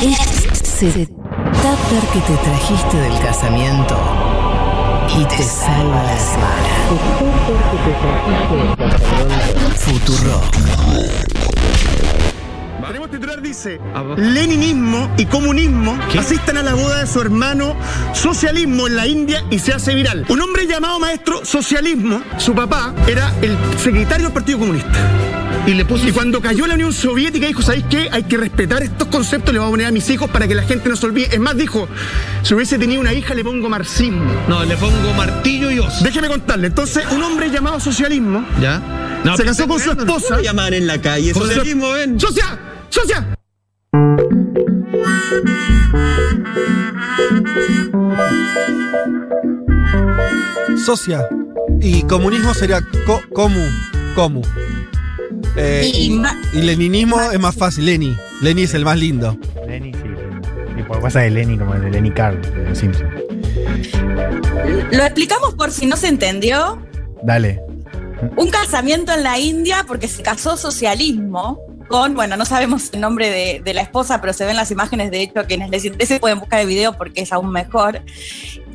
Ese tupper que te trajiste del casamiento y te salva la semana. Futuro. Tenemos titular dice, leninismo y comunismo asistan a la boda de su hermano socialismo en la India y se hace viral. Un hombre llamado maestro socialismo, su papá era el secretario del Partido Comunista. Y, le puso, y cuando cayó la Unión Soviética dijo, ¿sabéis qué? Hay que respetar estos conceptos, le voy a poner a mis hijos para que la gente no se olvide. Es más, dijo, si hubiese tenido una hija le pongo marxismo. No, le pongo martillo y os. Déjeme contarle. Entonces, un hombre llamado socialismo ¿Ya? No, se casó con su ¿cómo esposa. lo llaman en la calle? Socialismo, ven. ¡Socia! ¡Socia! Socia. Y comunismo sería co comu. Comu. Eh, Y y, ma- y leninismo es más fácil. Leni. Leni es el más lindo. Lenny, sí. sí. Y por pasa de Lenny como el de Lenny Carl, de los Simpsons. Lo explicamos por si no se entendió. Dale. Un casamiento en la India porque se casó socialismo con, bueno, no sabemos el nombre de, de la esposa, pero se ven las imágenes, de hecho, quienes les interese pueden buscar el video porque es aún mejor.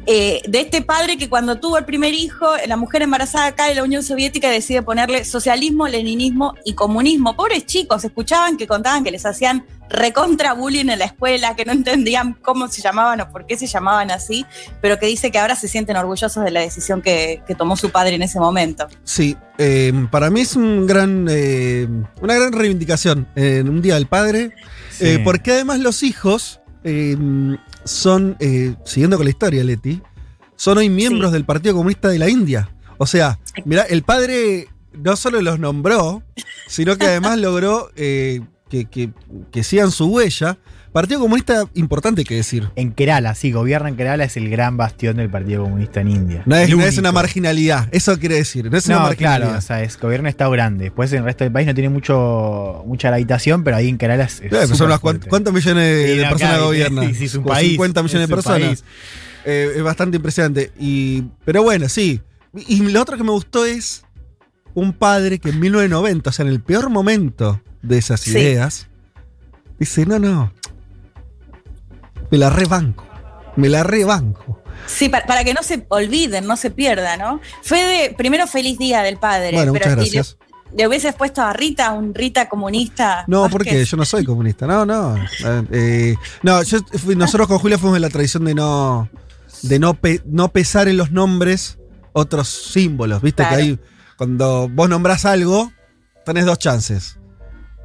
Eh, de este padre que cuando tuvo el primer hijo, la mujer embarazada cae en la Unión Soviética y decide ponerle socialismo, leninismo y comunismo. Pobres chicos, escuchaban que contaban que les hacían recontra bullying en la escuela, que no entendían cómo se llamaban o por qué se llamaban así, pero que dice que ahora se sienten orgullosos de la decisión que, que tomó su padre en ese momento. Sí, eh, para mí es un gran, eh, una gran reivindicación en un día del padre, Sí. eh, porque además los hijos eh, son, eh, siguiendo con la historia, Leti, son hoy miembros Sí. del Partido Comunista de la India. O sea, mira, el padre no solo los nombró, sino que además logró eh, que, que- que sigan su huella. Partido Comunista importante que decir. En Kerala, sí, gobierna en Kerala, es el gran bastión del Partido Comunista en India. No es, no una marginalidad, eso quiere decir. No es una No, marginalidad. claro, o sea, es gobierno estado grande. Después en el resto del país no tiene mucho, mucha gravitación, pero ahí en Kerala es. es son. ¿Cuántos millones de, personas gobiernan? sí, es un país, 50 millones es de personas. país. Eh, es bastante impresionante. Y, pero bueno, sí. Y lo otro que me gustó es un padre que en 1990, o sea, en el peor momento de esas Sí. ideas, dice, no, no, me la rebanco, me la rebanco. Sí, para, para que no se olviden, no se pierda, ¿no? Fede, primero feliz día del padre. Bueno, pero muchas ¿y le- gracias. Le, hubieses puesto a Rita, un Rita comunista. No, porque yo no soy comunista. No, no. Eh, eh, no, yo nosotros con Julia fuimos de la tradición de no. de no, pe- no pesar en los nombres otros símbolos. Viste Claro. que hay. Cuando vos nombrás algo, tenés dos chances.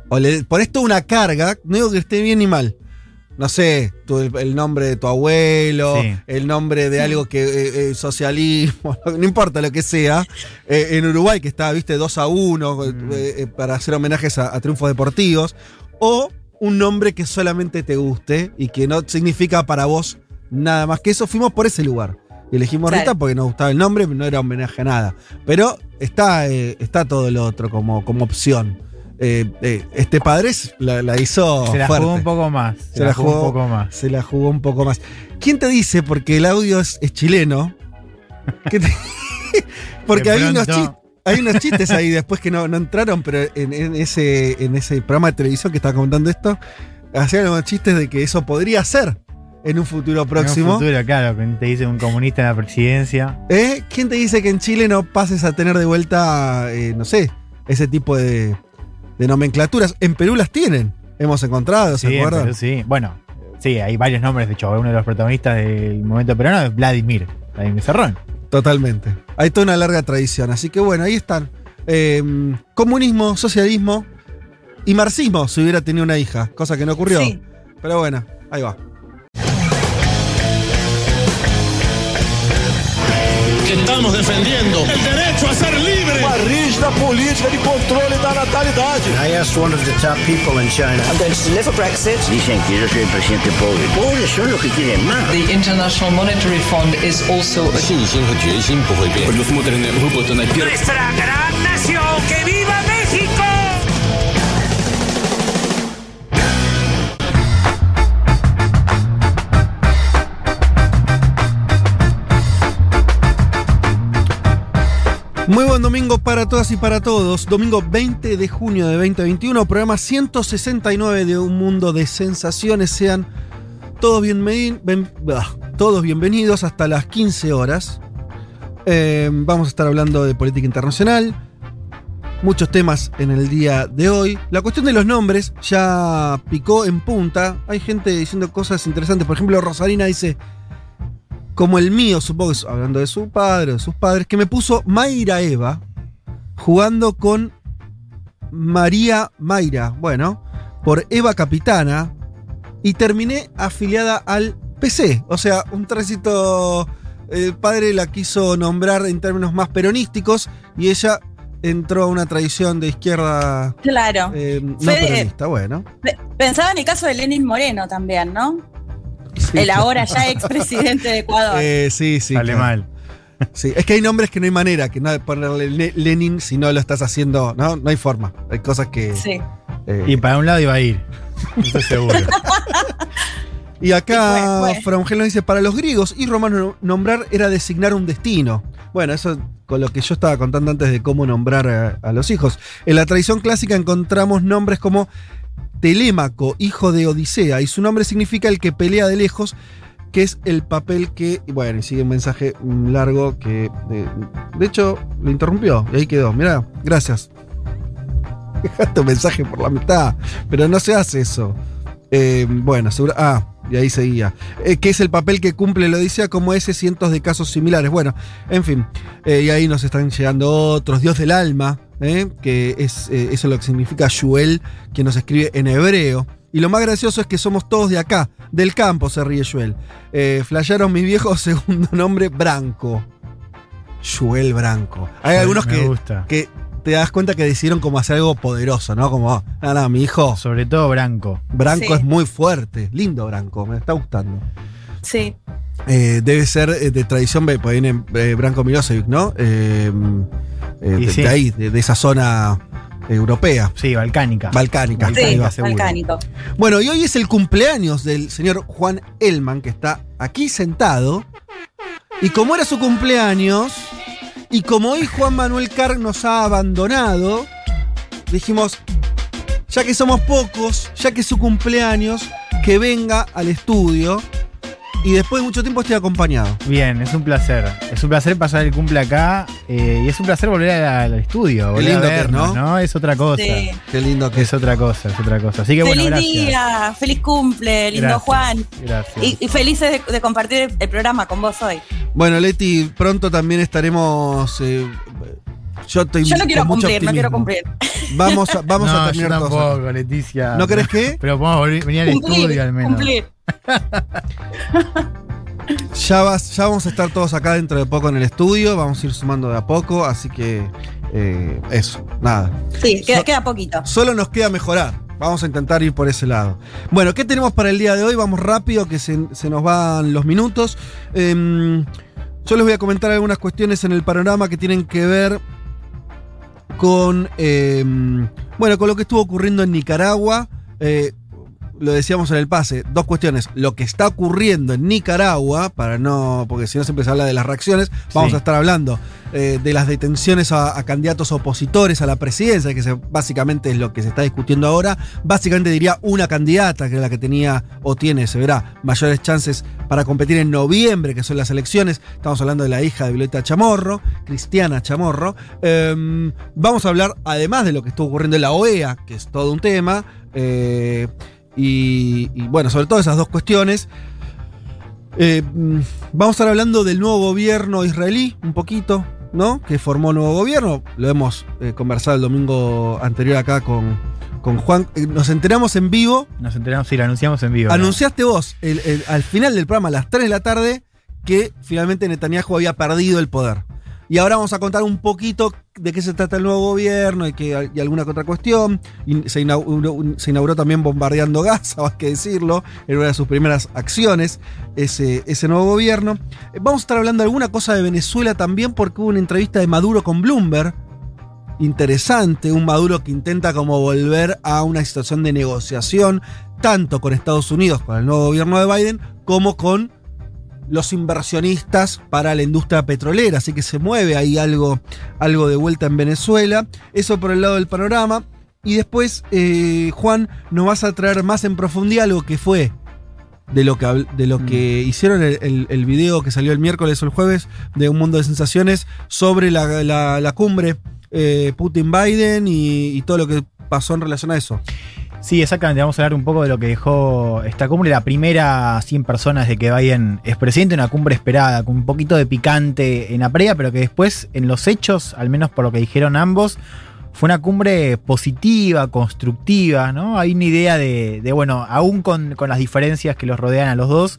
O le pones toda una carga, no digo que esté bien ni mal. No sé, tu- el, nombre de tu abuelo, Sí. el nombre de algo que eh, eh, socialismo, no importa lo que sea. Eh, en Uruguay, que está, viste, 2 a 1 Mm. para hacer homenajes a, a triunfos deportivos. O un nombre que solamente te guste y que no significa para vos nada más que eso. Fuimos por ese lugar. Y elegimos Claro. Rita porque nos gustaba el nombre, no era homenaje a nada. Pero está, eh, está todo lo otro como, como opción. Eh, eh, este padre es- la, la hizo Se la fuerte. jugó un poco más. Se, la jugó, un poco más. Se la jugó un poco más. ¿Quién te dice? Porque el audio es, es chileno. que te- porque hay unos, chistes, hay unos chistes ahí después que no, no entraron, pero en, en ese, en ese programa de televisión que estaba comentando esto, hacían unos chistes de que eso podría ser en un futuro próximo. En un futuro, claro, te dice un comunista en la presidencia. ¿Eh? ¿Quién te dice que en Chile no pases a tener de vuelta, eh, no sé, ese tipo de, de nomenclaturas? En Perú las tienen. Hemos encontrado, ¿se Sí, en acuerdan? Perú sí. Bueno, sí, hay varios nombres. De hecho, uno de los protagonistas del momento peruano es Vladimir. Vladimir Serrón. Totalmente. Hay toda una larga tradición. Así que bueno, ahí están. Eh, comunismo, socialismo y marxismo si hubiera tenido una hija, cosa que no ocurrió. Sí. Pero bueno, ahí va. estamos defendiendo el derecho a ser libre. Uma rígida política de controle da natalidade. I asked one of the top people in China. I'm going to deliver Brexit. Dicen que yo soy el presidente pobre. Pobres son los que quieren más. The International Monetary Fund is also a 信心和决心不会变。Предусмотрены выплаты на первый. Nuestra gran nación, que viva Muy buen domingo para todas y para todos. Domingo 20 de junio de 2021, programa 169 de Un Mundo de Sensaciones. Sean todos, todos bienvenidos hasta las 15 horas. Eh, vamos a estar hablando de política internacional. Muchos temas en el día de hoy. La cuestión de los nombres ya picó en punta. Hay gente diciendo cosas interesantes. Por ejemplo, Rosarina dice, como el mío, supongo que hablando de su padre, de sus padres, que me puso Mayra Eva jugando con María Mayra, bueno, por Eva Capitana, y terminé afiliada al PC. O sea, un tránsito. El padre la quiso nombrar en términos más peronísticos y ella entró a una tradición de izquierda Claro. eh, no peronista. Bueno. Pe- Pensaba en el caso de Lenin Moreno también, ¿no? El ahora ya expresidente de Ecuador. Eh, sí, sí. Sale claro. mal. Sí, es que hay nombres que no hay manera que no de ponerle Le- Lenin si no lo estás haciendo. No, no hay forma. Hay cosas que. sí. eh, Y para un lado iba a ir. Eso seguro. Y acá. Frangel nos dice, para los griegos y romanos nombrar era designar un destino. Bueno, eso con lo que yo estaba contando antes de cómo nombrar a, a los hijos. En la tradición clásica encontramos nombres como Telémaco, hijo de Odisea, y su nombre significa el que pelea de lejos, que es el papel que... Bueno, y sigue un mensaje mm, largo que... De, hecho, lo interrumpió, y ahí quedó. Mirá, gracias. Dejaste un mensaje por la mitad, pero no se hace eso. Eh, bueno. Ah, y ahí seguía. Eh, que es el papel que cumple la Odisea como ese cientos de casos similares. Bueno, en fin. Eh, y ahí nos están llegando otros. Dios del alma, eh, que es eh, eso lo que significa Yuel, que nos escribe en hebreo. Y lo más gracioso es que somos todos de acá, del campo, se ríe Yuel. Eh, flashearon mis viejos segundo nombre, Branco. Yuel Branco. Hay algunos que, gusta. que te das cuenta que decidieron como hacer algo poderoso, ¿no? Como, ah, no, mi hijo. Sobre todo Branco. Branco Sí. es muy fuerte. Lindo Branco, me está gustando. Sí. Eh, debe ser eh, de tradición, pues viene eh, Branco Milosevic, ¿no? Eh, eh, Y de, sí. de ahí, de, de esa zona europea, Sí, balcánica. balcánica. Sí, balcánico. Bueno, y hoy es el cumpleaños del señor Juan Elman, que está aquí sentado. Y como era su cumpleaños, y como hoy Juan Manuel Carr nos ha abandonado, dijimos, ya que somos pocos, ya que es su cumpleaños, que venga al estudio. Y después de mucho tiempo estoy acompañado. Bien, es un placer. Es un placer pasar el cumple acá eh, y es un placer volver a- al estudio. volver lindo a que es, ¿no? ¿no? Es otra cosa. Sí. Qué lindo que Es otra cosa, es otra cosa. Así que bueno, feliz gracias. día, feliz cumple, lindo Gracias. Juan. Gracias. Y, y felices de, de compartir el programa con vos hoy. Bueno, Leti, pronto también estaremos. eh, yo estoy Yo no quiero cumplir, no quiero optimismo. cumplir. Vamos a, vamos no, a yo terminar todos. tampoco, Leticia. ¿No crees que? Pero podemos venir al estudio al menos. cumplir. Ya, vas, ya vamos a estar todos acá dentro de poco en el estudio. Vamos a ir sumando de a poco. Así que eh, eso, nada. Sí, queda, So- queda poquito. Solo nos queda mejorar. Vamos a intentar ir por ese lado. Bueno, ¿qué tenemos para el día de hoy? Vamos rápido, que se, se nos van los minutos. Em, yo les voy a comentar algunas cuestiones en el panorama que tienen que ver con, em, bueno, con lo que estuvo ocurriendo en Nicaragua. Eh, lo decíamos en el pase, dos cuestiones. Lo que está ocurriendo en Nicaragua, para no, porque si no siempre se habla de las reacciones, vamos Sí. a estar hablando eh, de las detenciones a, a candidatos opositores a la presidencia, que se- básicamente es lo que se está discutiendo ahora. Básicamente diría una candidata, que es la que tenía o tiene, se verá, mayores chances para competir en noviembre, que son las elecciones. Estamos hablando de la hija de Violeta Chamorro, Cristiana Chamorro. Em, vamos a hablar, además de lo que estuvo ocurriendo en la OEA, que es todo un tema. eh, y, y, bueno, sobre todo esas dos cuestiones. Eh, mm, vamos a estar hablando del nuevo gobierno israelí, un poquito, ¿no? Que formó nuevo gobierno. Lo hemos eh, conversado el domingo anterior acá con, con Juan. Eh, nos enteramos en vivo. Nos enteramos y lo anunciamos en vivo. ¿no? Anunciaste vos el- el- al final del programa, a las 3 de la tarde, que finalmente Netanyahu había perdido el poder. Y ahora vamos a contar un poquito de qué se trata el nuevo gobierno y, que, y alguna que otra cuestión. Se, inauguró, también bombardeando Gaza, hay que decirlo. Era una de sus primeras acciones, ese, ese nuevo gobierno. Eh, Vamos a estar hablando de alguna cosa de Venezuela también, porque hubo una entrevista de Maduro con Bloomberg. Interesante, un Maduro que intenta como volver a una situación de negociación, tanto con Estados Unidos, con el nuevo gobierno de Biden, como con los inversionistas para la industria petrolera, así que se mueve ahí algo, algo de vuelta en Venezuela. Eso por el lado del panorama. Y después, eh, Juan, nos vas a traer más en profundidad algo que fue de lo que, de lo que hicieron el, el- el video que salió el miércoles o el jueves de Un Mundo de Sensaciones sobre la, la- la cumbre eh, Putin-Biden y, y todo lo que pasó en relación a eso. Sí, exactamente. Vamos a hablar un poco de lo que dejó esta cumbre, la primera 100 personas de que Biden es presidente, una cumbre esperada, con un poquito de picante en la previa, pero que después, en los hechos, al menos por lo que dijeron ambos, fue una cumbre positiva, constructiva, ¿no? Hay una idea de, de, bueno, aún con, con las diferencias que los rodean a los dos,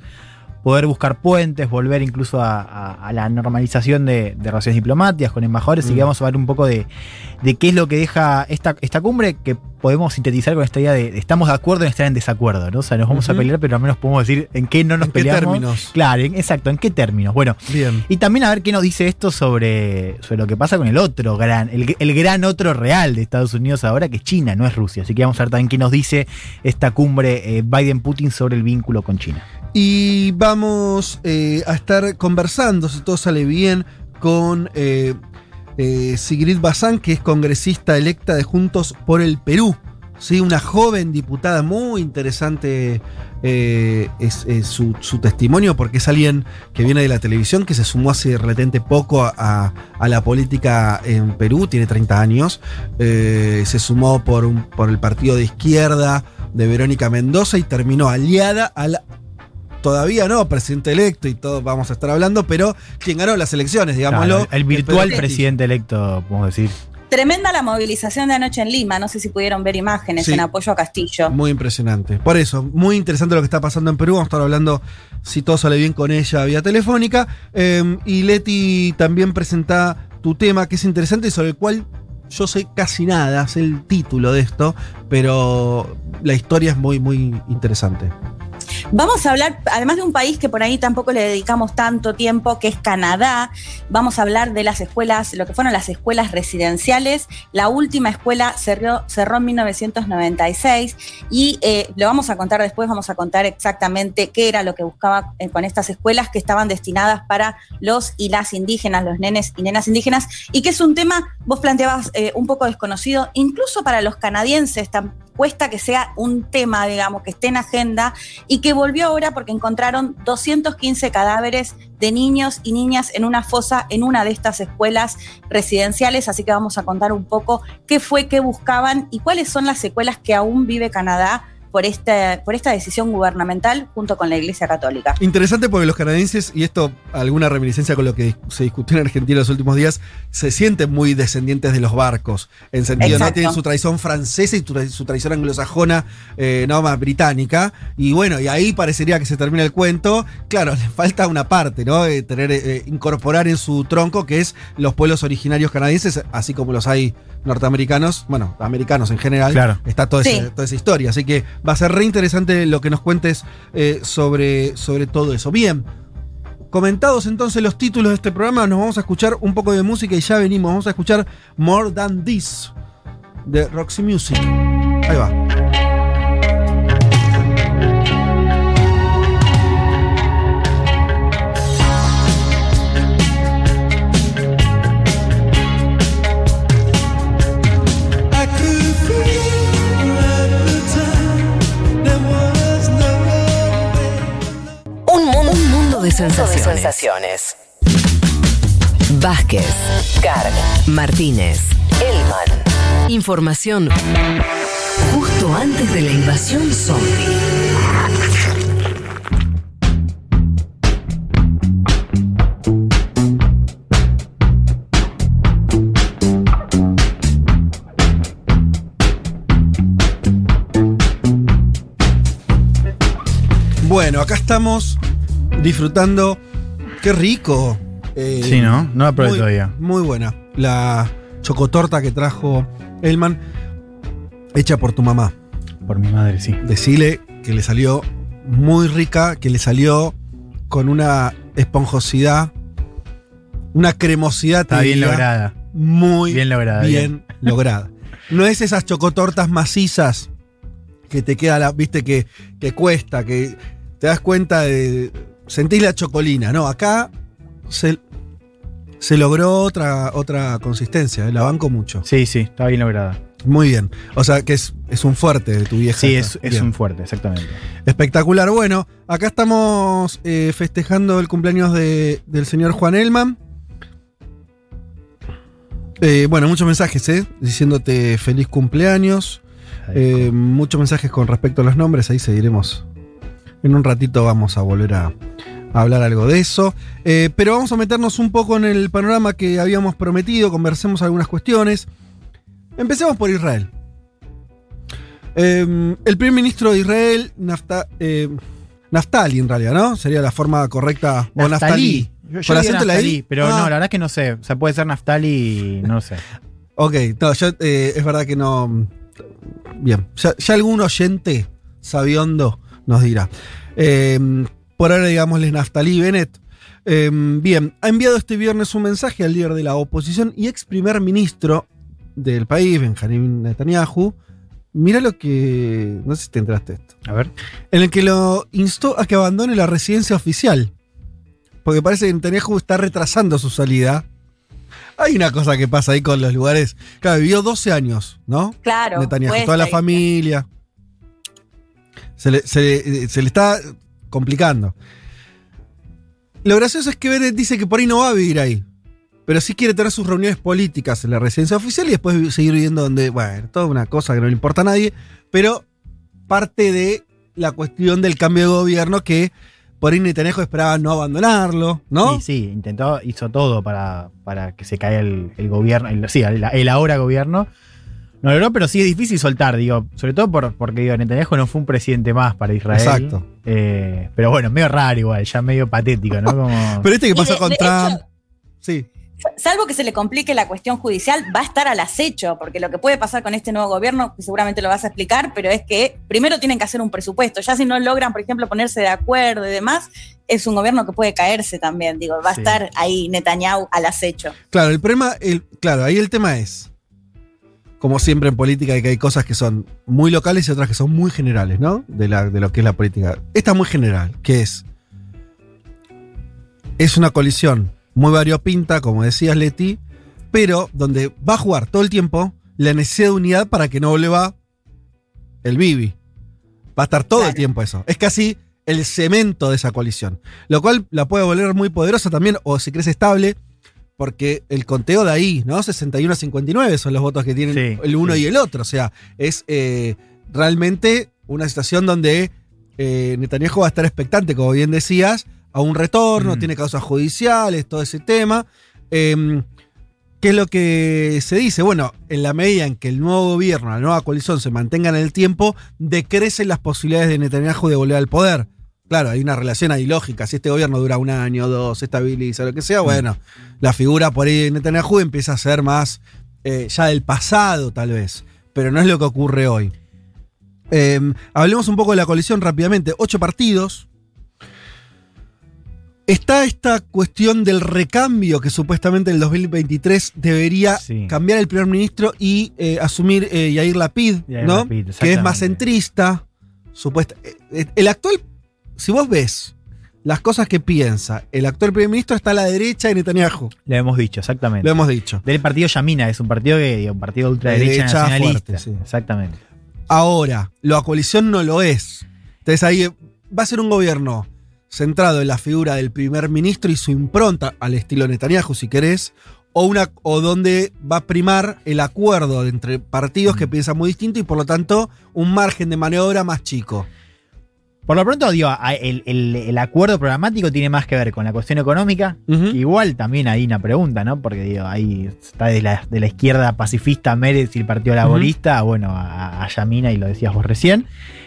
poder buscar puentes, volver incluso a, a- a la normalización de, de relaciones diplomáticas con embajadores, y Mm. que vamos a ver un poco de, de qué es lo que deja esta, esta cumbre, que podemos sintetizar con esta idea de, estamos de acuerdo en estar en desacuerdo, ¿no? O sea, nos vamos a pelear, pero al menos podemos decir en qué no nos ¿En qué peleamos. términos? Claro, en- exacto, en qué términos. Bueno, Bien. y también a ver qué nos dice esto sobre, sobre lo que pasa con el otro gran, el, el gran otro real de Estados Unidos ahora, que es China, no es Rusia. Así que vamos a ver también qué nos dice esta cumbre eh, Biden-Putin sobre el vínculo con China. Y vamos eh, a estar conversando, si todo sale bien, con eh, eh, Sigrid Bazán, que es congresista electa de Juntos por el Perú. ¿sí? Una joven diputada muy interesante eh, es, su, testimonio, porque es alguien que viene de la televisión, que se sumó hace relativamente poco a, la política en Perú, tiene 30 años. eh, se sumó por, por el partido de izquierda de Verónica Mendoza y terminó aliada a la todavía no, presidente electo y todo vamos a estar hablando, pero quien ganó las elecciones, digámoslo. Claro, el virtual presidente electo, podemos decir. Tremenda la movilización de anoche en Lima, no sé si pudieron ver imágenes Sí. en apoyo a Castillo. Muy impresionante. Por eso, muy interesante lo que está pasando en Perú. Vamos a estar hablando, si todo sale bien, con ella vía telefónica. Eh, y Leti también presenta tu tema, que es interesante y sobre el cual yo sé casi nada, sé el título de esto, pero la historia es muy, muy interesante. Vamos a hablar, además de un país que por ahí tampoco le dedicamos tanto tiempo, que es Canadá, vamos a hablar de las escuelas, lo que fueron las escuelas residenciales. La última escuela cerró, cerró en 1996 y eh, lo vamos a contar después, vamos a contar exactamente qué era lo que buscaba eh, con estas escuelas que estaban destinadas para los y las indígenas, los nenes y nenas indígenas, y que es un tema, vos planteabas, eh, un poco desconocido, incluso para los canadienses, cuesta que sea un tema, digamos, que esté en agenda y que volvió ahora porque encontraron 215 cadáveres de niños y niñas en una fosa en una de estas escuelas residenciales, así que vamos a contar un poco qué fue, qué buscaban y cuáles son las secuelas que aún vive Canadá por, este, por esta decisión gubernamental junto con la Iglesia Católica. Interesante porque los canadienses, y esto alguna reminiscencia con lo que se discutió en Argentina en los últimos días, se sienten muy descendientes de los barcos. En sentido, no Exacto. tienen su tradición francesa y su, su tradición anglosajona, eh, no más británica. Y bueno, y ahí parecería que se termina el cuento. Claro, le falta una parte, ¿no? Eh, tener, eh, incorporar en su tronco, que es los pueblos originarios canadienses, así como los hay norteamericanos, bueno, americanos en general. Claro. Está toda, Sí. ese- toda esa historia. Así que va a ser re interesante lo que nos cuentes eh, sobre, sobre todo eso. Bien. Comentados entonces los títulos de este programa, nos vamos a escuchar un poco de música y ya venimos. Vamos a escuchar More Than This de Roxy Music. Ahí va. Un mundo de sensaciones. Vázquez, Carg, Martínez, Elman. Información justo antes de la invasión zombie. Bueno, acá estamos disfrutando. Qué rico. Eh, Sí, ¿no? No la probé muy- todavía. Muy buena. La chocotorta que trajo Elman, hecha por tu mamá. Por mi madre, sí. Decile que le salió muy rica, que le salió con una esponjosidad, una cremosidad. Está bien diría, lograda. Muy Bien lograda. bien lograda. No es esas chocotortas macizas que te queda la, viste, que, que cuesta, que te das cuenta de sentís la chocolina, ¿no? Acá se, se logró otra, otra consistencia, ¿eh? la banco mucho. Sí, sí, está bien lograda. Muy bien. O sea que es, es un fuerte de tu vieja. Sí, es, es un fuerte, exactamente. Espectacular. Bueno, acá estamos eh, festejando el cumpleaños de- del señor Juan Elman. Eh, bueno, muchos mensajes, ¿eh? Diciéndote feliz cumpleaños. Eh, muchos mensajes con respecto a los nombres, ahí seguiremos. En un ratito vamos a volver a, a hablar algo de eso. Eh, pero vamos a meternos un poco en el panorama que habíamos prometido, conversemos algunas cuestiones. Empecemos por Israel. Eh, el primer ministro de Israel, Nafta- eh, Naftali en realidad, ¿no? Sería la forma correcta. O Naftali. Yo, yo ¿Con digo acento en la Naftali, I? pero Ah. no, la verdad es que no sé. O sea, puede ser Naftali, no sé. Ok, no, yo, eh, es verdad que no. Bien, ya, ya algún oyente sabiondo nos dirá. Eh, por ahora, digámosle Naftali Bennett. Eh, bien, ha enviado este viernes un mensaje al líder de la oposición y ex primer ministro del país, Benjamin Netanyahu. Mira lo que. No sé si te enteraste de esto. A ver. En el que lo instó a que abandone la residencia oficial. Porque parece que Netanyahu está retrasando su salida. Hay una cosa que pasa ahí con los lugares. Claro, vivió 12 años, ¿no? Claro. Netanyahu, cuesta, toda la familia. Se le, le- se le está complicando. Lo gracioso es que Bennett dice que por no va a vivir ahí. Pero sí quiere tener sus reuniones políticas en la residencia oficial y después seguir viviendo donde, bueno, toda una cosa que no le importa a nadie. Pero parte de la cuestión del cambio de gobierno que por ahí Netanyahu esperaba no abandonarlo, ¿no? Sí, sí, intentó, hizo todo para, para que se caiga el, gobierno, sí, el ahora gobierno. No lo logró, pero sí es difícil soltar, digo, sobre todo por, porque digo, Netanyahu no fue un presidente más para Israel. Exacto. Eh, pero bueno, medio raro igual, ya medio patético, ¿no? Como, Pero este que pasó de- con de Trump. hecho- sí. Salvo que se le complique la cuestión judicial, va a estar al acecho, porque lo que puede pasar con este nuevo gobierno, que seguramente lo vas a explicar, pero es que primero tienen que hacer un presupuesto. Ya si no logran, por ejemplo, ponerse de acuerdo y demás, es un gobierno que puede caerse también. Digo, va a estar ahí Netanyahu al acecho. Claro, el problema, el, claro, ahí el tema es, como siempre en política, que hay cosas que son muy locales y otras que son muy generales, ¿no? De, la, de lo que es la política. Esta es muy general, que es, es una colisión muy variopinta, como decías Leti, pero donde va a jugar todo el tiempo la necesidad de unidad para que no vuelva el Bibi. Va a estar todo el tiempo eso. Es casi el cemento de esa coalición. Lo cual la puede volver muy poderosa también, o si crees estable, porque el conteo de ahí, ¿no? 61 a 59 son los votos que tienen Sí, el uno sí. y el otro. O sea, es eh, realmente una situación donde eh, Netanyahu va a estar expectante, como bien decías, a un retorno, Mm. tiene causas judiciales, todo ese tema. Em, ¿Qué es lo que se dice? Bueno, en la medida en que el nuevo gobierno, la nueva coalición se mantenga en el tiempo, decrecen las posibilidades de Netanyahu de volver al poder. Claro, hay una relación ahí lógica. Si este gobierno dura un año, dos, estabiliza, lo que sea, bueno, la figura por ahí de Netanyahu empieza a ser más eh, ya del pasado, tal vez. Pero no es lo que ocurre hoy. Eh, hablemos un poco de la coalición rápidamente. Ocho partidos. Está esta cuestión del recambio que supuestamente en el 2023 debería Sí. cambiar el primer ministro y eh, asumir eh, Yair Lapid, Yair ¿no? Lapid, que es más centrista. Supuesta, eh, eh, el actual, si vos ves las cosas que piensa, el actual primer ministro está a la derecha de Netanyahu. lo hemos dicho, exactamente. Lo hemos dicho. Del partido Yamina, es un partido que, un partido ultraderecha Derecha nacionalista. fuerte, sí. Exactamente. Ahora, la coalición no lo es. Entonces ahí va a ser un gobierno centrado en la figura del primer ministro y su impronta al estilo Netanyahu, si querés, o, una, o donde va a primar el acuerdo entre partidos que piensan muy distinto y por lo tanto un margen de maniobra más chico. Por lo pronto, digo, el, el- el acuerdo programático tiene más que ver con la cuestión económica. Que igual también hay una pregunta, ¿no? Porque digo, ahí está de la, de la izquierda pacifista Mérez y el Partido Laborista, bueno, a, a Yamina, y lo decías vos recién.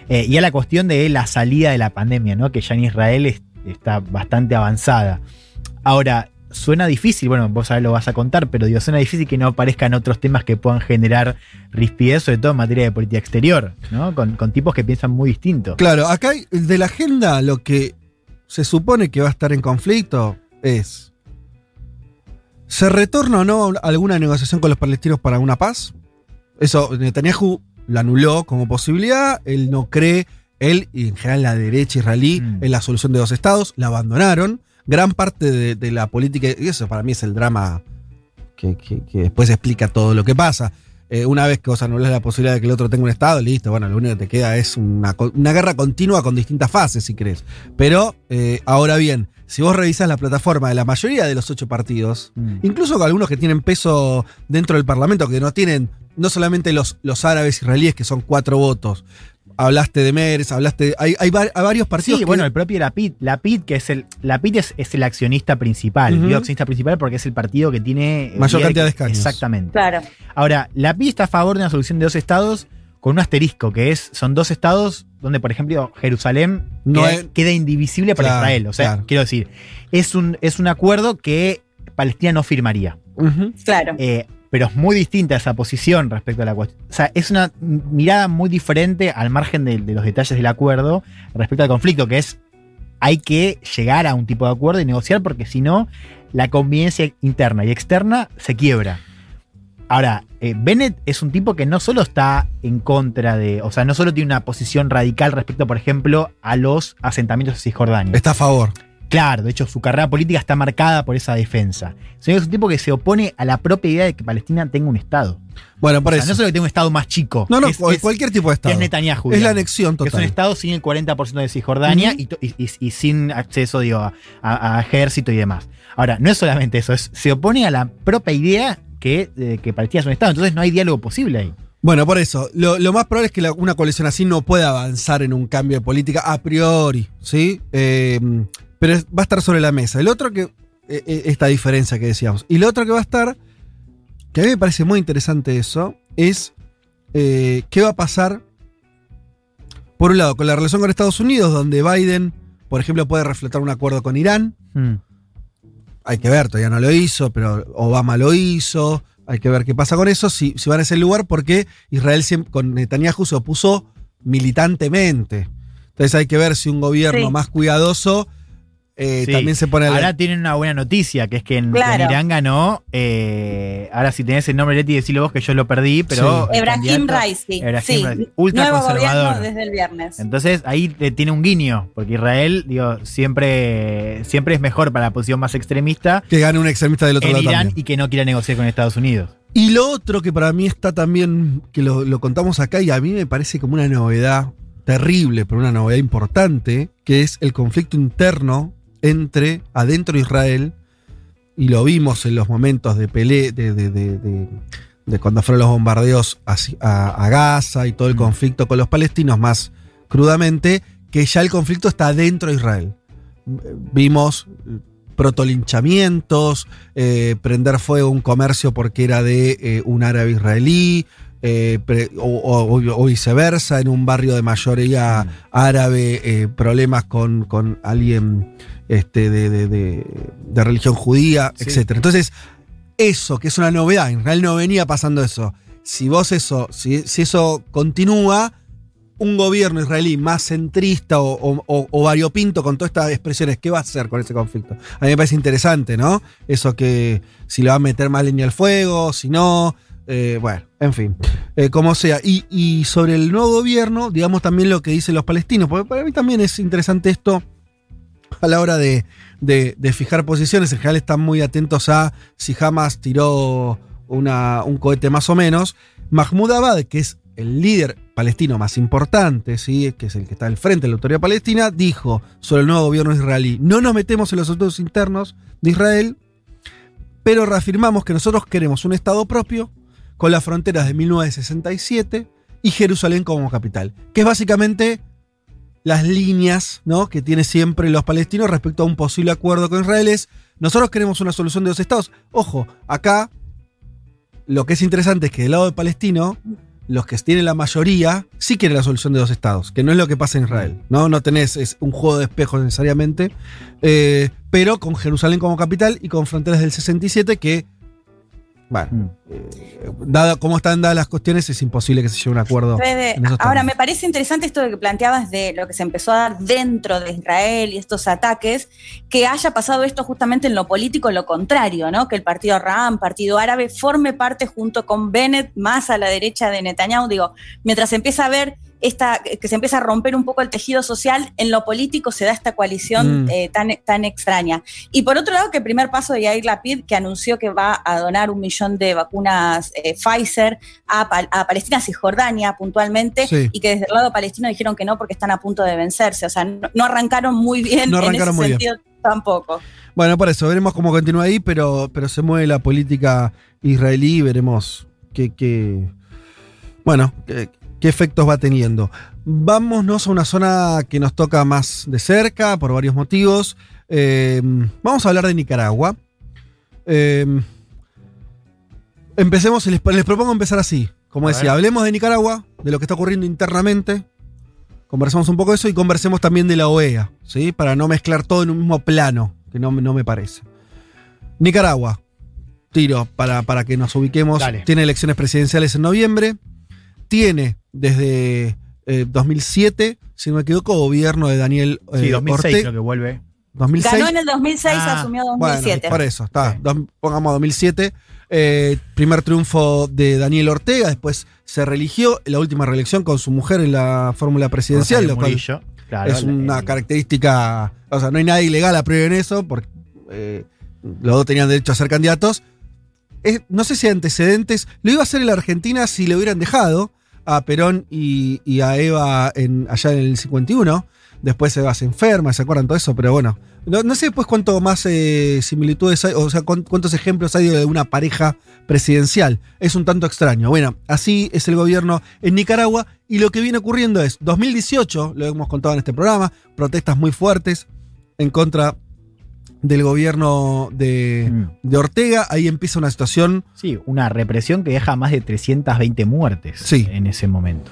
Eh, y a la cuestión de la salida de la pandemia, ¿no? Que ya en Israel es- está bastante avanzada. Ahora, suena difícil, bueno, vos ahora lo vas a contar, pero digo, suena difícil que no aparezcan otros temas que puedan generar rispidez, sobre todo en materia de política exterior, ¿no? Con, con tipos que piensan muy distinto. Claro, acá hay- de la agenda lo que se supone que va a estar en conflicto es. ¿Se retorna o no alguna negociación con los palestinos para una paz? Eso Netanyahu lo anuló como posibilidad. Él no cree él y en general la derecha israelí Mm. en la solución de dos estados, la abandonaron. Gran parte de, de la política, y eso para mí es el drama que, que- que después explica todo lo que pasa. Eh, una vez que vos anulás la posibilidad de que el otro tenga un estado, listo, bueno, lo único que te queda es una, una guerra continua con distintas fases, si querés. Pero, eh, ahora bien, si vos revisás la plataforma de la mayoría de los ocho partidos, Mm. incluso con algunos que tienen peso dentro del Parlamento, que no tienen, no solamente los, los árabes israelíes, que son cuatro votos. Hablaste de Meres, hablaste. Hay, hay, hay varios partidos Sí, que- bueno, el propio Lapid. Lapid, que es el. Lapid es, es el accionista principal. Digo accionista principal porque es el partido que tiene. eh, Mayor cantidad de escaños. Exactamente. Claro. Ahora, Lapid está a favor de una solución de dos estados con un asterisco, que es, son dos estados donde, por ejemplo, Jerusalén No queda, es- queda indivisible para Claro, Israel. O sea, claro. quiero decir, es un, es un acuerdo que Palestina no firmaría. Claro. Eh, pero es muy distinta esa posición respecto a la cuestión. O sea, es una mirada muy diferente al margen de, los detalles del acuerdo respecto al conflicto, que es hay que llegar a un tipo de acuerdo y negociar porque si no, la convivencia interna y externa se quiebra. Ahora, eh, Bennett es un tipo que no solo está en contra de, o sea, no solo tiene una posición radical respecto, por ejemplo, a los asentamientos de Cisjordania. Está a favor. Claro, de hecho su carrera política está marcada por esa defensa. Que es un tipo que se opone a la propia idea de que Palestina tenga un Estado. Bueno, por O sea, eso. no solo que tenga un Estado más chico. no, no, es, cual- es- cualquier tipo de estado. es Netanyahu. Es la anexión Que es un total. Estado sin el 40% de Cisjordania y to- y, y- y sin acceso digo, a, a- a ejército y demás. Ahora, no es solamente eso, es- se opone a la propia idea que, de que Palestina es un Estado. Entonces no hay diálogo posible ahí. Bueno, por eso, lo, lo más probable es que la- una coalición así no pueda avanzar en un cambio de política a priori, ¿sí? Eh, pero va a estar sobre la mesa. El otro que, eh, eh, esta diferencia que decíamos. Y lo otro que va a estar, que a mí me parece muy interesante eso, es eh, qué va a pasar, por un lado, con la relación con Estados Unidos, donde Biden, por ejemplo, puede refletar un acuerdo con Irán. Mm. Hay que ver, todavía no lo hizo, pero Obama lo hizo. Hay que ver qué pasa con eso, si, si van a ese lugar, porque Israel con Netanyahu se opuso militantemente. Entonces hay que ver si un gobierno Sí. más cuidadoso eh, Sí. también se pone a la- Ahora tienen una buena noticia, que es que en, Claro. en Irán ganó. eh, ahora, si tenés el nombre, Leti, decilo vos que yo lo perdí, pero. Ebrahim candidato- Raisi. Ebrahim Sí. Raisi, ultra Nuevo conservador. gobierno desde el viernes. Entonces ahí te tiene un guiño, porque Israel, digo, siempre, siempre es mejor para la posición más extremista que gane un extremista del otro en lado Irán también. y que no quiera negociar con Estados Unidos. Y lo otro que para mí está también, que lo, lo contamos acá y a mí me parece como una novedad terrible, pero una novedad importante, que es el conflicto interno entre adentro de Israel, y lo vimos en los momentos de pelea, de, de- de- cuando fueron los bombardeos a, a Gaza y todo el Mm. conflicto con los palestinos más crudamente, que ya el conflicto está dentro de Israel. Vimos protolinchamientos, eh, prender fuego a un comercio porque era de eh, un árabe israelí, eh, pre- o, o- o viceversa, en un barrio de mayoría árabe, eh, problemas con, con alguien este, de, de- de- de religión judía, Sí. etc. Entonces, eso, que es una novedad, en Israel no venía pasando eso. Si vos eso, si, si eso continúa, un gobierno israelí más centrista o, o- o- o variopinto con todas estas expresiones, ¿qué va a hacer con ese conflicto? A mí me parece interesante, ¿no? Eso que si le va a meter más leña al fuego, si no, eh, bueno, en fin, eh, como sea. Y, y sobre el nuevo gobierno, digamos también lo que dicen los palestinos, porque para mí también es interesante esto a la hora de, de- fijar posiciones. En general están muy atentos a si Hamas tiró una- un cohete más o menos. Mahmoud Abbad, que es el líder palestino más importante, ¿sí? que es el que está al frente de la autoridad palestina, dijo sobre el nuevo gobierno israelí, no nos metemos en los asuntos internos de Israel, pero reafirmamos que nosotros queremos un Estado propio con las fronteras de 1967 y Jerusalén como capital, que es básicamente las líneas ¿no? que tiene siempre los palestinos respecto a un posible acuerdo con Israel es, nosotros queremos una solución de dos estados. Ojo, acá lo que es interesante es que del lado de palestino, los que tienen la mayoría sí quieren la solución de dos estados, que no es lo que pasa en Israel. No, no tenés es un juego de espejos necesariamente, eh, pero con Jerusalén como capital y con fronteras del 67 que, bueno, Mm. eh, dada cómo están dadas las cuestiones, es imposible que se llegue a un acuerdo. Fede, ahora me parece interesante esto de que planteabas de lo que se empezó a dar dentro de Israel y estos ataques, que haya pasado esto justamente en lo político, lo contrario, ¿no? Que el partido Ram, partido árabe, forme parte junto con Bennett más a la derecha de Netanyahu. Digo, mientras empieza a ver esta, que se empieza a romper un poco el tejido social, en lo político se da esta coalición Mm. eh, tan, tan extraña. Y por otro lado, que el primer paso de Yair Lapid, que anunció que va a donar un millón de vacunas eh, Pfizer a, a Palestina, Cisjordania puntualmente, Sí. y que desde el lado palestino dijeron que no porque están a punto de vencerse. O sea, no, no arrancaron muy bien No en ese muy bien. sentido tampoco. Bueno, por eso, veremos cómo continúa ahí, pero, pero se mueve la política israelí y veremos qué, bueno, qué, qué efectos va teniendo. Vámonos a una zona que nos toca más de cerca por varios motivos. Eh, vamos a hablar de Nicaragua. Eh, empecemos, les, les propongo empezar así. Como A decía, ver. hablemos de Nicaragua, de lo que está ocurriendo internamente. Conversamos un poco de eso y conversemos también de la OEA, ¿sí? Para no mezclar todo en un mismo plano, que no, no me parece. Nicaragua, tiro para, para que nos ubiquemos. Dale. Tiene elecciones presidenciales en noviembre. Tiene desde eh, 2007, si no me equivoco, gobierno de Daniel eh, Sí, 2006 Ortega. creo que vuelve. 2006. Ganó en el 2006, Ah, asumió Bueno, 2007. por eso, está. Dos- pongamos 2007. eh, primer triunfo de Daniel Ortega, después se religió, la última reelección con su mujer en la fórmula presidencial, lo cual Murillo, claro, es una el- característica, o sea, no hay nada ilegal a priori en eso, porque eh, los dos tenían derecho a ser candidatos. Es- no sé si hay antecedentes, lo iba a hacer en la Argentina si le hubieran dejado a Perón y, a Eva en, allá en el 51. Después Eva se enferma, ¿se acuerdan todo eso? Pero bueno, no, sé después cuánto más eh, similitudes hay, o sea, cuán- cuántos ejemplos hay de una pareja presidencial. Es un tanto extraño. Bueno, así es el gobierno en Nicaragua y lo que viene ocurriendo es 2018, lo hemos contado en este programa, protestas muy fuertes en contra del gobierno de, Mm. de Ortega. Ahí empieza una situación Sí, una represión que deja más de 320 muertes Sí. en ese momento.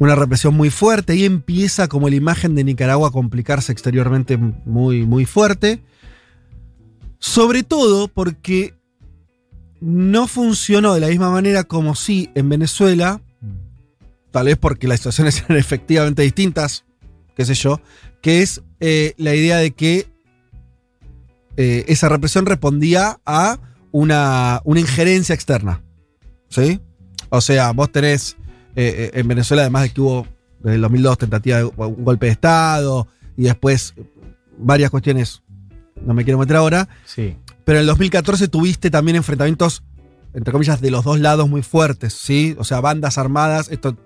una represión muy fuerte. Ahí empieza como la imagen de Nicaragua a complicarse exteriormente muy, muy fuerte. Sobre todo porque no funcionó de la misma manera como sí en Venezuela. Tal vez porque las situaciones eran efectivamente distintas, qué sé yo. Que es eh, la idea de que eh, esa represión respondía a una, una injerencia externa. ¿Sí? O sea, vos tenés eh, eh, en Venezuela, además de que hubo desde el 2002 tentativa de un golpe de Estado y después varias cuestiones, no me quiero meter ahora, Sí. pero en el 2014 tuviste también enfrentamientos, entre comillas, de los dos lados muy fuertes, ¿sí? O sea, bandas armadas, esto...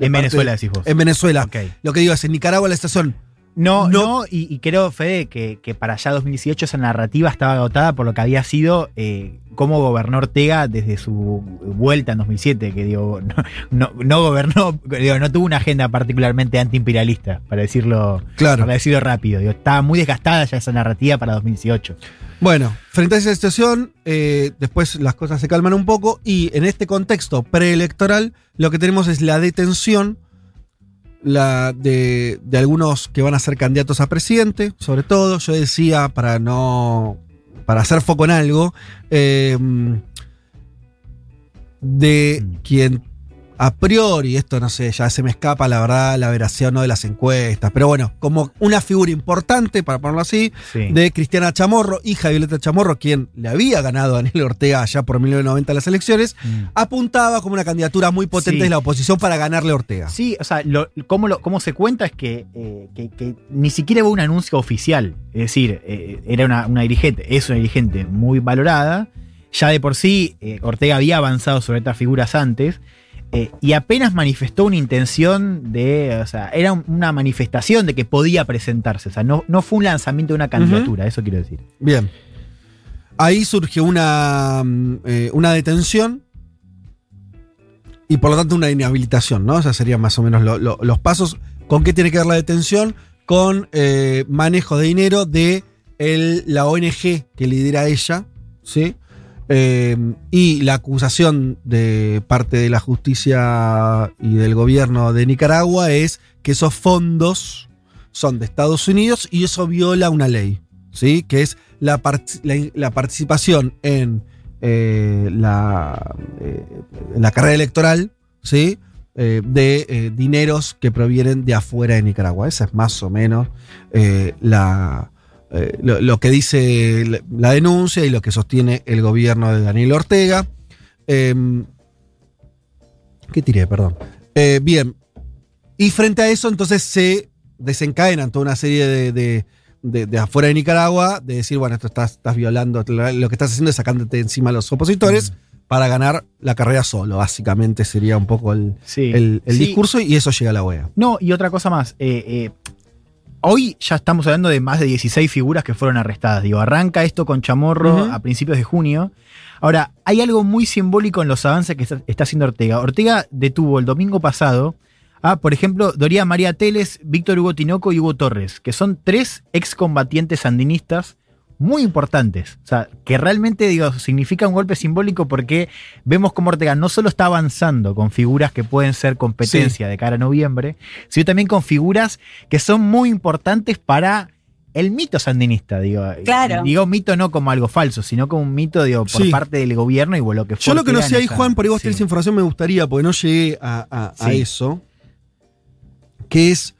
En Venezuela decís vos. En Venezuela. Ok. Lo que digo es, en Nicaragua la situación... No, No. no, y, y creo, Fede, que, que para allá 2018 esa narrativa estaba agotada por lo que había sido eh, cómo gobernó Ortega desde su vuelta en 2007, que digo, no, no, no gobernó, digo, no tuvo una agenda particularmente antiimperialista, para decirlo, Claro. para decirlo rápido. Digo, estaba muy desgastada ya esa narrativa para 2018. Bueno, frente a esa situación, eh, después las cosas se calman un poco y en este contexto preelectoral lo que tenemos es la detención la de, de algunos que van a ser candidatos a presidente, sobre todo, yo decía, para no, para hacer foco en algo, eh, de Mm. quien a priori, esto no sé, ya se me escapa la verdad, la veracidad no de las encuestas, pero bueno, como una figura importante, para ponerlo así, Sí. de Cristiana Chamorro, hija de Violeta Chamorro, quien le había ganado a Daniel Ortega allá por 1990 las elecciones, Mm. apuntaba como una candidatura muy potente Sí. de la oposición para ganarle a Ortega. Sí, o sea, lo, cómo, lo- cómo se cuenta es que, eh, que- que ni siquiera hubo un anuncio oficial. Es decir, eh, era una, una dirigente, es una dirigente muy valorada. Ya de por sí, eh, Ortega había avanzado sobre estas figuras antes. Eh, y apenas manifestó una intención de. O sea, era un- una manifestación de que podía presentarse. O sea, no, no fue un lanzamiento de una candidatura, eso quiero decir. Bien. Ahí surge una, mm, eh, una detención y por lo tanto una inhabilitación, ¿no? O sea, serían más o menos lo- lo- los pasos. ¿Con qué tiene que ver la detención? Con eh, manejo de dinero de el- la ONG que lidera ella, ¿sí? Eh, y la acusación de parte de la justicia y del gobierno de Nicaragua es que esos fondos son de Estados Unidos y eso viola una ley, ¿sí? Que es la, part- la- la participación en eh, la, eh, la carrera electoral, ¿sí? Eh, de dineros que provienen de afuera de Nicaragua. Esa es más o menos la, eh, lo, lo que dice la, denuncia y lo que sostiene el gobierno de Daniel Ortega. Em, ¿Qué tiré? Perdón. Eh, bien. Y frente a eso, entonces se desencadenan toda una serie de, de- de- de afuera de Nicaragua, de decir, bueno, esto estás, estás violando, lo que estás haciendo es sacándote encima a los opositores para ganar la carrera solo, básicamente sería un poco el, Sí. el- el Sí. discurso y eso llega a la OEA. No, y otra cosa más. Hoy ya estamos hablando de más de 16 figuras que fueron arrestadas. Digo, arranca esto con Chamorro a principios de junio. Ahora, hay algo muy simbólico en los avances que está, está haciendo Ortega. Ortega detuvo el domingo pasado a, por ejemplo, Doría María Teles, Víctor Hugo Tinoco y Hugo Torres, que son tres excombatientes sandinistas muy importantes. O sea, que realmente, digo, significa un golpe simbólico porque vemos cómo Ortega no solo está avanzando con figuras que pueden ser competencia de cara a noviembre, sino también con figuras que son muy importantes para el mito sandinista, digo. Claro. Digo mito no como algo falso, sino como un mito, digo, por Sí. parte del gobierno y lo que fue Yo lo que no sé ahí, Juan, por ahí vos sí. tenés información, me gustaría, porque no llegué a, a- a Sí. eso, que es,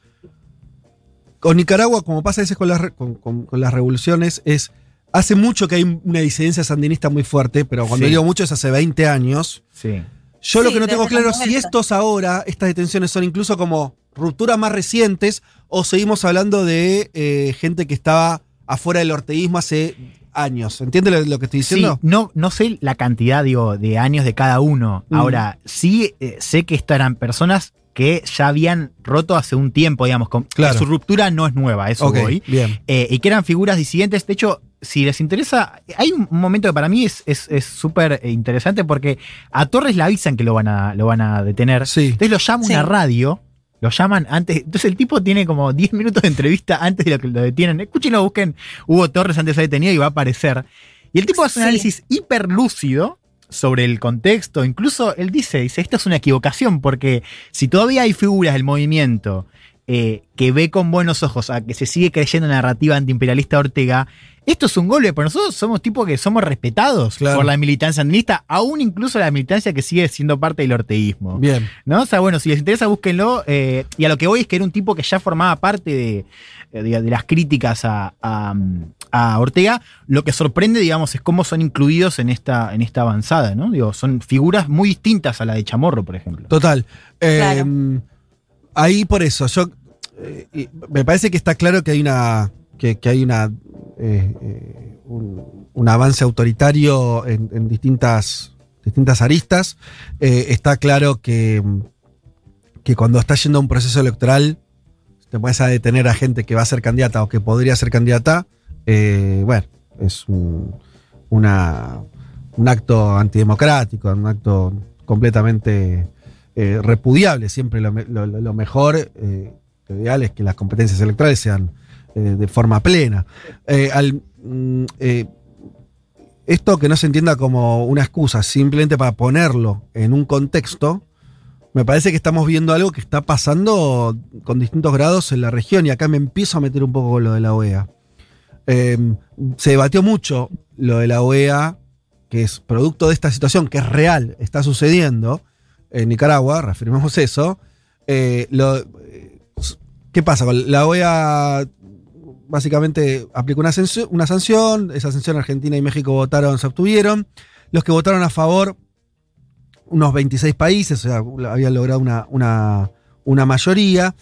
con Nicaragua, como pasa a veces con las, con, con- con las revoluciones, es, hace mucho que hay una disidencia sandinista muy fuerte, pero cuando Sí. digo mucho es hace 20 años. Sí. Yo lo Sí, que no tengo claro es si 90. estos ahora, estas detenciones son incluso como rupturas más recientes o seguimos hablando de eh, gente que estaba afuera del orteguismo hace años. ¿Entiendes lo, lo que estoy Sí, diciendo? no, no sé la cantidad, digo, de años de cada uno. Mm. Ahora, sí eh, sé que estas eran personas que ya habían roto hace un tiempo, digamos, con, Claro. su ruptura no es nueva, a eso Ok, voy. bien. Eh, y que eran figuras disidentes. De hecho, si les interesa, hay un momento que para mí es es- es súper eh, interesante porque a Torres le avisan que lo van a, lo van a detener. Sí. Entonces lo llama Sí. una radio. Lo llaman antes. Entonces el tipo tiene como 10 minutos de entrevista antes de lo que lo detienen. Escúchenlo, busquen Hugo Torres antes de ser detenido y va a aparecer. Y el tipo hace un Sí. análisis hiper lúcido sobre el contexto. Incluso él dice, dice, esto es una equivocación, porque si todavía hay figuras del movimiento eh, que ve con buenos ojos a que se sigue creyendo narrativa antiimperialista Ortega, esto es un golpe, pero nosotros somos tipos que somos respetados Claro. por la militancia andinista, aún incluso la militancia que sigue siendo parte del orteguismo. Bien. ¿No? O sea, bueno, si les interesa, búsquenlo. eh, y a lo que voy es que era un tipo que ya formaba parte de, eh, de- de las críticas a, a- a Ortega. Lo que sorprende, digamos, es cómo son incluidos en esta, en esta avanzada, ¿no? Digo, son figuras muy distintas a la de Chamorro, por ejemplo. Total. Eh, Claro. Ahí por eso, yo eh, me parece que está claro que hay una. que, que hay una. eh, eh, un, un avance autoritario en, en distintas. distintas aristas. Eh, está claro que. que cuando estás yendo a un proceso electoral. te puedes a detener a gente que va a ser candidata o que podría ser candidata. Eh, bueno, es un, acto antidemocrático, un acto completamente eh, repudiable. Siempre lo, me- lo- lo- lo mejor, eh, lo ideal es que las competencias electorales sean de forma plena. Mm, esto que no se entienda como una excusa, simplemente para ponerlo en un contexto, me parece que estamos viendo algo que está pasando con distintos grados en la región y acá me empiezo a meter un poco con lo de la OEA. Eh, se debatió mucho lo de la OEA, que es producto de esta situación, que es real, está sucediendo en Nicaragua, reafirmemos eso. Eh, lo- eh, ¿Qué pasa? La OEA básicamente aplicó una, sanción, esa sanción Argentina y México votaron, se obtuvieron. Los que votaron a favor, unos 26 países, o sea, habían logrado una mayoría.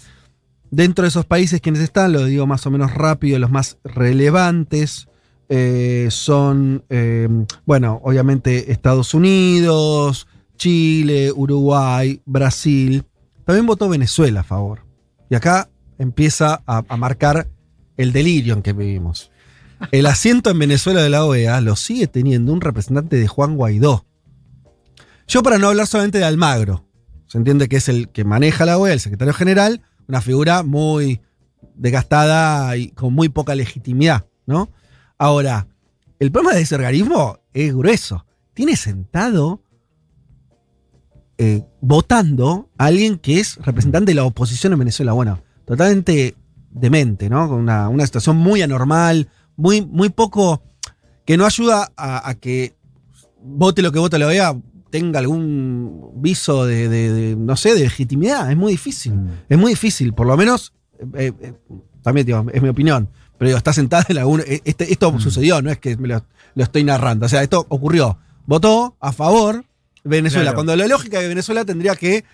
Dentro de esos países, quienes están, lo digo más o menos rápido, los más relevantes eh, son, eh, bueno, obviamente Estados Unidos, Chile, Uruguay, Brasil. También votó Venezuela a favor. Y acá empieza a, a marcar el delirio en que vivimos. El asiento en Venezuela de la OEA lo sigue teniendo un representante de Juan Guaidó. Yo para no hablar solamente de Almagro, se entiende que es el que maneja la OEA, el secretario general, una figura muy desgastada y con muy poca legitimidad, ¿no? Ahora, el problema de ese organismo es grueso. Tiene sentado eh, votando a alguien que es representante de la oposición en Venezuela. Bueno, totalmente demente, ¿no? Con una, una situación muy anormal, muy, muy poco. que no ayuda a, a que vote lo que vote la OEA tenga algún viso de, de- de, no sé, de legitimidad. Es muy difícil. Es muy difícil, por lo menos. eh, eh, también, digo, es mi opinión. Pero digo, está sentada en algún. eh, Este, esto sucedió, no es que me lo, lo estoy narrando. O sea, esto ocurrió. Votó a favor Venezuela. Claro. Cuando la lógica de Venezuela tendría que,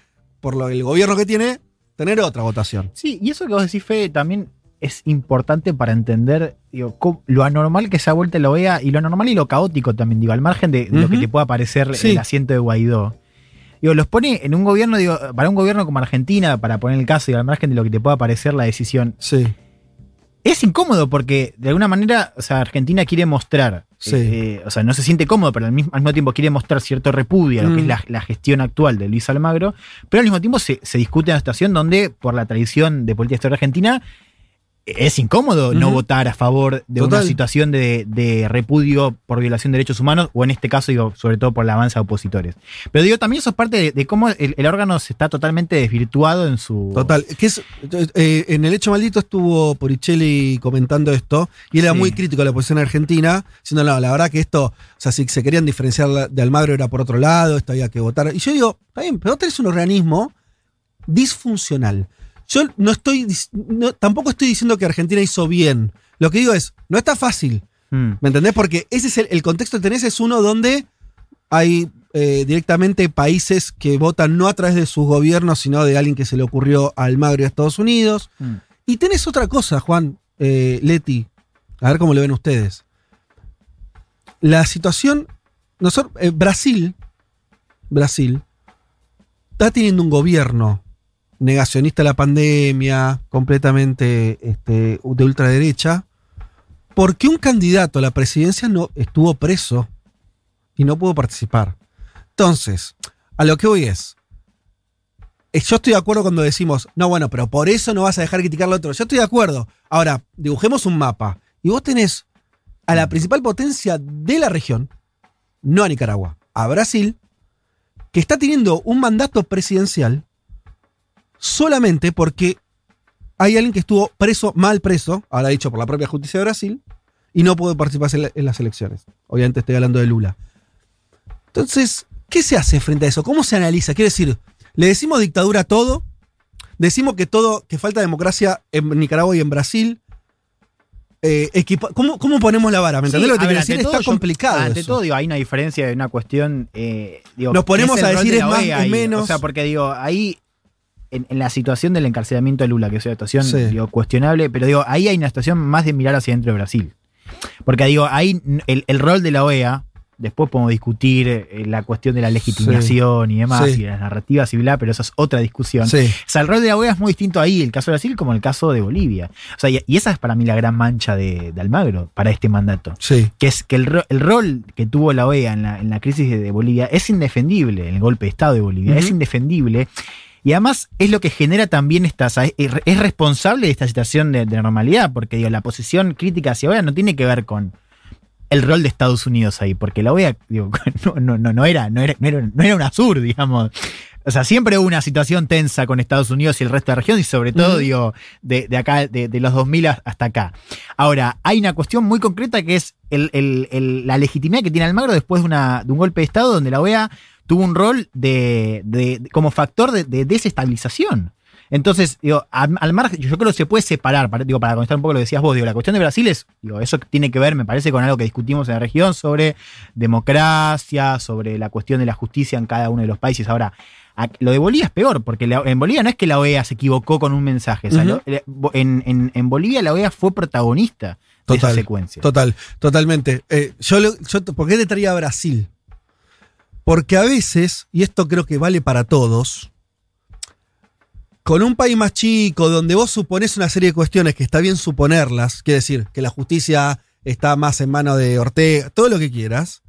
por lo, el gobierno que tiene, tener otra votación. Sí, y eso que vos decís, Fede, también es importante para entender digo, cómo- lo anormal que se ha vuelto la OEA y lo anormal y lo caótico también, digo, al margen de, lo que te pueda parecer Sí. el asiento de Guaidó. Digo, los pone en un gobierno, digo, para un gobierno como Argentina, para poner el caso y al margen de lo que te pueda parecer la decisión, Sí. es incómodo porque de alguna manera, o sea, Argentina quiere mostrar, Sí. eh, o sea, no se siente cómodo, pero al mismo, al mismo tiempo quiere mostrar cierto repudio a lo que Mm. es la, la gestión actual de Luis Almagro, pero al mismo tiempo se, se discute en una situación donde, por la tradición de política exterior argentina, es incómodo no votar a favor de Total. una situación de, de repudio por violación de derechos humanos, o en este caso, digo, sobre todo por la avanza de opositores. Pero digo, también eso es parte de, de cómo el, el órgano se está totalmente desvirtuado en su. Total. Que es, eh, en el hecho maldito estuvo Poricelli comentando esto y él era Sí. muy crítico de la posición argentina, diciendo, no, la verdad que esto, o sea, si se querían diferenciar de Almagro era por otro lado, esto había que votar. Y yo digo, está bien, pero tenés un organismo disfuncional. Yo no estoy, no- tampoco estoy diciendo que Argentina hizo bien. Lo que digo es, no está fácil. Mm. ¿Me entendés? Porque ese es el, el contexto que tenés, es uno donde hay eh, directamente países que votan no a través de sus gobiernos, sino de alguien que se le ocurrió a Almagro y a Estados Unidos. Mm. Y tenés otra cosa, Juan, eh, Leti, a ver cómo lo ven ustedes. La situación, nosotros, eh, Brasil, Brasil, está teniendo un gobierno negacionista de la pandemia, completamente este, de ultraderecha, porque un candidato a la presidencia no estuvo preso y no pudo participar. Entonces, a lo que voy es, eh, yo estoy de acuerdo cuando decimos, no, bueno, pero por eso no vas a dejar criticar al otro. Yo estoy de acuerdo. Ahora, dibujemos un mapa y vos tenés a la principal potencia de la región, no a Nicaragua, a Brasil, que está teniendo un mandato presidencial solamente porque hay alguien que estuvo preso, mal preso, ahora dicho por la propia justicia de Brasil, y no pudo participar en, la- en las elecciones. Obviamente estoy hablando de Lula. Entonces, ¿qué se hace frente a eso? ¿Cómo se analiza? Quiero decir, ¿le decimos dictadura a todo? ¿Decimos que todo, que falta democracia en Nicaragua y en Brasil? Eh, ¿cómo, cómo ponemos la vara? ¿Me entendés Sí, lo que a te quiero decir? Está yo- complicado. Ante eso. todo, digo, hay una diferencia de una cuestión. eh, digo, Nos ponemos ¿qué a decir de es más, es menos. O sea, porque digo, ahí. En, en la situación del encarcelamiento de Lula, que es una situación Sí. digo, cuestionable, pero digo, ahí hay una situación más de mirar hacia dentro de Brasil. Porque digo, ahí el, el rol de la OEA, después podemos discutir eh, la cuestión de la legitimación y demás, Sí. y las narrativas y bla, pero eso es otra discusión. Sí. O sea, el rol de la OEA es muy distinto ahí, el caso de Brasil, como el caso de Bolivia. O sea, y, esa es para mí la gran mancha de, de Almagro para este mandato. Sí. Que es que el, el rol que tuvo la OEA en la, en la crisis de, de Bolivia es indefendible, en el golpe de Estado de Bolivia, es indefendible. Y además es lo que genera también esta, o sea, es, es responsable de esta situación de, de normalidad, porque digo, la posición crítica hacia OEA no tiene que ver con el rol de Estados Unidos ahí, porque la OEA digo, no, no, no, no era, no era, no era, no era un sur, digamos. O sea, siempre hubo una situación tensa con Estados Unidos y el resto de la región, y sobre todo, digo, de, de acá, de, de los 2000 a- hasta acá. Ahora, hay una cuestión muy concreta que es el- el- el- la legitimidad que tiene Almagro después de, una, de un golpe de Estado donde la OEA tuvo un rol de, de- de- como factor de, de desestabilización. Entonces, digo, al, al margen, yo creo que se puede separar, para, digo, para contestar un poco lo que decías vos, digo, la cuestión de Brasil es, digo, eso tiene que ver, me parece, con algo que discutimos en la región sobre democracia, sobre la cuestión de la justicia en cada uno de los países. Ahora, lo de Bolivia es peor, porque la- en Bolivia no es que la OEA se equivocó con un mensaje. en, en- en Bolivia la OEA fue protagonista de esa secuencia. Total, totalmente. Eh, yo, lo- yo- ¿Por qué te traía a Brasil? Porque a veces, y esto creo que vale para todos, con un país más chico, donde vos suponés una serie de cuestiones que está bien suponerlas, quiere decir que la justicia está más en mano de Ortega, todo lo que quieras,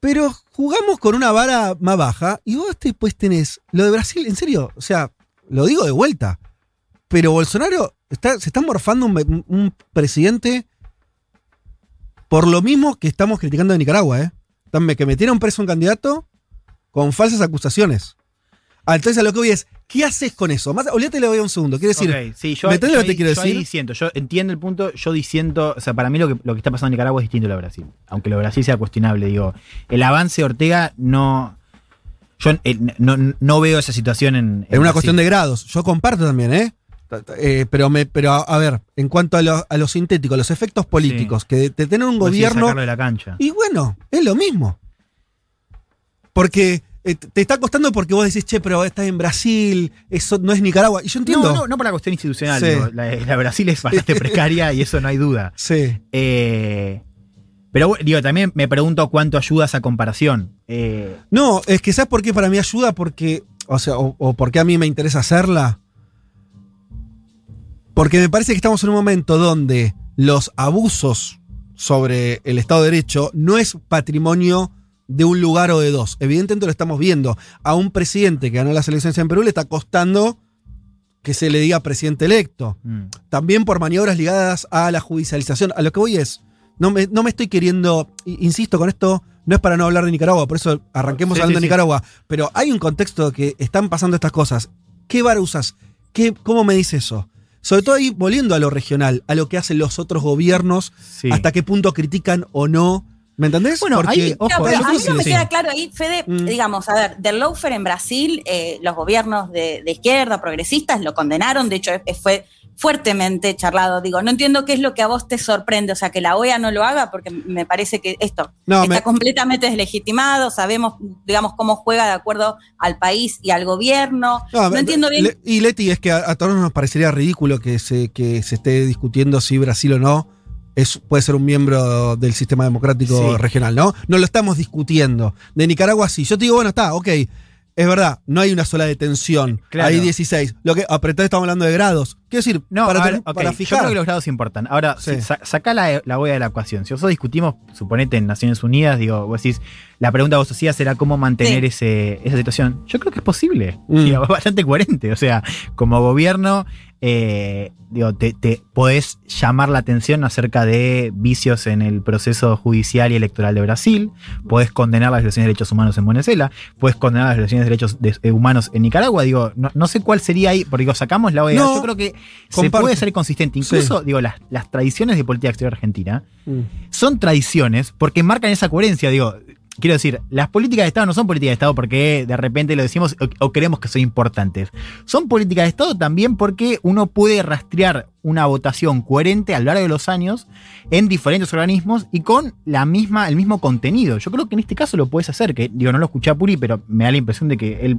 pero jugamos con una vara más baja y vos después tenés lo de Brasil, en serio, o sea, lo digo de vuelta, pero Bolsonaro está, se está morfando un, un presidente por lo mismo que estamos criticando de Nicaragua, ¿eh? Que metieron preso un candidato con falsas acusaciones. Entonces a lo que voy es, ¿qué haces con eso? Más, olvídate le voy a un segundo. Quiero decir, Ok, sí, yo, ¿me entendés yo lo que te ahí- quiero yo ahí decir? diciendo, yo entiendo el punto, yo diciendo, o sea, para mí lo que, lo que está pasando en Nicaragua es distinto a lo de Brasil. Aunque lo de Brasil sea cuestionable, digo, el avance de Ortega no. Yo eh, no, no veo esa situación en. Es una cuestión de grados. Yo comparto también, ¿eh? Eh, pero, me, pero a, a ver, en cuanto a lo, a lo sintético, a los efectos políticos, que de, de tener un decís gobierno. de la cancha. Y bueno, es lo mismo. Porque eh, te está costando porque vos decís, che, pero estás en Brasil, eso no es Nicaragua. Y yo entiendo. No, no, no por la cuestión institucional. Sí. digo, la, la Brasil es bastante precaria y eso no hay duda. Sí. Eh, pero digo, también me pregunto cuánto ayuda esa comparación. No, es que ¿sabes por qué para mí ayuda? Porque, o sea, o, o porque a mí me interesa hacerla. Porque me parece que estamos en un momento donde los abusos sobre el Estado de Derecho no es patrimonio de un lugar o de dos. Evidentemente lo estamos viendo. A un presidente que ganó las elecciones en Perú le está costando que se le diga presidente electo. mm. También por maniobras ligadas a la judicialización. A lo que voy es, no me, no me estoy queriendo, insisto con esto, no es para no hablar de Nicaragua, por eso arranquemos Sí, hablando sí, de sí. Nicaragua, pero hay un contexto que están pasando estas cosas. ¿Qué bar usas? ¿Qué, ¿Cómo me dice eso? Sobre todo ahí, volviendo a lo regional, a lo que hacen los otros gobiernos, Sí. hasta qué punto critican o no. ¿Me entendés? Bueno, ahí, ojo, No, pero yo a mí no me sí. queda claro ahí, Fede, Mm. digamos, a ver, del lawfare en Brasil, eh, los gobiernos de, de izquierda, progresistas, lo condenaron, de hecho fue fuertemente charlado. Digo, no entiendo qué es lo que a vos te sorprende, o sea, que la OEA no lo haga, porque me parece que esto No, está me- completamente deslegitimado, sabemos, digamos, cómo juega de acuerdo al país y al gobierno. No, me- entiendo bien. Le- y Leti, es que a, a todos nos parecería ridículo que se, que se esté discutiendo si Brasil o no es, puede ser un miembro del sistema democrático Sí. regional, ¿no? No lo estamos discutiendo. De Nicaragua sí. Yo te digo, bueno, está, ok. Es verdad, no hay una sola detención. Claro. Hay 16. Lo que apretado estamos hablando de grados. Quiero decir, No, para, ver, para yo fijar. creo que los grados importan. Ahora, Sí. si sa- saca la, la OEA de la ecuación. Si nosotros discutimos, suponete en Naciones Unidas, digo, vos decís, la pregunta que vos hacías era cómo mantener Sí. ese, esa situación. Yo creo que es posible. Mm. Bastante coherente. O sea, como gobierno, eh, digo, te, te podés llamar la atención acerca de vicios en el proceso judicial y electoral de Brasil, podés condenar las violaciones de derechos humanos en Venezuela, podés condenar las violaciones de derechos de- eh, humanos en Nicaragua. Digo, no, no sé cuál sería ahí, porque digo, sacamos la OEA. No, Yo creo que se puede ser consistente. Incluso, digo, las, las tradiciones de política exterior argentina Mm. son tradiciones porque marcan esa coherencia. Digo, quiero decir, las políticas de Estado no son políticas de Estado porque de repente lo decimos o, o creemos que son importantes. Son políticas de Estado también porque uno puede rastrear una votación coherente a lo largo de los años en diferentes organismos y con la misma, el mismo contenido. Yo creo que en este caso lo puedes hacer, que digo, no lo escuché a Puri, pero me da la impresión de que él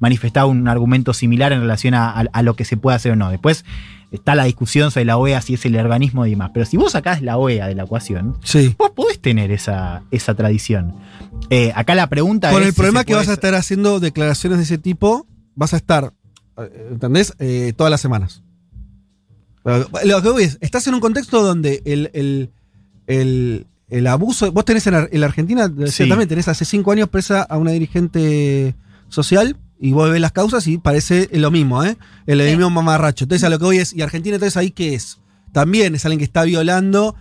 manifestaba un argumento similar en relación a- a lo que se puede hacer o no. Después está la discusión sobre la OEA, si es el organismo y demás. Pero si vos sacás la OEA de la ecuación, Sí. vos podés tener esa, esa tradición. Eh, acá la pregunta Con es. el si problema que vas a estar haciendo declaraciones de ese tipo, vas a estar, eh, ¿entendés? Eh, todas las semanas. Lo que voy es, estás en un contexto donde el, el, el, el abuso, vos tenés en, la Argentina, Sí. también tenés hace cinco años presa a una dirigente social y vos ves las causas y parece lo mismo, ¿eh? El Sí. mismo mamarracho. Entonces a lo que voy es, ¿y Argentina entonces ahí qué es? También es alguien que está violando.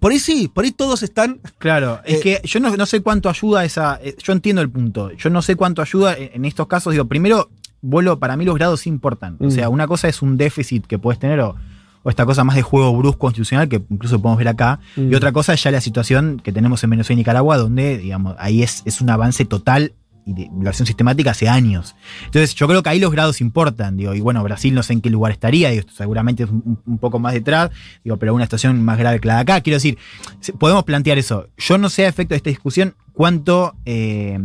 Por ahí sí, por ahí todos están Claro, es Eh, que yo no, no sé cuánto ayuda esa. eh, Yo entiendo el punto. Yo no sé cuánto ayuda en, en estos casos. Digo, primero, vuelo, para mí los grados sí importan. O Mm. sea, una cosa es un déficit que puedes tener o, o esta cosa más de juego brusco constitucional que incluso podemos ver acá. Mm. Y otra cosa es ya la situación que tenemos en Venezuela y Nicaragua, donde, digamos, ahí es, es un avance total y de violación sistemática hace años. Entonces, yo creo que ahí los grados importan, digo, y bueno, Brasil no sé en qué lugar estaría, digo, seguramente es un, poco más detrás, digo, pero una situación más grave que la de acá. Quiero decir, podemos plantear eso. Yo no sé a efecto de esta discusión cuánto, eh,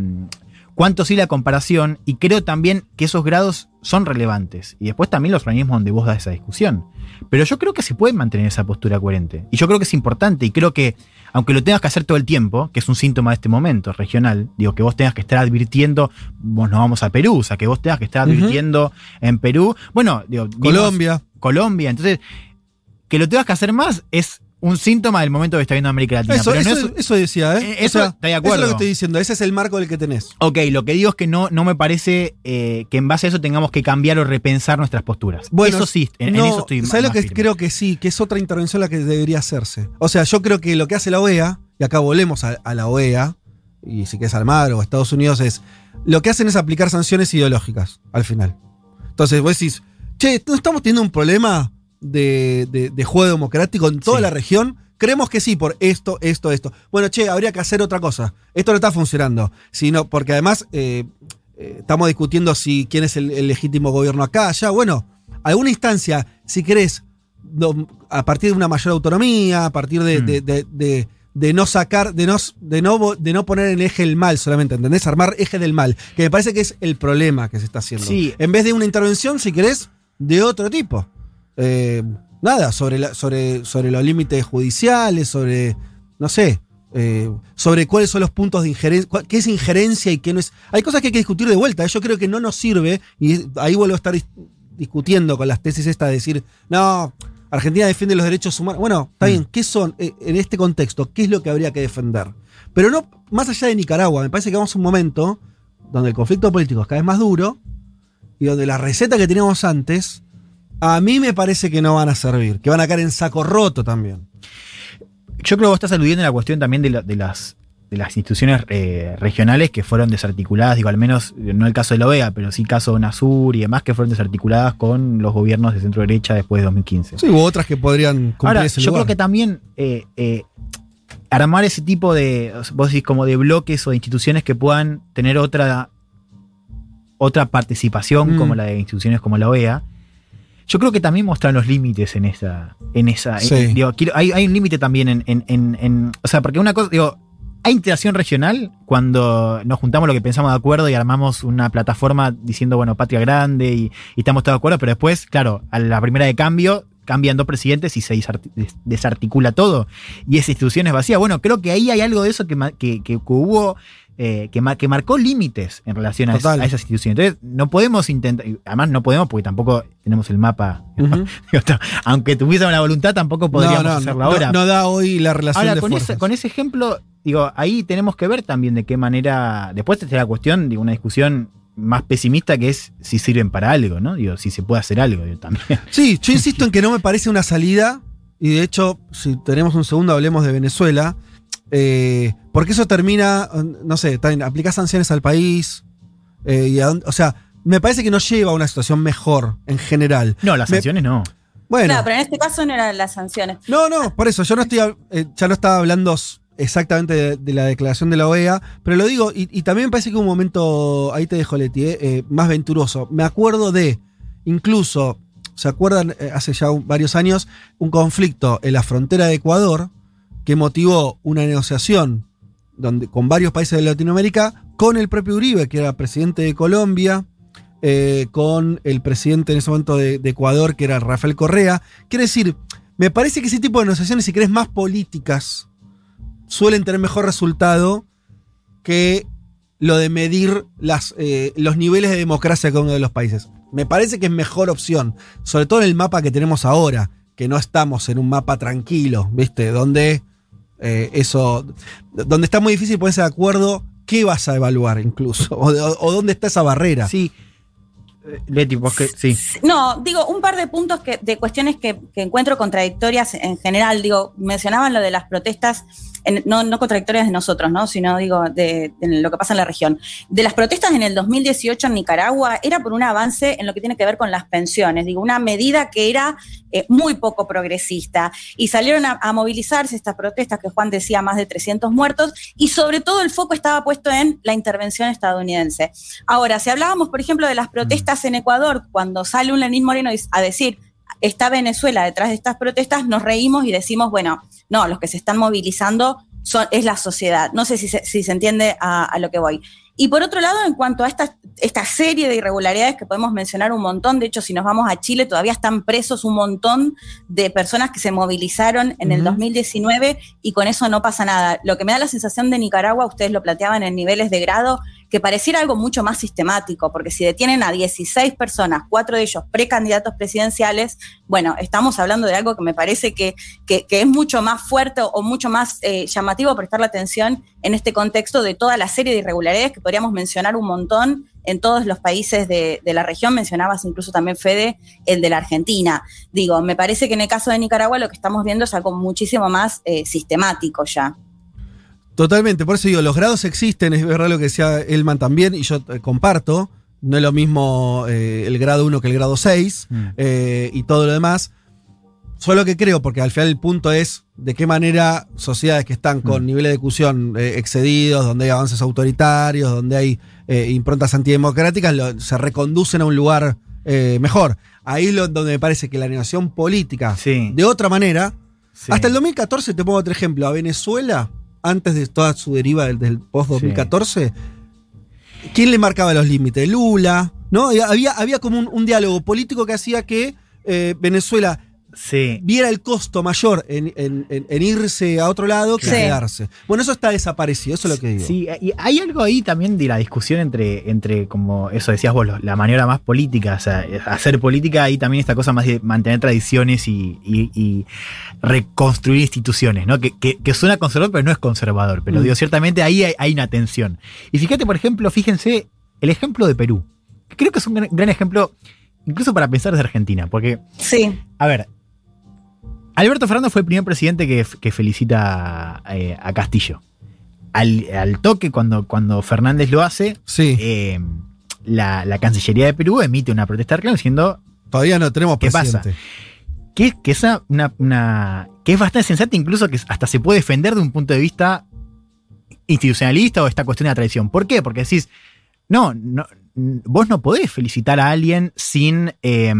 cuánto sí la comparación, y creo también que esos grados son relevantes. Y después también los organismos donde vos das esa discusión. Pero yo creo que se puede mantener esa postura coherente. Y yo creo que es importante. Y creo que, aunque lo tengas que hacer todo el tiempo, que es un síntoma de este momento regional, digo, que vos tengas que estar advirtiendo, vos no vamos a Perú, o sea, que vos tengas que estar advirtiendo en Perú. Bueno, digo, vimos- Colombia. Colombia. Entonces, que lo tengas que hacer más es un síntoma del momento que está viendo América Latina. Eso, pero no eso, es- eso decía, ¿eh? Eh, eso estoy de acuerdo. Eso es lo que estoy diciendo. Ese es el marco del que tenés. Ok, lo que digo es que no, no me parece eh, que en base a eso tengamos que cambiar o repensar nuestras posturas. Bueno, eso sí, en, en no, eso estoy ¿Sabes lo que firme. creo que sí? Que es otra intervención la que debería hacerse. O sea, yo creo que lo que hace la OEA, y acá volvemos a, a la OEA, y si quieres Almagro o Estados Unidos, es. Lo que hacen es aplicar sanciones ideológicas al final. Entonces vos decís, che, ¿no estamos teniendo un problema de, de- de juego democrático en toda Sí. la región? Creemos que sí, por esto, esto, esto. Bueno, che, habría que hacer otra cosa. Esto no está funcionando. Sino, porque además eh, eh, estamos discutiendo si quién es el, el legítimo gobierno acá, allá. Bueno, alguna instancia, si querés, a partir de una mayor autonomía, a partir de, Mm. de- no sacar, de no, de no, de no poner en eje el mal solamente, ¿entendés? Armar eje del mal, que me parece que es el problema que se está haciendo. Sí. En vez de una intervención, si querés, de otro tipo. Eh, nada, sobre, la- sobre, sobre los límites judiciales, sobre, no sé, eh, sobre cuáles son los puntos de injerencia, qué es injerencia y qué no es. Hay cosas que hay que discutir de vuelta. ¿eh? Yo creo que no nos sirve, y ahí vuelvo a estar dis- discutiendo con las tesis estas de decir, no, Argentina defiende los derechos humanos. Bueno, está bien, ¿qué son eh, en este contexto? ¿Qué es lo que habría que defender? Pero no, más allá de Nicaragua, me parece que vamos a un momento donde el conflicto político es cada vez más duro y donde la receta que teníamos antes, a mí me parece que no van a servir, que van a caer en saco roto también. Yo creo que vos estás aludiendo a la cuestión también de, la- de las de las instituciones eh, regionales que fueron desarticuladas, digo, al menos eh, no el caso de la OEA, pero sí caso de UNASUR y demás que fueron desarticuladas con los gobiernos de centro derecha después de 2015. Sí, hubo otras que podrían cumplir Ahora, ese yo lugar. creo que también eh, eh, armar ese tipo de, vos decís, como de bloques o de instituciones que puedan tener otra, otra participación Mm. como la de instituciones como la OEA, yo creo que también muestran los límites en esa, en esa, Sí. en- digo, quiero- hay, hay un límite también en, en- en- o sea, porque una cosa, digo, hay integración regional cuando nos juntamos lo que pensamos de acuerdo y armamos una plataforma diciendo, bueno, patria grande y, y estamos todos de acuerdo, pero después, claro, a la primera de cambio cambian dos presidentes y se desarti- des- desarticula todo y esa institución es vacía. Bueno, creo que ahí hay algo de eso que- que hubo, eh, que, que marcó límites en relación a, es- Total. a esas instituciones. Entonces, no podemos intentar, además no podemos porque tampoco tenemos el mapa. Aunque tuviésemos la voluntad, tampoco podríamos no, no, hacerlo no, ahora. no da hoy la relación Ahora, de con ese, con ese ejemplo, digo, ahí tenemos que ver también de qué manera. Después está la cuestión de una discusión más pesimista que es si sirven para algo, ¿no? Digo, si se puede hacer algo digo, también. Sí, yo insisto en que no me parece una salida, y de hecho, si tenemos un segundo, hablemos de Venezuela, eh, porque eso termina, no sé, también aplicás sanciones al país, eh, y a dónde- o sea, me parece que no lleva a una situación mejor en general. No, las Me- sanciones no. Bueno, Claro, pero en este caso no eran las sanciones. no, no, por eso, yo no estoy, eh, ya no estaba hablando exactamente de, de la declaración de la OEA, pero lo digo, y, y también me parece que hubo un momento, ahí te dejo Leti, eh, eh, más venturoso. Me acuerdo de, incluso, ¿se acuerdan? Eh, hace ya un- varios años, un conflicto en la frontera de Ecuador que motivó una negociación donde, con varios países de Latinoamérica, con el propio Uribe, que era presidente de Colombia, eh, con el presidente en ese momento de, Ecuador, que era Rafael Correa. Quiere decir, me parece que ese tipo de negociaciones, si querés, más políticas, suelen tener mejor resultado que lo de medir eh, los niveles de democracia de cada uno de los países. Me parece que es mejor opción, sobre todo en el mapa que tenemos ahora, que no estamos en un mapa tranquilo, ¿viste? Donde eh, eso, donde está muy difícil ponerse de acuerdo qué vas a evaluar incluso, o, dónde está esa barrera. Sí. Eh, Leti, vos que. Sí. No, digo, un par de puntos que, de cuestiones que, que encuentro contradictorias en general. Digo, mencionaban lo de las protestas, en- no, no contradictorias de nosotros, ¿no? Sino, digo, de, lo que pasa en la región. De las protestas en el 2018 en Nicaragua era por un avance en lo que tiene que ver con las pensiones. Digo, una medida que era eh, muy poco progresista. Y salieron a, a movilizarse estas protestas que Juan decía, más de 300 muertos, y sobre todo el foco estaba puesto en la intervención estadounidense. Ahora, si hablábamos, por ejemplo, de las protestas en Ecuador, cuando sale un Lenín Moreno a decir, está Venezuela detrás de estas protestas, nos reímos y decimos, bueno, no, los que se están movilizando son, es la sociedad. No sé si se, si se entiende a, a lo que voy. Y por otro lado, en cuanto a esta, esta serie de irregularidades que podemos mencionar un montón, de hecho, si nos vamos a Chile, todavía están presos un montón de personas que se movilizaron en el Ujú. 2019 y con eso no pasa nada. Lo que me da la sensación de Nicaragua, ustedes lo planteaban en niveles de grado, que pareciera algo mucho más sistemático, porque si detienen a 16 personas, cuatro de ellos precandidatos presidenciales, bueno, estamos hablando de algo que me parece que, que, es mucho más fuerte o mucho más eh, llamativo prestarle atención en este contexto de toda la serie de irregularidades que podríamos mencionar un montón en todos los países de, de la región. Mencionabas incluso también, Fede, el de la Argentina. Digo, me parece que en el caso de Nicaragua lo que estamos viendo es algo muchísimo más eh, sistemático ya. Totalmente, por eso digo, los grados existen, es verdad lo que decía Elman también, y yo eh, comparto, no es lo mismo eh, el grado 1 que el grado 6 Mm. eh, y todo lo demás. Solo que creo, porque al final el punto es de qué manera sociedades que están con Mm. niveles de discusión eh, excedidos, donde hay avances autoritarios, donde hay improntas antidemocráticas, lo- se reconducen a un lugar mejor. Ahí es donde me parece que la negociación política, Sí. de otra manera, Sí. Hasta el 2014, te pongo otro ejemplo, a Venezuela, antes de toda su deriva del, del post-2014, ¿quién le marcaba los límites? Lula, ¿no? Había, había como un, un diálogo político que hacía que eh, Venezuela Sí. viera el costo mayor en, en- en- en irse a otro lado que Sí. quedarse. Bueno, eso está desaparecido, eso es lo que digo. Sí, y hay algo ahí también de la discusión entre, entre como eso decías vos, la maniobra más política, o sea, hacer política y también esta cosa más de mantener tradiciones y, y- y reconstruir instituciones, ¿no? Que, que- que suena conservador, pero no es conservador. Pero Mm. digo, ciertamente ahí hay, hay una tensión. Y fíjate, por ejemplo, fíjense el ejemplo de Perú. Creo que es un gran, gran ejemplo, incluso para pensar desde Argentina, porque Sí. a ver, Alberto Fernández fue el primer presidente que, que felicita eh, a Castillo. Al, al toque, cuando, cuando Fernández lo hace, Sí. eh, la, la Cancillería de Perú emite una protesta de reclamo diciendo Todavía no tenemos ¿Qué pasa? presidente. que, que es una, que es bastante sensata, incluso que hasta se puede defender de un punto de vista institucionalista o esta cuestión de la tradición. ¿Por qué? Porque decís, no, no vos no podés felicitar a alguien sin, eh,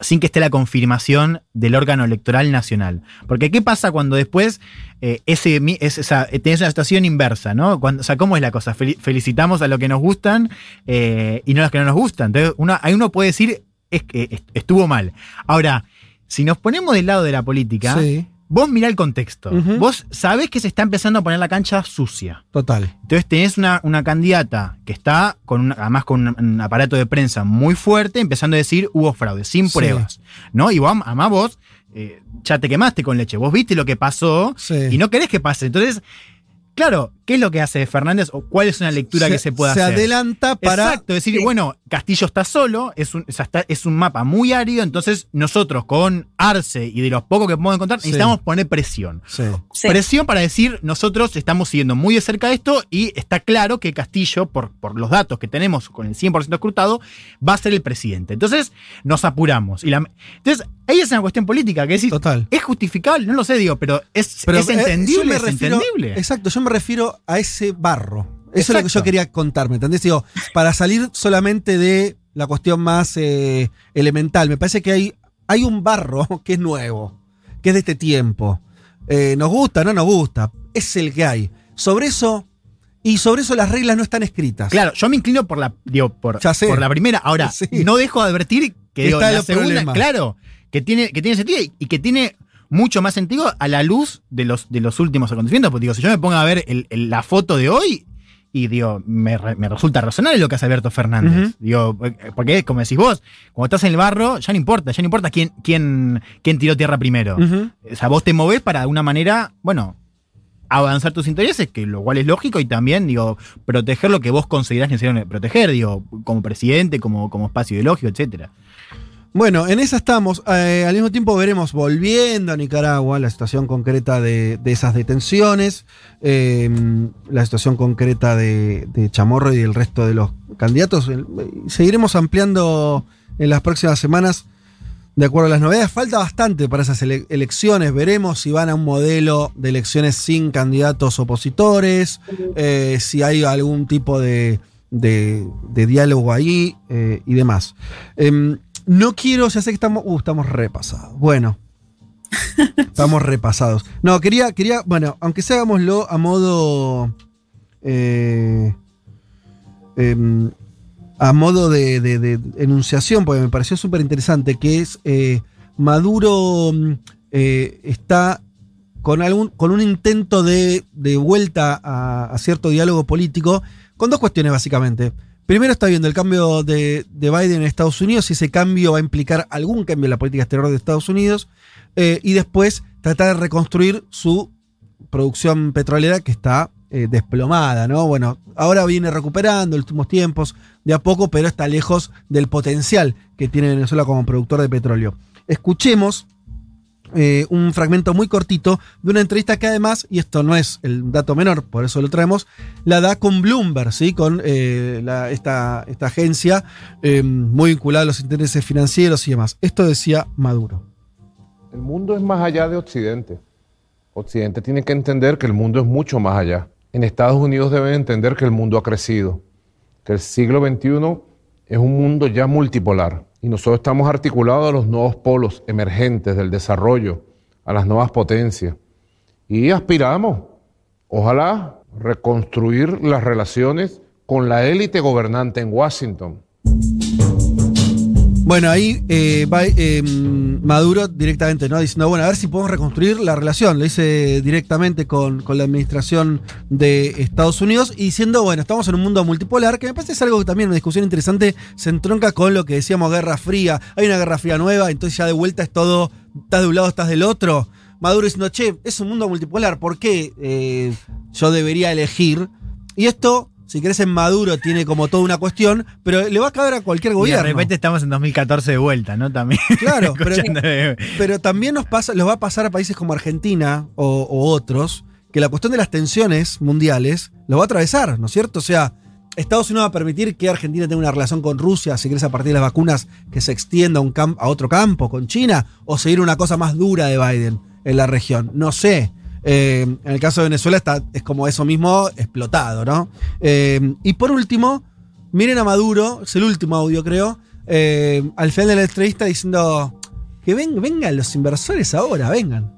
sin que esté la confirmación del órgano electoral nacional. Porque ¿qué pasa cuando después eh, ese, es, eh, tenés una situación inversa, ¿no? Cuando, o sea, ¿cómo es la cosa? Fel- felicitamos a los que nos gustan eh, y no a los que no nos gustan. Entonces, uno, ahí uno puede decir, es que est- estuvo mal. Ahora, si nos ponemos del lado de la política, Sí, vos mirá el contexto. Vos sabés que se está empezando a poner la cancha sucia. total. Entonces tenés una, una candidata que está con una- además con un, un aparato de prensa muy fuerte, empezando a decir hubo fraude, sin Sí. pruebas. ¿No? Y vos, además vos eh, ya te quemaste con leche. Vos viste lo que pasó Sí. y no querés que pase. Entonces, claro, ¿qué es lo que hace Fernández? ¿O cuál es una lectura que se puede se hacer? adelanta para. Exacto, decir, bueno, Castillo está solo, es un, o sea, está- es un mapa muy árido, entonces nosotros con Arce y de los pocos que podemos encontrar, Sí. necesitamos poner presión. Sí. Sí. Presión para decir, nosotros estamos siguiendo muy de cerca esto y está claro que Castillo, por, por los datos que tenemos con el 100% escrutado, va a ser el presidente. Entonces nos apuramos. Y la- entonces, ahí es una cuestión política, que decir, Total. ¿es justificable? No lo sé, digo, pero es, Pero, es eh, entendible, me es entendible. Exacto, yo me refiero a ese barro. Eso es lo que yo quería contarme, ¿entendés? Digo, para salir solamente de la cuestión más eh, elemental, me parece que hay, hay un barro que es nuevo, que es de este tiempo. Eh, nos gusta, no nos gusta, es el que hay. Sobre eso, y sobre eso las reglas no están escritas. Claro, yo me inclino por la, digo, por, Ya sé. por la primera. Ahora, Sí. no dejo de advertir que digo, está la segunda, problema. claro, que tiene, que tiene sentido y, y que tiene mucho más sentido a la luz de los, de los últimos acontecimientos. Porque digo, si yo me pongo a ver el- el- la foto de hoy, y digo, me, re- me resulta razonable lo que hace Alberto Fernández. Digo, porque como decís vos, cuando estás en el barro, ya no importa, ya no importa quién, quién, quién tiró tierra primero. O sea, vos te movés para de una manera, bueno, avanzar tus intereses, que lo cual es lógico, y también, digo, proteger lo que vos considerás necesario proteger, digo, como presidente, como, como espacio ideológico, etcétera. Bueno, en esa estamos. Eh, al mismo tiempo veremos, volviendo a Nicaragua, la situación concreta de, esas detenciones, eh, la situación concreta de, Chamorro y del resto de los candidatos. El- seguiremos ampliando en las próximas semanas de acuerdo a las novedades. Falta bastante para esas ele- elecciones. Veremos si van a un modelo de elecciones sin candidatos opositores, eh, si hay algún tipo de, de- diálogo ahí eh, y demás. No quiero, ya sé que estamos. Uh, estamos repasados. Bueno. estamos repasados. No, quería, quería. Bueno, aunque sea hagámoslo a modo. eh, em, a modo de, de- de enunciación, porque me pareció súper interesante, que es eh, Maduro mm, eh, está con, algún, con un intento de, de vuelta a, a cierto diálogo político, con dos cuestiones básicamente. Primero está viendo el cambio de, de Biden en Estados Unidos, si ese cambio va a implicar algún cambio en la política exterior de Estados Unidos, eh, y después tratar de reconstruir su producción petrolera que está eh, desplomada, ¿no? Bueno, ahora viene recuperando en los últimos tiempos, de a poco, pero está lejos del potencial que tiene Venezuela como productor de petróleo. Escuchemos eh, un fragmento muy cortito de una entrevista que además, y esto no es el dato menor, por eso lo traemos, la da con Bloomberg, ¿sí? con eh, esta, esta agencia eh, muy vinculada a los intereses financieros y demás. Esto decía Maduro. El mundo es más allá de Occidente. Occidente tiene que entender que el mundo es mucho más allá. En Estados Unidos deben entender que el mundo ha crecido, que el siglo XXI es un mundo ya multipolar y nosotros estamos articulados a los nuevos polos emergentes del desarrollo, a las nuevas potencias. Y aspiramos, ojalá, reconstruir las relaciones con la élite gobernante en Washington. Bueno, ahí eh, va eh, Maduro directamente, ¿no? Diciendo, bueno, a ver si podemos reconstruir la relación. Lo dice directamente con, con, la administración de Estados Unidos y diciendo, bueno, estamos en un mundo multipolar, que me parece es algo que también una discusión interesante se entronca con lo que decíamos Guerra Fría. Hay una Guerra Fría nueva, entonces ya de vuelta es todo, estás de un lado, estás del otro. Maduro diciendo, che, es un mundo multipolar, ¿por qué eh, yo debería elegir? Y esto si querés en Maduro tiene como toda una cuestión, pero le va a caber a cualquier gobierno. Y de repente estamos en 2014 de vuelta, ¿no? También. Claro, pero, pero, también nos pasa, los va a pasar a países como Argentina o, o, otros, que la cuestión de las tensiones mundiales lo va a atravesar, ¿no es cierto? O sea, Estados Unidos va a permitir que Argentina tenga una relación con Rusia, si querés a partir de las vacunas, que se extienda un a otro campo, con China, o seguir una cosa más dura de Biden en la región. No sé. Eh, en el caso de Venezuela está, es como eso mismo explotado, ¿no? Eh, y por último, miren a Maduro, es el último audio creo, eh, al final de la entrevista diciendo que ven, vengan los inversores ahora, vengan.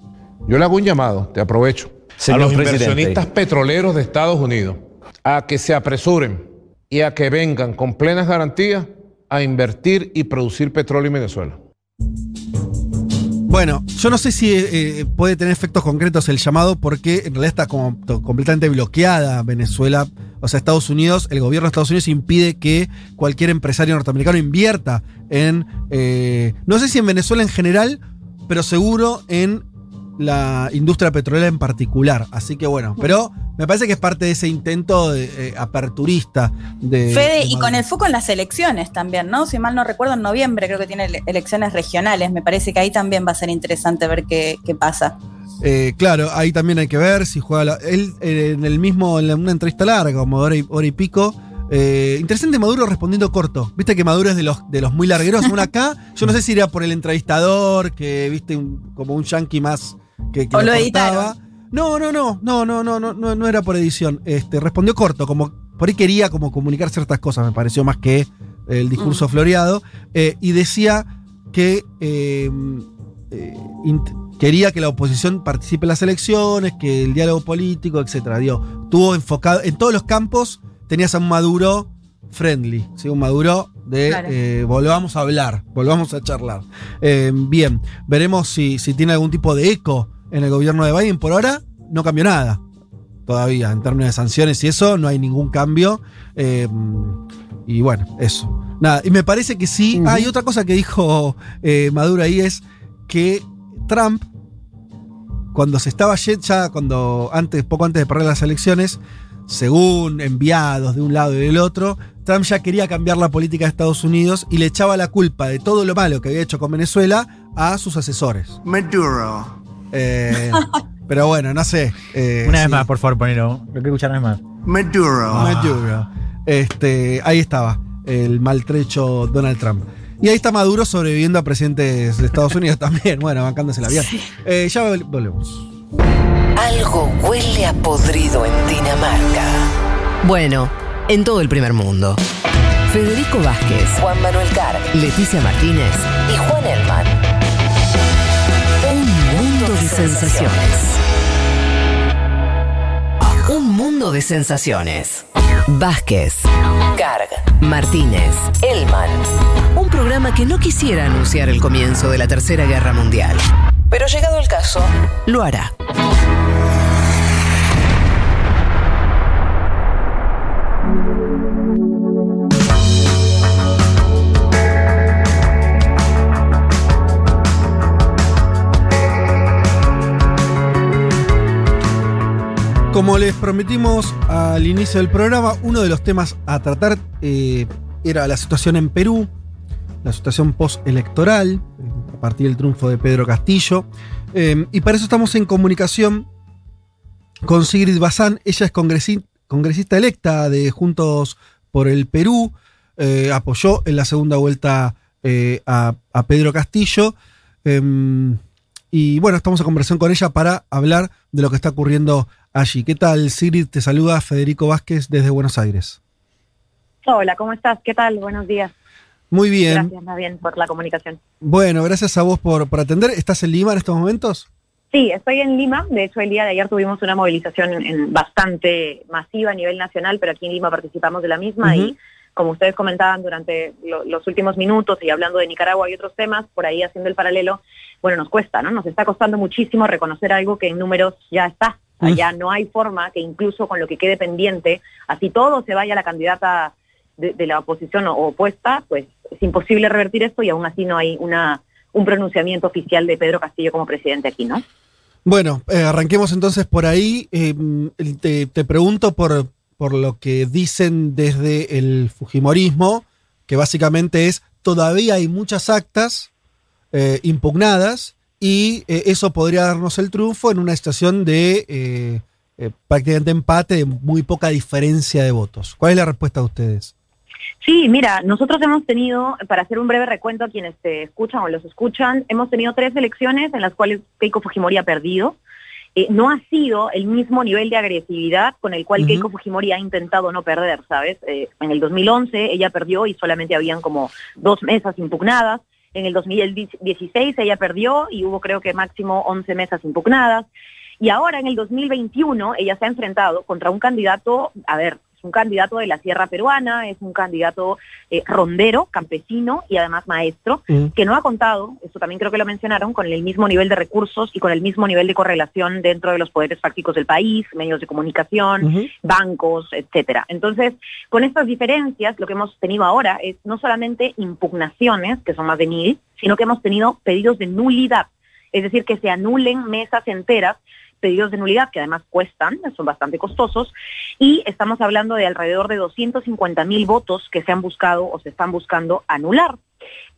Yo le hago un llamado, te aprovecho, Señor a los presidente. inversionistas petroleros de Estados Unidos a que se apresuren y a que vengan con plenas garantías a invertir y producir petróleo en Venezuela. Bueno, yo no sé si eh, puede tener efectos concretos el llamado porque en realidad está como completamente bloqueada Venezuela. O sea, Estados Unidos, el gobierno de Estados Unidos impide que cualquier empresario norteamericano invierta en, eh, no sé si en Venezuela en general, pero seguro en la industria petrolera en particular. Así que bueno, pero me parece que es parte de ese intento de, eh, aperturista de. Fede, de y con el foco en las elecciones también, ¿no? Si mal no recuerdo, en noviembre creo que tiene ele- elecciones regionales. Me parece que ahí también va a ser interesante ver qué, qué pasa. Eh, claro, ahí también hay que ver si juega. la- él eh, en el mismo, en una entrevista larga, como hora y, hora y pico. eh, interesante Maduro respondiendo corto. Viste que Maduro es de los, de los muy largueros. Una acá, yo no sé si era por el entrevistador, que viste un- como un yankee más que, que o lo, editaba. No, no, no, no, no, no, no, no era por edición. Este, respondió corto, como por ahí quería como comunicar ciertas cosas, me pareció más que el discurso mm. floreado. Eh, y decía que eh, eh, quería que la oposición participe en las elecciones, que el diálogo político, etcétera. Digo, estuvo enfocado en todos los campos, tenías a un Maduro friendly, ¿sí? un Maduro de Claro. eh, volvamos a hablar, volvamos a charlar. Eh, bien, veremos si, si tiene algún tipo de eco en el gobierno de Biden. Por ahora no cambió nada todavía en términos de sanciones y eso, no hay ningún cambio. Eh, y bueno, eso. Nada, y me parece que sí. Ah, y otra cosa que dijo eh, Maduro ahí es que Trump, cuando se estaba yendo, ya cuando antes, poco antes de perder las elecciones, según enviados de un lado y del otro, Trump ya quería cambiar la política de Estados Unidos y le echaba la culpa de todo lo malo que había hecho con Venezuela a sus asesores. Maduro. Eh, pero bueno, no sé. eh, Una vez sí. más, por favor, ponelo. Lo quiero escuchar una vez más. Maduro. Maduro. Este, ahí estaba, el maltrecho Donald Trump. Y ahí está Maduro sobreviviendo a presidentes de Estados Unidos también, bueno, bancándose la vida. Eh, ya vol- volvemos. Algo huele a podrido en Dinamarca. Bueno, en todo el primer mundo. Federico Vázquez, Juan Manuel Carr, Leticia Martínez y Juan Elman. Un mundo de sensaciones. Un mundo de sensaciones. Vázquez, Carg, Martínez, Elman. Un programa que no quisiera anunciar el comienzo de la Tercera Guerra Mundial. Pero llegado el caso, lo hará. Como les prometimos al inicio del programa, uno de los temas a tratar eh, era la situación en Perú, la situación postelectoral, a partir del triunfo de Pedro Castillo. Eh, y para eso estamos en comunicación con Sigrid Bazán. Ella es congresi- congresista electa de Juntos por el Perú. eh, apoyó en la segunda vuelta eh, a, a Pedro Castillo. Em, y bueno, estamos en conversación con ella para hablar de lo que está ocurriendo allí. ¿Qué tal, Sigrid? Te saluda Federico Vázquez desde Buenos Aires. Hola, ¿cómo estás? ¿Qué tal? Buenos días. Muy bien. Gracias, bien, por la comunicación. Bueno, gracias a vos por, por atender. ¿Estás en Lima en estos momentos? Sí, estoy en Lima. De hecho, el día de ayer tuvimos una movilización en- en bastante masiva a nivel nacional, pero aquí en Lima participamos de la misma y como ustedes comentaban durante lo- los últimos minutos y hablando de Nicaragua y otros temas, por ahí haciendo el paralelo, bueno, nos cuesta, ¿no? Nos está costando muchísimo reconocer algo que en números ya está. Mm. ya no hay forma que incluso con lo que quede pendiente, así todo se vaya a la candidata de, de la oposición o opuesta, pues es imposible revertir esto y aún así no hay una un pronunciamiento oficial de Pedro Castillo como presidente aquí, ¿no? Bueno, eh, arranquemos entonces por ahí. Eh, te, te pregunto por, por lo que dicen desde el Fujimorismo, que básicamente es todavía hay muchas actas eh, impugnadas y eh, eso podría darnos el triunfo en una situación de eh, eh, prácticamente empate, de muy poca diferencia de votos. ¿Cuál es la respuesta de ustedes? Sí, mira, nosotros hemos tenido, para hacer un breve recuento a quienes te escuchan o los escuchan, hemos tenido tres elecciones en las cuales Keiko Fujimori ha perdido. Eh, no ha sido el mismo nivel de agresividad con el cual. Keiko Fujimori ha intentado no perder, ¿sabes? Eh, en el 2011 ella perdió y solamente habían como dos mesas impugnadas. En el 2016 ella perdió y hubo creo que máximo 11 mesas impugnadas. Y ahora en el 2021 ella se ha enfrentado contra un candidato, a ver, un candidato de la Sierra Peruana, es un candidato eh, rondero, campesino y además maestro, Mm. que no ha contado, eso también creo que lo mencionaron, con el mismo nivel de recursos y con el mismo nivel de correlación dentro de los poderes fácticos del país, medios de comunicación, bancos, etcétera. Entonces, con estas diferencias, lo que hemos tenido ahora es no solamente impugnaciones, que son más de mil, sino que hemos tenido pedidos de nulidad, es decir, que se anulen mesas enteras pedidos de nulidad que además cuestan, son bastante costosos, y estamos hablando de alrededor de 250 mil votos que se han buscado o se están buscando anular.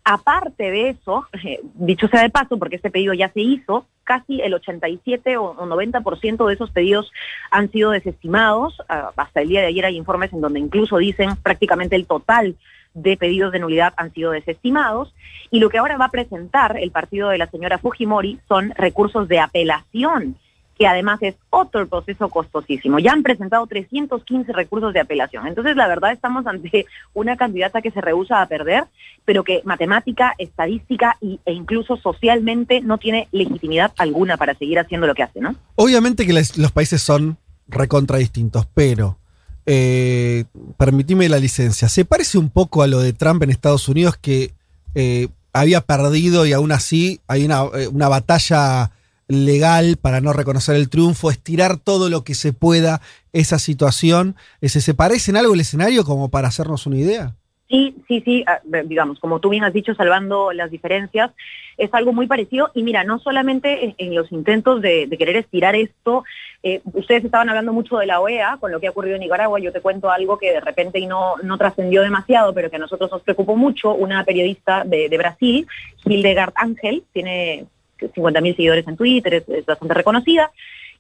Aparte de eso, dicho sea de paso, porque este pedido ya se hizo, casi el 87 o o 90% de esos pedidos han sido desestimados. Ah, hasta el día de ayer hay informes en donde incluso dicen prácticamente el total de pedidos de nulidad han sido desestimados. Y lo que ahora va a presentar el partido de la señora Fujimori son recursos de apelación que además es otro proceso costosísimo. Ya han presentado 315 recursos de apelación. Entonces, la verdad, estamos ante una candidata que se rehúsa a perder, pero que matemática, estadística y, e incluso socialmente no tiene legitimidad alguna para seguir haciendo lo que hace, ¿no? Obviamente que los países son recontra distintos, pero eh, permitime la licencia. ¿Se parece un poco a lo de Trump en Estados Unidos que eh, había perdido y aún así hay una, eh, una batalla legal para no reconocer el triunfo, estirar todo lo que se pueda esa situación? ¿Ese, ¿Se parece en algo el escenario como para hacernos una idea? Sí, sí, sí, ah, digamos, como tú bien has dicho, salvando las diferencias, es algo muy parecido. Y mira, no solamente en, en los intentos de, de querer estirar esto, eh, ustedes estaban hablando mucho de la OEA, con lo que ha ocurrido en Nicaragua, yo te cuento algo que de repente y no, no trascendió demasiado, pero que a nosotros nos preocupó mucho, una periodista de, de Brasil, Hildegard Ángel, tiene 50 mil seguidores en Twitter, es, es bastante reconocida,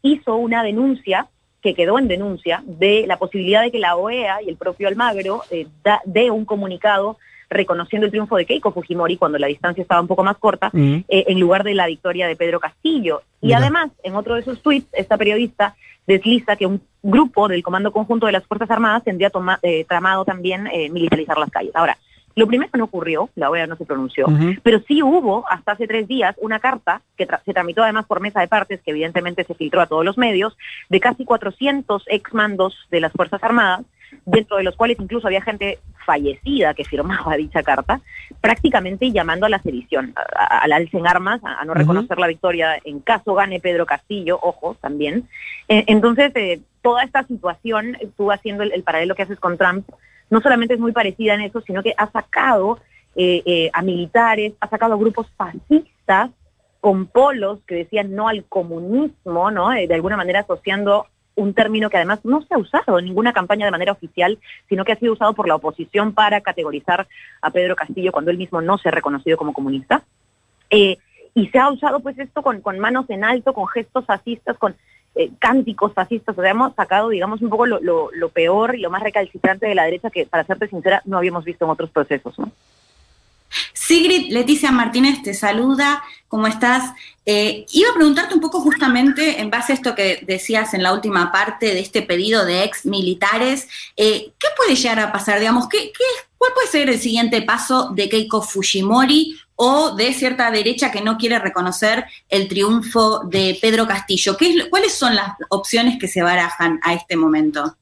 hizo una denuncia que quedó en denuncia de la posibilidad de que la OEA y el propio Almagro eh, da- dé un comunicado reconociendo el triunfo de Keiko Fujimori cuando la distancia estaba un poco más corta, Mm. eh, en lugar de la victoria de Pedro Castillo. Y Mira. además, en otro de sus tweets, esta periodista desliza que un grupo del Comando Conjunto de las Fuerzas Armadas tendría toma- eh, tramado también militarizar las calles. Ahora, lo primero no ocurrió, la OEA no se pronunció, pero sí hubo hasta hace tres días una carta que tra- se tramitó además por mesa de partes, que evidentemente se filtró a todos los medios, de casi 400 exmandos de las Fuerzas Armadas, dentro de los cuales incluso había gente fallecida que firmaba dicha carta, prácticamente llamando a la sedición, al alce en armas, a, a no reconocer la victoria en caso gane Pedro Castillo, ojo, también. Eh, entonces, eh, toda esta situación, eh, tú haciendo el, el paralelo que haces con Trump, no solamente es muy parecida en eso, sino que ha sacado eh, eh, a militares, ha sacado a grupos fascistas con polos que decían no al comunismo, ¿no? Eh, de alguna manera asociando un término que además no se ha usado en ninguna campaña de manera oficial, sino que ha sido usado por la oposición para categorizar a Pedro Castillo cuando él mismo no se ha reconocido como comunista. Y se ha usado pues esto con, con manos en alto, con gestos fascistas, con eh, cánticos fascistas, o sea, hemos sacado, digamos, un poco lo, lo- lo peor y lo más recalcitrante de la derecha que, para serte sincera, no habíamos visto en otros procesos. Sigrid Leticia Martínez te saluda, ¿cómo estás? Eh, iba a preguntarte un poco justamente en base a esto que decías en la última parte de este pedido de ex militares, eh, ¿qué puede llegar a pasar? Digamos, ¿qué, qué es ¿Cuál puede ser el siguiente paso de Keiko Fujimori o de cierta derecha que no quiere reconocer el triunfo de Pedro Castillo? ¿Qué es, ¿Cuáles son las opciones que se barajan a este momento?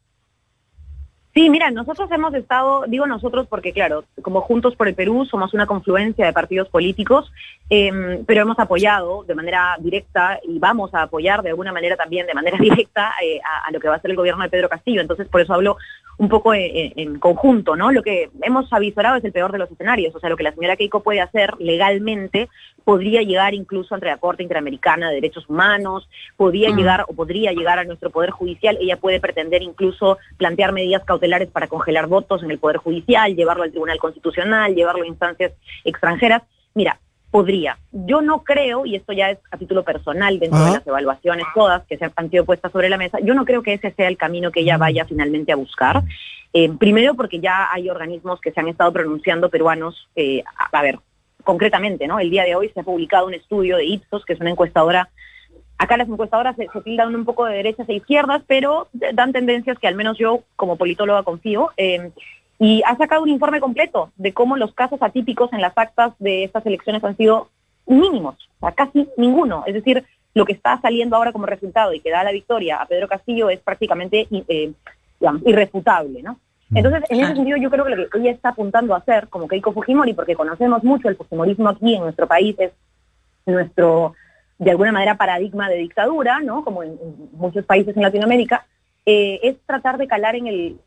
Sí, mira, nosotros hemos estado, digo nosotros porque claro, como Juntos por el Perú somos una confluencia de partidos políticos, eh, pero hemos apoyado de manera directa y vamos a apoyar de alguna manera también de manera directa eh, a, lo que va a ser el gobierno de Pedro Castillo. Entonces, por eso hablo un poco en, en, conjunto, ¿no? Lo que hemos avisorado es el peor de los escenarios, o sea, lo que la señora Keiko puede hacer legalmente podría llegar incluso ante la Corte Interamericana de Derechos Humanos, podría mm. llegar o podría llegar a nuestro Poder Judicial, ella puede pretender incluso plantear medidas cautelares para congelar votos en el Poder Judicial, llevarlo al Tribunal Constitucional, llevarlo a instancias extranjeras. Mira, podría. Yo no creo, y esto ya es a título personal dentro Ajá. de las evaluaciones todas que se han sido puestas sobre la mesa, yo no creo que ese sea el camino que ella vaya finalmente a buscar. Eh, primero porque ya hay organismos que se han estado pronunciando peruanos, eh, a, a, ver, concretamente, ¿no? El día de hoy se ha publicado un estudio de Ipsos, que es una encuestadora Acá las encuestadoras se, se, tildan un poco de derechas e izquierdas, pero dan tendencias que al menos yo como politóloga confío. Eh, y ha sacado un informe completo de cómo los casos atípicos en las actas de estas elecciones han sido mínimos, o sea, casi ninguno. Es decir, lo que está saliendo ahora como resultado y que da la victoria a Pedro Castillo es prácticamente eh, digamos, irrefutable, ¿no? Entonces, en ese sentido, yo creo que lo que ella está apuntando a hacer, como Keiko Fujimori, porque conocemos mucho el fujimorismo aquí en nuestro país, es nuestro, de alguna manera, paradigma de dictadura, ¿no? Como en, en muchos países en Latinoamérica, eh, es tratar de calar en el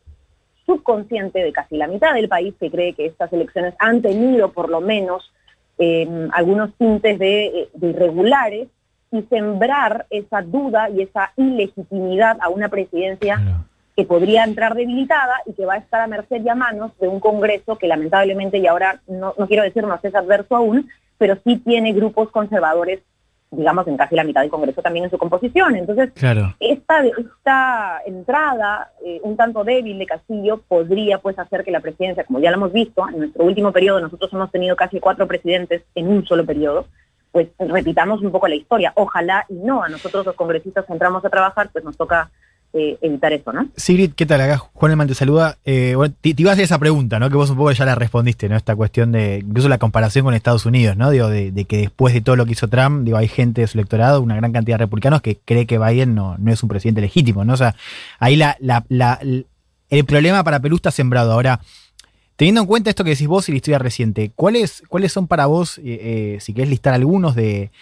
subconsciente de casi la mitad del país que cree que estas elecciones han tenido por lo menos eh, algunos tintes de, de, irregulares y sembrar esa duda y esa ilegitimidad a una presidencia que podría entrar debilitada y que va a estar a merced y a manos de un Congreso que lamentablemente, y ahora no, no quiero decir no es adverso aún, pero sí tiene grupos conservadores digamos, en casi la mitad del Congreso también en su composición. Entonces, claro. esta, esta entrada eh, un tanto débil de Castillo podría pues hacer que la presidencia, como ya lo hemos visto, en nuestro último periodo nosotros hemos tenido casi cuatro presidentes en un solo periodo, pues repitamos un poco la historia. Ojalá y no, a nosotros los congresistas que entramos a trabajar, pues nos toca eh, evitar eso, ¿no? Sigrid, ¿qué tal? Juan Elman te saluda. Eh, bueno, te, iba a hacer esa pregunta, ¿no? Que vos un poco ya la respondiste, ¿no? Esta cuestión de, incluso la comparación con Estados Unidos, ¿no? Digo, de, que después de todo lo que hizo Trump, digo, hay gente de su electorado, una gran cantidad de republicanos que cree que Biden no, no es un presidente legítimo, ¿no? O sea, ahí la, la, el problema para Perú está sembrado. Ahora, teniendo en cuenta esto que decís vos y la historia reciente, ¿cuáles, cuáles son para vos, eh, eh, si querés listar algunos de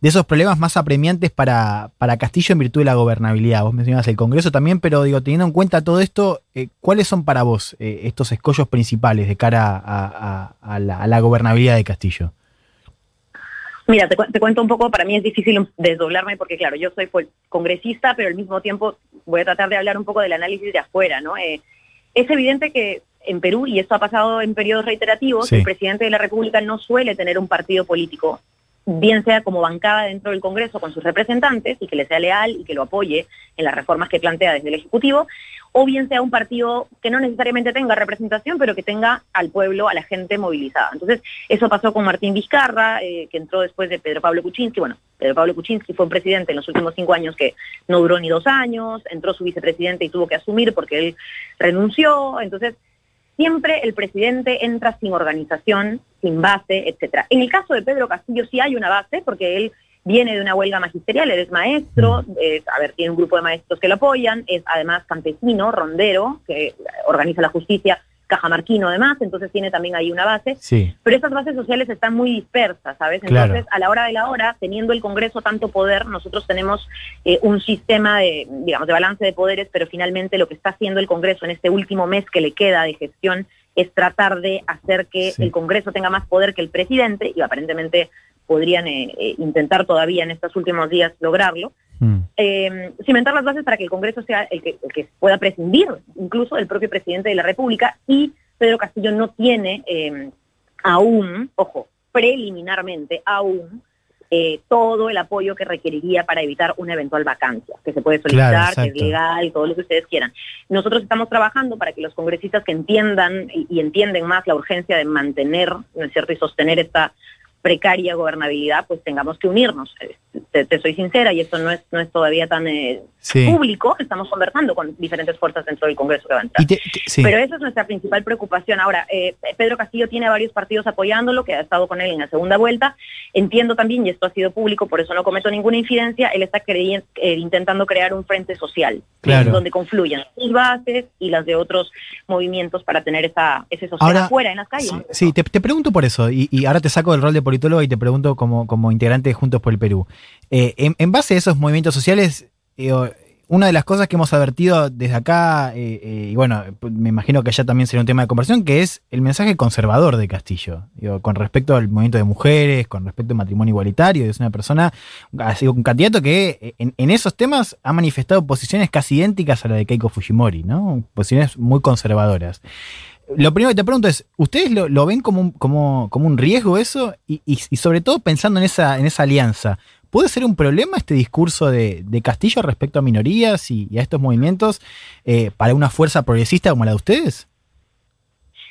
de esos problemas más apremiantes para, para Castillo en virtud de la gobernabilidad. Vos mencionabas el Congreso también, pero digo, teniendo en cuenta todo esto, eh, ¿cuáles son para vos eh, estos escollos principales de cara a, a, a, la, a, la, gobernabilidad de Castillo? Mira, te, te, cuento un poco, para mí es difícil desdoblarme porque, claro, yo soy congresista, pero al mismo tiempo voy a tratar de hablar un poco del análisis de afuera, ¿no? Eh, es evidente que en Perú, y esto ha pasado en periodos reiterativos, sí. el presidente de la República no suele tener un partido político bien sea como bancada dentro del Congreso con sus representantes y que le sea leal y que lo apoye en las reformas que plantea desde el Ejecutivo, o bien sea un partido que no necesariamente tenga representación, pero que tenga al pueblo, a la gente movilizada. Entonces, eso pasó con Martín Vizcarra, eh, que entró después de Pedro Pablo Kuczynski. Bueno, Pedro Pablo Kuczynski fue un presidente en los últimos cinco años que no duró ni dos años, entró su vicepresidente y tuvo que asumir porque él renunció. Entonces, siempre el presidente entra sin organización, sin base, etcétera. En el caso de Pedro Castillo sí hay una base, porque él viene de una huelga magisterial, él es maestro, es, a ver, tiene un grupo de maestros que lo apoyan, es además campesino, rondero, que organiza la justicia, cajamarquino además, entonces tiene también ahí una base. Sí. Pero esas bases sociales están muy dispersas, ¿sabes? Claro. Entonces, a la hora de la hora, teniendo el Congreso tanto poder, nosotros tenemos eh, un sistema de, digamos, de balance de poderes, pero finalmente lo que está haciendo el Congreso en este último mes que le queda de gestión es tratar de hacer que sí. el Congreso tenga más poder que el presidente, y aparentemente podrían eh, eh, intentar todavía en estos últimos días lograrlo. Mm. Eh, cimentar las bases para que el Congreso sea el que, el que, pueda prescindir incluso del propio presidente de la República y Pedro Castillo no tiene eh, aún, ojo, preliminarmente aún eh, todo el apoyo que requeriría para evitar una eventual vacancia, que se puede solicitar, claro, que es legal, todo lo que ustedes quieran. Nosotros estamos trabajando para que los congresistas que entiendan y, y entienden más la urgencia de mantener, ¿no es cierto?, y sostener esta precaria gobernabilidad, pues tengamos que unirnos. Te, te, soy sincera y esto no es, no es todavía tan, eh, Sí. público, estamos conversando con diferentes fuerzas dentro del Congreso que va a entrar. Y te- te- sí. Pero esa es nuestra principal preocupación. Ahora, eh, Pedro Castillo tiene varios partidos apoyándolo, que ha estado con él en la segunda vuelta. Entiendo también, y esto ha sido público, por eso no cometo ninguna infidencia, él está creyen- eh, intentando crear un frente social, Claro. donde confluyan sus bases y las de otros movimientos para tener esa, ese social Ahora, afuera en las calles. Sí, te, te pregunto por eso, y, y ahora te saco del rol de politólogo y te pregunto como, como integrante de Juntos por el Perú. Eh, en, en base a esos movimientos sociales, eh, una de las cosas que hemos advertido desde acá, eh, eh, y bueno, me imagino que allá también será un tema de conversación, que es el mensaje conservador de Castillo, con respecto al movimiento de mujeres, con respecto al matrimonio igualitario, es una persona, ha sido un candidato que en, esos temas ha manifestado posiciones casi idénticas a la de Keiko Fujimori, ¿no? Posiciones muy conservadoras. Lo primero que te pregunto es, ¿ustedes lo, lo ven como un, como, como un riesgo eso? Y, y- y sobre todo pensando en esa, en esa alianza, ¿puede ser un problema este discurso de, de Castillo respecto a minorías y, a estos movimientos eh, para una fuerza progresista como la de ustedes?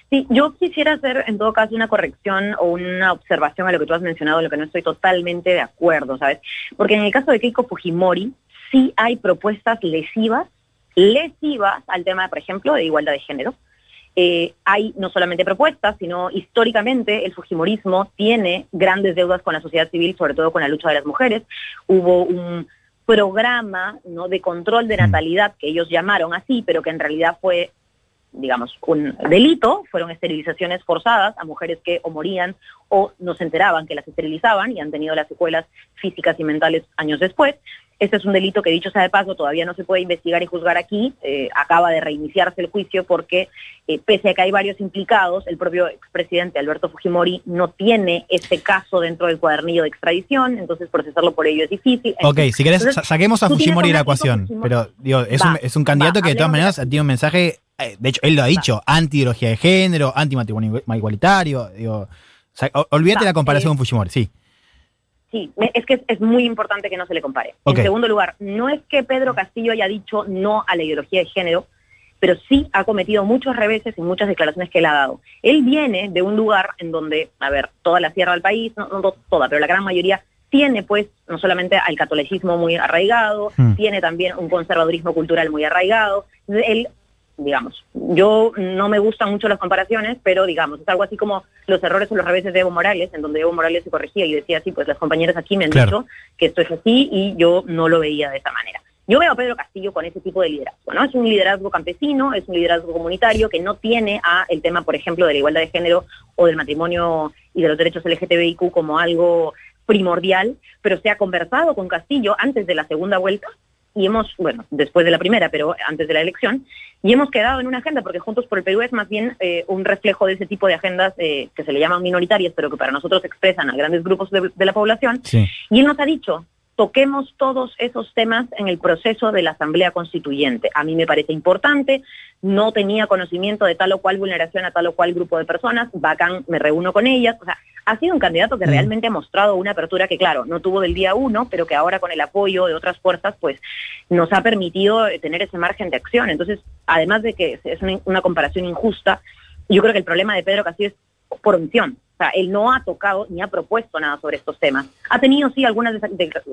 Sí, yo quisiera hacer en todo caso una corrección o una observación a lo que tú has mencionado, en lo que no estoy totalmente de acuerdo, ¿sabes? Porque en el caso de Keiko Fujimori sí hay propuestas lesivas, lesivas al tema, por ejemplo, de igualdad de género. Eh, hay no solamente propuestas, sino históricamente el Fujimorismo tiene grandes deudas con la sociedad civil, sobre todo con la lucha de las mujeres. Hubo un programa ¿no? de control de natalidad que ellos llamaron así, pero que en realidad fue digamos, un delito, fueron esterilizaciones forzadas a mujeres que o morían o no se enteraban que las esterilizaban y han tenido las secuelas físicas y mentales años después. Este es un delito que, dicho sea de paso, todavía no se puede investigar y juzgar aquí. Eh, acaba de reiniciarse el juicio porque, eh, pese a que hay varios implicados, el propio expresidente Alberto Fujimori no tiene este caso dentro del cuadernillo de extradición, entonces procesarlo por ello es difícil. Ok, si querés, Entonces, saquemos a Fujimori de la ecuación, Fujimori- pero digo, es, Va, un, es un candidato va, que de todas maneras tiene un mensaje, eh, de hecho, él lo ha dicho, anti-ideología de género, anti-matrimonio igualitario, digo, o sea, olvídate la comparación eh, con Fujimori, sí. Sí, es que es, muy importante que no se le compare. En segundo lugar, no es que Pedro Castillo haya dicho no a la ideología de género, pero sí ha cometido muchos reveses y muchas declaraciones que él ha dado. Él viene de un lugar en donde, a ver, toda la sierra del país, no, no to- toda, pero la gran mayoría tiene pues no solamente al catolicismo muy arraigado, Hmm. tiene también un conservadurismo cultural muy arraigado. Él digamos. Yo no me gustan mucho las comparaciones, pero digamos, es algo así como los errores o los reveses de Evo Morales, en donde Evo Morales se corregía y decía, sí, pues las compañeras aquí me han Claro. dicho que esto es así y yo no lo veía de esa manera. Yo veo a Pedro Castillo con ese tipo de liderazgo, ¿no? Es un liderazgo campesino, es un liderazgo comunitario que no tiene a el tema, por ejemplo, de la igualdad de género o del matrimonio y de los derechos LGTBIQ como algo primordial, pero se ha conversado con Castillo antes de la segunda vuelta y hemos, bueno, después de la primera, pero antes de la elección, y hemos quedado en una agenda, porque Juntos por el Perú es más bien eh, un reflejo de ese tipo de agendas eh, que se le llaman minoritarias, pero que para nosotros expresan a grandes grupos de, de la población. Sí. Y él nos ha dicho, toquemos todos esos temas en el proceso de la Asamblea Constituyente. A mí me parece importante, no tenía conocimiento de tal o cual vulneración a tal o cual grupo de personas, bacán, me reúno con ellas. O sea, ha sido un candidato que realmente ha mostrado una apertura que, claro, no tuvo del día uno, pero que ahora con el apoyo de otras fuerzas, pues nos ha permitido eh, tener ese margen de acción. Entonces, además de que es una, una comparación injusta, yo creo que el problema de Pedro Castillo es por omisión. O sea, él no ha tocado ni ha propuesto nada sobre estos temas. Ha tenido, sí, algunas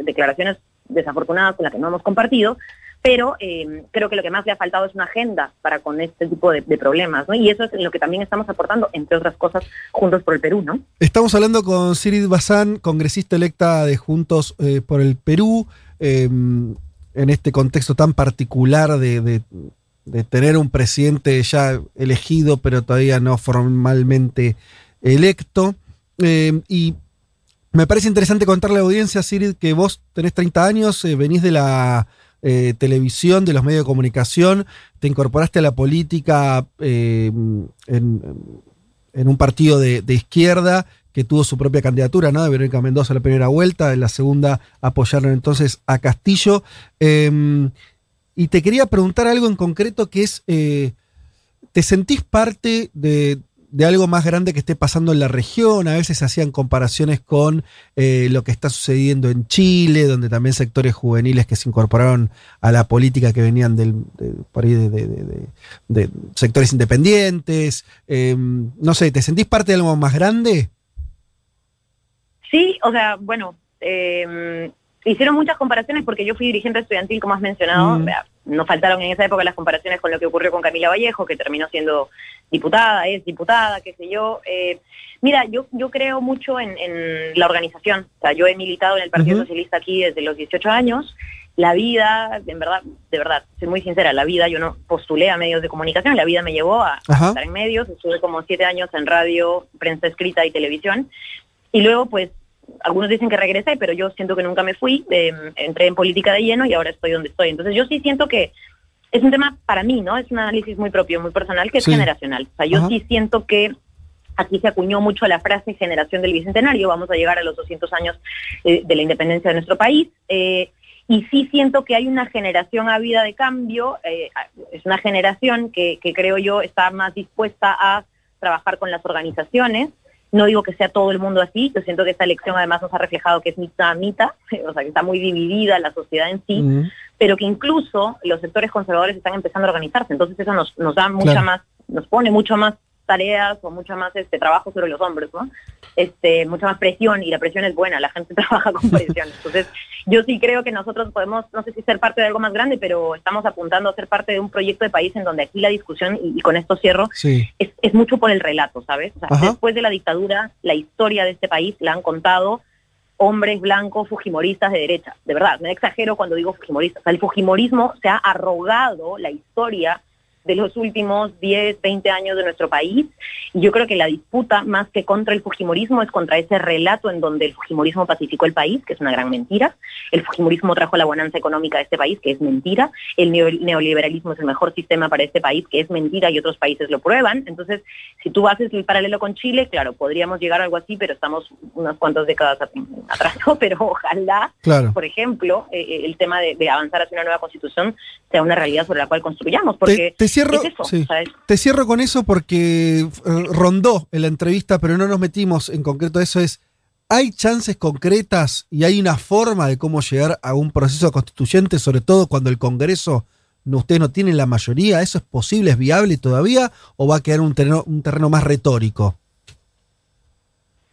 declaraciones desafortunadas con las que no hemos compartido, pero eh, creo que lo que más le ha faltado es una agenda para con este tipo de, problemas, ¿no? Y eso es lo que también estamos aportando, entre otras cosas, Juntos por el Perú, ¿no? Estamos hablando con Sirid Bazán, congresista electa de Juntos eh, por el Perú, eh, en este contexto tan particular de- de tener un presidente ya elegido, pero todavía no formalmente electo. Eh, y me parece interesante contarle a la audiencia, Sirid, que vos tenés 30 años, eh, venís de la eh, televisión, de los medios de comunicación, te incorporaste a la política eh, en, un partido de, izquierda que tuvo su propia candidatura, ¿no? De Verónica Mendoza en la primera vuelta, en la segunda apoyaron entonces a Castillo. Eh, y te quería preguntar algo en concreto que es, eh, ¿te sentís parte de, de algo más grande que esté pasando en la región? A veces se hacían comparaciones con eh, lo que está sucediendo en Chile, donde también sectores juveniles que se incorporaron a la política que venían del, de- por ahí de, de- de- de- de sectores independientes. Eh, no sé, ¿te sentís parte de algo más grande? Sí, o sea, bueno, eh, hicieron muchas comparaciones porque yo fui dirigente estudiantil, como has mencionado. Mm. No faltaron en esa época las comparaciones con lo que ocurrió con Camila Vallejo, que terminó siendo diputada, es diputada, qué sé yo. Eh, mira, yo, yo creo mucho en, en la organización. O sea, yo he militado en el Partido. Socialista aquí desde los 18 años. La vida, en verdad, de verdad, soy muy sincera, la vida, yo no postulé a medios de comunicación, la vida me llevó a, estar en medios, estuve como siete años en radio, prensa escrita y televisión. Y luego, pues, algunos dicen que regresé, pero yo siento que nunca me fui, eh, entré en política de lleno y ahora estoy donde estoy. Entonces yo sí siento que es un tema para mí, ¿no? Es un análisis muy propio, muy personal, que es Sí. generacional. O sea, yo Ajá. sí siento que aquí se acuñó mucho la frase generación del bicentenario, vamos a llegar a los 200 años eh, de la independencia de nuestro país. eh, y sí siento que hay una generación ávida de cambio, eh, es una generación que, que creo yo está más dispuesta a trabajar con las organizaciones. No digo que sea todo el mundo así, yo siento que esta elección además nos ha reflejado que es mitad a mitad, o sea, que está muy dividida la sociedad en sí, pero que incluso los sectores conservadores están empezando a organizarse. Entonces eso nos, nos da mucha Claro. más, nos pone mucho más tareas o mucho más este trabajo sobre los hombres, ¿no? Este, mucha más presión y la presión es buena, la gente trabaja con presión. Entonces, yo sí creo que nosotros podemos, no sé si ser parte de algo más grande, pero estamos apuntando a ser parte de un proyecto de país en donde aquí la discusión, y, y con esto cierro, Sí. es, es mucho por el relato, ¿sabes? O sea, después de la dictadura, la historia de este país la han contado hombres blancos fujimoristas de derecha. De verdad, no exagero cuando digo fujimoristas. O sea, el fujimorismo se ha arrogado la historia de los últimos 10, 20 años de nuestro país. Y yo creo que la disputa, más que contra el fujimorismo, es contra ese relato en donde el fujimorismo pacificó el país, que es una gran mentira. El fujimorismo trajo la bonanza económica de este país, que es mentira. El neo- neoliberalismo es el mejor sistema para este país, que es mentira y otros países lo prueban. Entonces, si tú haces el paralelo con Chile, claro, podríamos llegar a algo así, pero estamos unas cuantas décadas at- atrás. Pero ojalá, Claro. por ejemplo, eh, eh, el tema de, de avanzar hacia una nueva constitución sea una realidad sobre la cual construyamos, porque te cierro, es eso, sí. Te cierro con eso porque eh, rondó en la entrevista, pero no nos metimos en concreto eso. Es, ¿hay chances concretas y hay una forma de cómo llegar a un proceso constituyente, sobre todo cuando el Congreso, no, ustedes no tienen la mayoría? ¿Eso es posible, es viable todavía o va a quedar un terreno, un terreno más retórico?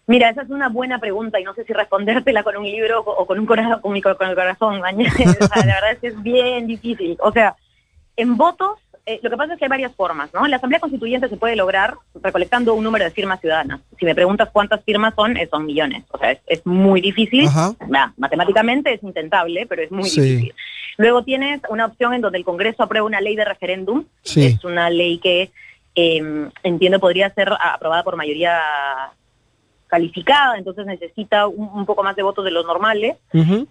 Mira, esa es una buena pregunta y no sé si respondértela con un libro o con un corazón, con, mi, con el corazón. la verdad es que es bien difícil. O sea, en votos, eh, lo que pasa es que hay varias formas, ¿no? La Asamblea Constituyente se puede lograr recolectando un número de firmas ciudadanas. Si me preguntas cuántas firmas son, eh, son millones. O sea, es, es muy difícil. Nah, matemáticamente es intentable, pero es muy Sí. difícil. Luego tienes una opción en donde el Congreso aprueba una ley de referéndum. Sí. Es una ley que eh, entiendo podría ser aprobada por mayoría calificada, entonces necesita un, un poco más de votos de los normales,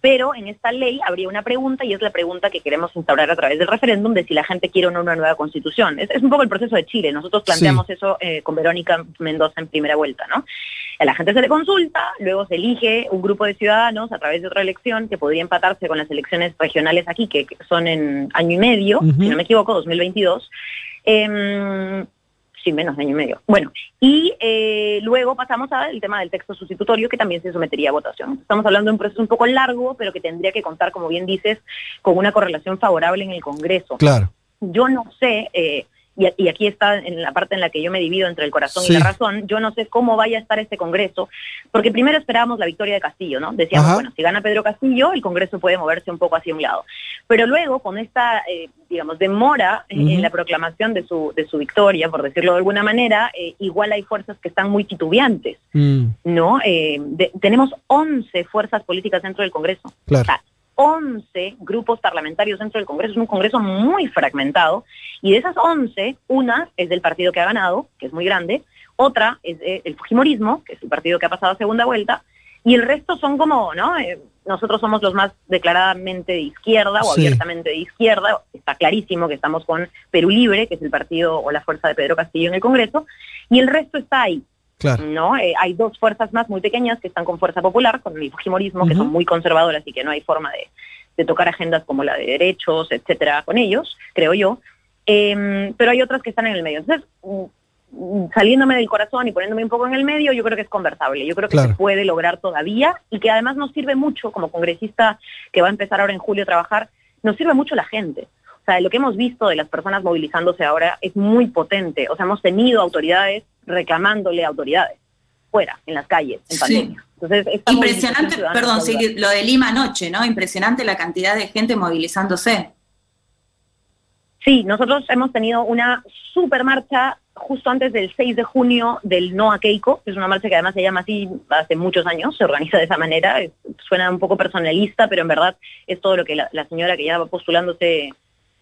pero en esta ley habría una pregunta y es la pregunta que queremos instaurar a través del referéndum de si la gente quiere o no una nueva constitución. Es, es un poco el proceso de Chile, nosotros planteamos Sí. eso eh, con Verónica Mendoza en primera vuelta, ¿no? A la gente se le consulta, luego se elige un grupo de ciudadanos a través de otra elección que podría empatarse con las elecciones regionales aquí, que, que son en año y medio, si no me equivoco, 2022. Em, sí, menos de año y medio. Bueno, y eh, luego pasamos al tema del texto sustitutorio que también se sometería a votación. Estamos hablando de un proceso un poco largo, pero que tendría que contar, como bien dices, con una correlación favorable en el Congreso. Claro. Yo no sé, eh, y, y aquí está en la parte en la que yo me divido entre el corazón Sí. y la razón, yo no sé cómo vaya a estar este Congreso, porque primero esperábamos la victoria de Castillo, ¿no? Decíamos, Ajá. bueno, si gana Pedro Castillo, el Congreso puede moverse un poco hacia un lado. Pero luego, con esta, eh, digamos, demora en- la proclamación de su, de su victoria, por decirlo de alguna manera, eh, igual hay fuerzas que están muy titubeantes. ¿no? Eh, de- tenemos 11 fuerzas políticas dentro del Congreso. Claro. O sea, 11 grupos parlamentarios dentro del Congreso. Es un Congreso muy fragmentado. Y de esas 11, una es del partido que ha ganado, que es muy grande. Otra es de- el Fujimorismo, que es el partido que ha pasado a segunda vuelta. Y el resto son como, ¿no? Eh, nosotros somos los más declaradamente de izquierda o Sí. abiertamente de izquierda. Está clarísimo que estamos con Perú Libre, que es el partido o la fuerza de Pedro Castillo en el Congreso. Y el resto está ahí. Claro. ¿no? Eh, hay dos fuerzas más muy pequeñas que están con Fuerza Popular, con el Fujimorismo, que son muy conservadoras y que no hay forma de, de tocar agendas como la de derechos, etcétera, con ellos, creo yo. Em, pero hay otras que están en el medio. Entonces, mm, mm, saliéndome del corazón y poniéndome un poco en el medio, yo creo que es conversable. Yo creo que Claro. se puede lograr todavía y que además nos sirve mucho como congresista que va a empezar ahora en julio a trabajar, nos sirve mucho la gente. O sea, lo que hemos visto de las personas movilizándose ahora es muy potente. O sea, hemos tenido autoridades reclamándole a autoridades. fuera, en las calles, en Sí. pandemia. Entonces, esta Impresionante, perdón, sí, lo de Lima anoche, ¿no? Impresionante la cantidad de gente movilizándose. Sí, nosotros hemos tenido una super marcha justo antes del 6 de junio del No a Keiko, que es una marcha que además se llama así hace muchos años, se organiza de esa manera, es- suena un poco personalista, pero en verdad es todo lo que la, la señora que ya va postulándose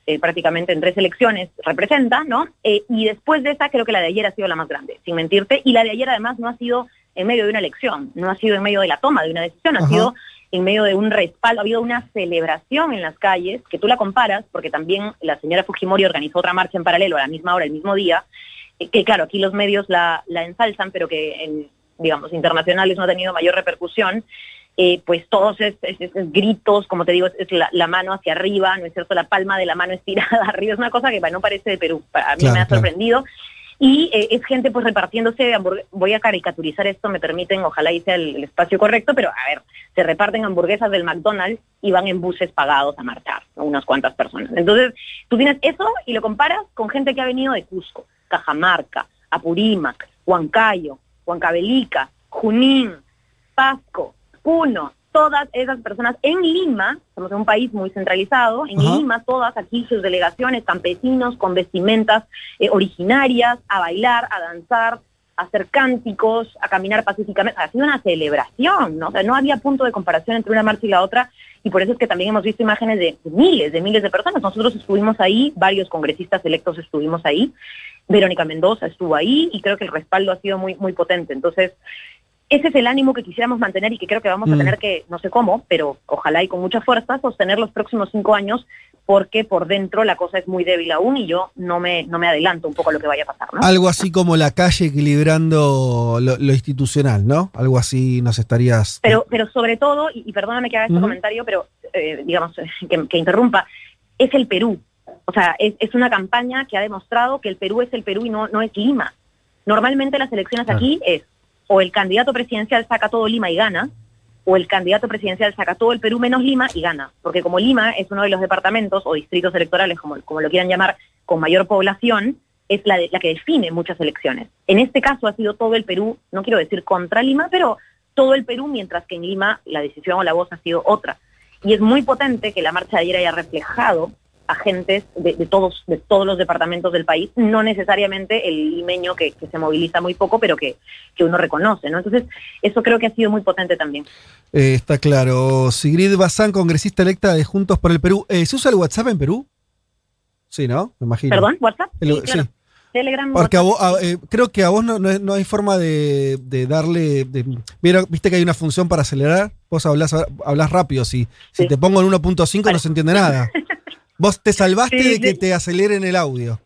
eh, prácticamente en tres elecciones representa, ¿no? Eh, y después de esa creo que la de ayer ha sido la más grande, sin mentirte, y la de ayer además no ha sido en medio de una elección, no ha sido en medio de la toma de una decisión, ha sido en medio de un respaldo, ha habido una celebración en las calles, que tú la comparas, porque también la señora Fujimori organizó otra marcha en paralelo a la misma hora, el mismo día, eh, que claro, aquí los medios la, la ensalzan, pero que en, digamos, internacionales no ha tenido mayor repercusión, eh, pues todos es, es- es- es gritos, como te digo, es, la, la mano hacia arriba, ¿no es cierto? La palma de la mano estirada arriba, es una cosa que no parece de Perú, a mí Claro, me ha claro. sorprendido. Y eh, es gente pues repartiéndose hamburguesas, voy a caricaturizar esto, me permiten, ojalá hice el, el espacio correcto, pero a ver, se reparten hamburguesas del McDonald's y van en buses pagados a marchar, ¿no? unas cuantas personas. Entonces, tú tienes eso y lo comparas con gente que ha venido de Cusco, Cajamarca, Apurímac, Huancayo, Huancavelica, Junín, Pasco, Puno, todas esas personas en Lima, somos un país muy centralizado, en Ajá. Lima todas aquí sus delegaciones, campesinos con vestimentas eh, originarias, a bailar, a danzar, a hacer cánticos, a caminar pacíficamente, ha sido una celebración, ¿no? O sea, no había punto de comparación entre una marcha y la otra, y por eso es que también hemos visto imágenes de miles, de miles de personas. Nosotros estuvimos ahí, varios congresistas electos estuvimos ahí, Verónica Mendoza estuvo ahí, y creo que el respaldo ha sido muy, muy potente. Entonces, ese es el ánimo que quisiéramos mantener y que creo que vamos a Mm. tener que, no sé cómo, pero ojalá y con mucha fuerza, sostener los próximos cinco años, porque por dentro la cosa es muy débil aún y yo no me, no me adelanto un poco a lo que vaya a pasar, ¿no? Algo así como la calle equilibrando lo, lo institucional, ¿no? Algo así nos estarías. Pero, pero sobre todo, y, y perdóname que haga este comentario, pero eh, digamos, que, que interrumpa, es el Perú. O sea, es, es una campaña que ha demostrado que el Perú es el Perú y no, no es Lima. Normalmente las elecciones aquí es o el candidato presidencial saca todo Lima y gana, o el candidato presidencial saca todo el Perú menos Lima y gana. Porque como Lima es uno de los departamentos o distritos electorales, como, lo quieran llamar, con mayor población, es la, de- la que define muchas elecciones. En este caso ha sido todo el Perú, no quiero decir contra Lima, pero todo el Perú, mientras que en Lima la decisión o la voz ha sido otra. Y es muy potente que la marcha de ayer haya reflejado agentes de, de todos, de todos los departamentos del país, no necesariamente el limeño que, que se moviliza muy poco, pero que, que uno reconoce, ¿no? Entonces, eso creo que ha sido muy potente también. Eh, está claro. Sigrid Bazán, congresista electa de Juntos por el Perú. Eh, ¿Se usa el WhatsApp en Perú? Sí, ¿no? Me imagino. ¿Perdón? ¿WhatsApp? El- Sí, claro. sí. Telegram. Porque a vos, a- eh, creo que a vos no, no, no hay forma de, de darle. de- ¿vieron- ¿Viste que hay una función para acelerar? Vos hablás, hablás rápido. Si, si te pongo en 1.5 no se entiende nada. Vos te salvaste Sí, de que te aceleren el audio.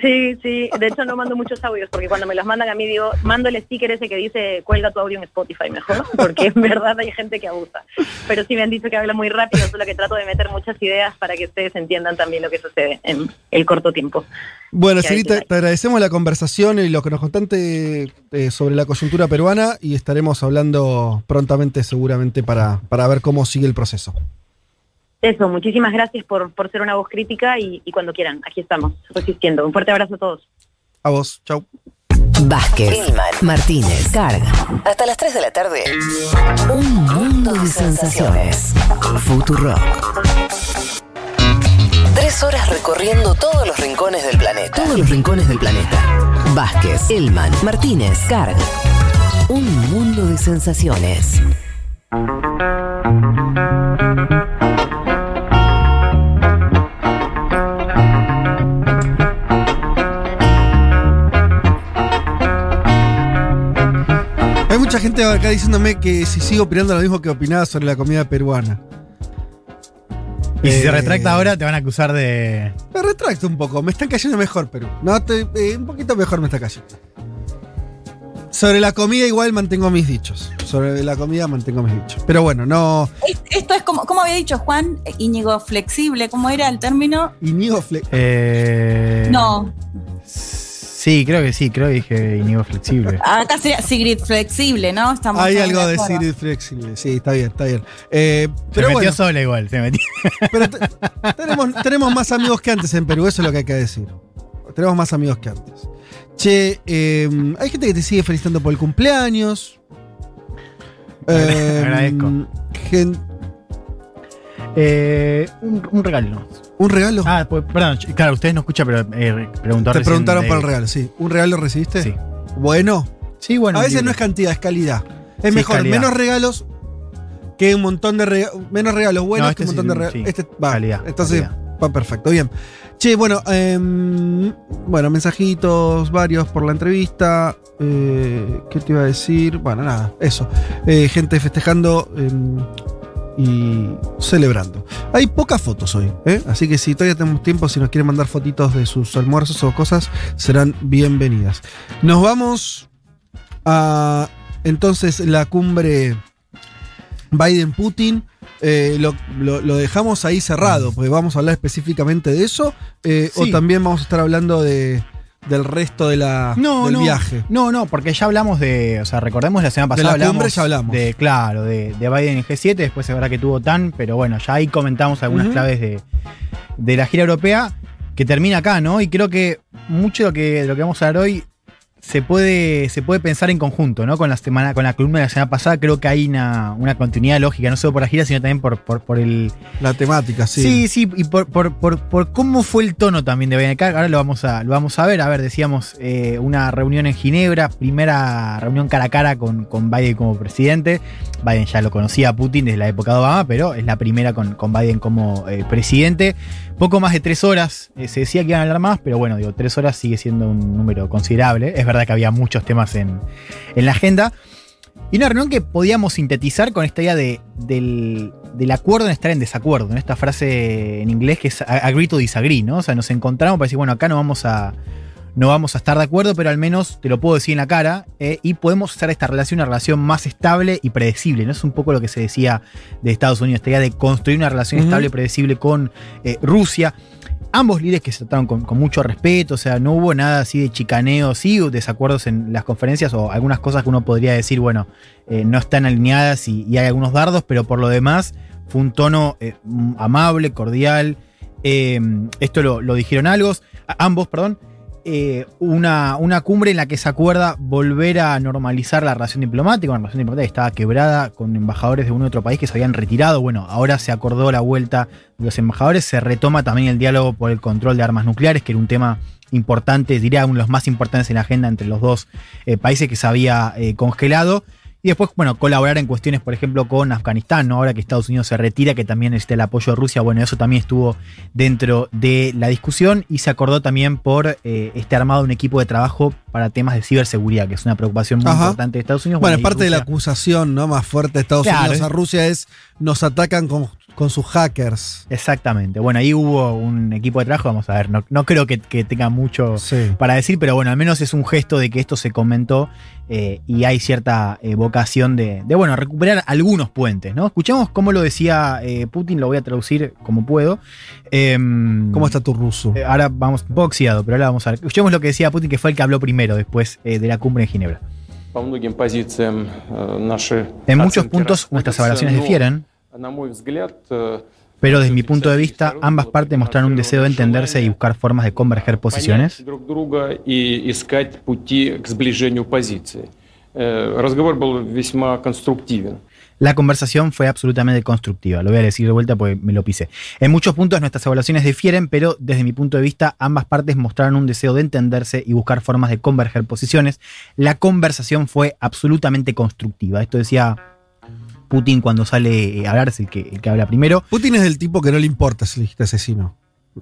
Sí, sí, de hecho no mando muchos audios porque cuando me los mandan a mí digo, mando el sticker ese que dice cuelga tu audio en Spotify mejor, porque en verdad hay gente que abusa. Pero sí me han dicho que habla muy rápido, solo que trato de meter muchas ideas para que ustedes entiendan también lo que sucede en el corto tiempo. Bueno, te, te agradecemos la conversación y lo que nos contaste eh, sobre la coyuntura peruana y estaremos hablando prontamente seguramente para, para ver cómo sigue el proceso. Eso, muchísimas gracias por, por ser una voz crítica y, y cuando quieran, aquí estamos, resistiendo. Un fuerte abrazo a todos. A vos, chau. Vázquez, Martínez, Carga. Hasta las 3 de la tarde. Un mundo de sensaciones. Futurock. Tres horas recorriendo todos los rincones del planeta. Todos los rincones del planeta. Vázquez, Elman, Martínez, Carga. Un mundo de sensaciones. Mucha gente acá diciéndome que si sigo opinando lo mismo que opinaba sobre la comida peruana. Y si se Eh, retracta ahora, te van a acusar de. Me retracto un poco, me están cayendo mejor Perú. No, te- eh, un poquito mejor me está cayendo. Sobre la comida igual mantengo mis dichos. Sobre la comida mantengo mis dichos. Pero bueno, no... Es- Esto es como, como había dicho Juan, Íñigo flexible, ¿cómo era el término? Íñigo Fle- Eh, No, Sí, creo que sí, creo que dije Inigo Flexible. acá sería Sigrid flexible, ¿no? Estamos Hay algo de. Sigrid flexible. Sí, está bien, está bien. Eh, Se pero metió bueno, sola igual, se metió. pero te- tenemos, tenemos más amigos que antes en Perú, eso es lo que hay que decir. Tenemos más amigos que antes. Che, eh, hay gente que te sigue felicitando por el cumpleaños. Eh, agradezco. gen- Eh, un, un regalo. ¿Un regalo? Ah, pues, perdón, claro, ustedes no escuchan, pero eh, preguntaron. Te preguntaron de- el regalo, sí. ¿Un regalo recibiste? Sí. Bueno. Sí, bueno. A veces libro. no es cantidad, es calidad. Es Sí, mejor, calidad. menos regalos que un montón de regalos. Menos regalos buenos No, este que un montón sí, de regalos. sí. Este va. Calidad, entonces calidad. va perfecto. Bien. Che, bueno, em, bueno, mensajitos varios por la entrevista. Eh, ¿Qué te iba a decir? Bueno, nada, eso. Gente festejando em, y celebrando. Hay pocas fotos hoy, ¿eh? así que si todavía tenemos tiempo, si nos quieren mandar fotitos de sus almuerzos o cosas, serán bienvenidas. Nos vamos a entonces la cumbre Biden-Putin. Eh, lo, lo- lo dejamos ahí cerrado, porque vamos a hablar específicamente de eso. eh, O también vamos a estar hablando de, del resto de la, No, del no, viaje. No, no, porque ya hablamos de, o sea, recordemos la semana De pasada la cumbre hablamos, ya hablamos. de, claro, de, de Biden en G7, después es verdad que tuvo TAN, pero bueno, ya ahí comentamos algunas claves de, de la gira europea que termina acá, ¿no? Y creo que mucho de lo que, de lo que vamos a hablar hoy se puede, se puede pensar en conjunto, ¿no? Con la semana, con la columna de la semana pasada, creo que hay una, una continuidad lógica, no solo por la gira, sino también por, por, por el, La temática, sí. Sí, sí, y por, por, por, por cómo fue el tono también de Biden acá. Ahora lo vamos a, lo vamos a ver. A ver, decíamos eh, una reunión en Ginebra, primera reunión cara a cara con, con Biden como presidente. Biden ya lo conocía a Putin desde la época de Obama, pero es la primera con, con Biden como eh, presidente. Poco más de tres horas. eh, se decía que iban a hablar más, pero bueno, digo, tres horas sigue siendo un número considerable. Es verdad que había muchos temas en, en la agenda. Y una reunión que podíamos sintetizar con esta idea de, del, del acuerdo en estar en desacuerdo, en esta frase en inglés que es agree to disagree, ¿no? O sea, nos encontramos para decir, bueno, acá no vamos a, no vamos a estar de acuerdo, pero al menos te lo puedo decir en la cara eh, y podemos hacer esta relación una relación más estable y predecible, ¿no? Es un poco lo que se decía de Estados Unidos, esta idea de construir una relación estable y predecible con eh, Rusia. Ambos líderes que se trataron con, con mucho respeto, o sea, no hubo nada así de chicaneo, sí, o desacuerdos en las conferencias o algunas cosas que uno podría decir, bueno, eh, no están alineadas y, y hay algunos dardos, pero por lo demás fue un tono amable, cordial. Esto lo, lo dijeron algo, ambos, perdón. Eh, una, una cumbre en la que se acuerda volver a normalizar la relación diplomática, una relación diplomática que estaba quebrada con embajadores de un otro país que se habían retirado. Bueno, ahora se acordó la vuelta de los embajadores, se retoma también el diálogo por el control de armas nucleares, que era un tema importante, diría uno de los más importantes en la agenda entre los dos eh, países que se había eh, congelado. Y después, bueno, colaborar en cuestiones, por ejemplo, con Afganistán, ¿no? Ahora que Estados Unidos se retira, que también necesita el apoyo de Rusia, bueno, eso también estuvo dentro de la discusión y se acordó también por eh, este armado un equipo de trabajo para temas de ciberseguridad, que es una preocupación muy Ajá. importante de Estados Unidos. Bueno, y parte de la acusación ¿no? más fuerte de Estados Claro, Unidos a es- Rusia es nos atacan con, con sus hackers. Exactamente. Bueno, ahí hubo un equipo de trabajo, vamos a ver, no, no creo que, tenga mucho para decir, pero bueno, al menos es un gesto de que esto se comentó eh, y hay cierta vocación de, de, bueno, recuperar algunos puentes, ¿no? Escuchemos cómo lo decía eh, Putin, lo voy a traducir como puedo. Em, ¿Cómo está tu ruso? Eh, ahora vamos, un poco oxidado, pero ahora vamos a ver. Escuchemos lo que decía Putin, que fue el que habló primero después de la cumbre en Ginebra. En muchos puntos nuestras evaluaciones difieren. Pero desde mi punto de vista, ambas partes mostraron un deseo de entenderse y buscar formas de converger posiciones. La conversación fue absolutamente constructiva, lo voy a decir de vuelta porque me lo pisé. En muchos puntos nuestras evaluaciones difieren, pero desde mi punto de vista ambas partes mostraron un deseo de entenderse y buscar formas de converger posiciones. La conversación fue absolutamente constructiva, esto decía Putin cuando sale eh, a hablar, es el que, el que habla primero. Putin es del tipo que no le importa si le dijiste asesino.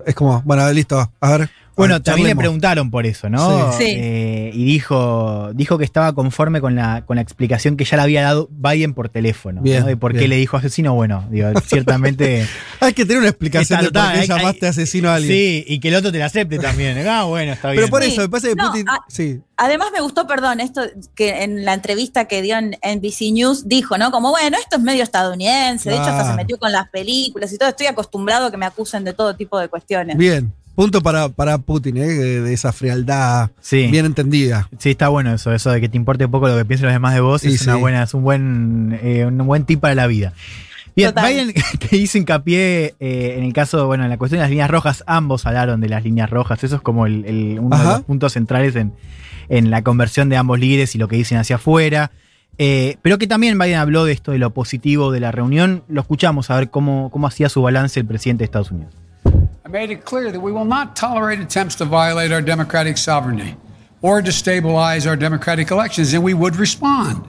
Es como, bueno, listo, a ver. Bueno, también le preguntaron por eso, ¿no? Sí. Sí. Eh, y dijo, dijo que estaba conforme con la, con la explicación que ya le había dado Biden por teléfono. Bien, ¿no? De por qué bien. le dijo asesino. Bueno, digo, ciertamente. Hay que tener una explicación de Está por qué hay- llamaste hay- asino a alguien. Sí, y que el otro te la acepte también. Ah, bueno, está bien. Pero por Sí. eso, me pasa que No, Putin. sí. Además me gustó, perdón, esto que en la entrevista que dio en NBC News dijo, ¿no? Como, bueno, esto es medio estadounidense, de hecho hasta se metió con las películas y todo, estoy acostumbrado a que me acusen de todo tipo de cuestiones. Bien. Punto para, para Putin, ¿eh? de, de esa frialdad Sí. bien entendida. Sí, está bueno eso, eso de que te importe poco lo que piensen los demás de vos. Sí, es, una sí. buena, es un buen, eh, un buen tip para la vida. Bien, Total. Biden que hizo hincapié eh, en el caso, bueno, en la cuestión de las líneas rojas, ambos hablaron de las líneas rojas, eso es como el, el- uno de los puntos centrales en, en la conversión de ambos líderes y lo que dicen hacia afuera. Eh, pero que también Biden habló de esto, de lo positivo de la reunión. Lo escuchamos a ver cómo, cómo hacía su balance el presidente de Estados Unidos. Made it clear that we will not tolerate attempts to violate our democratic sovereignty or destabilize our democratic elections, and we would respond.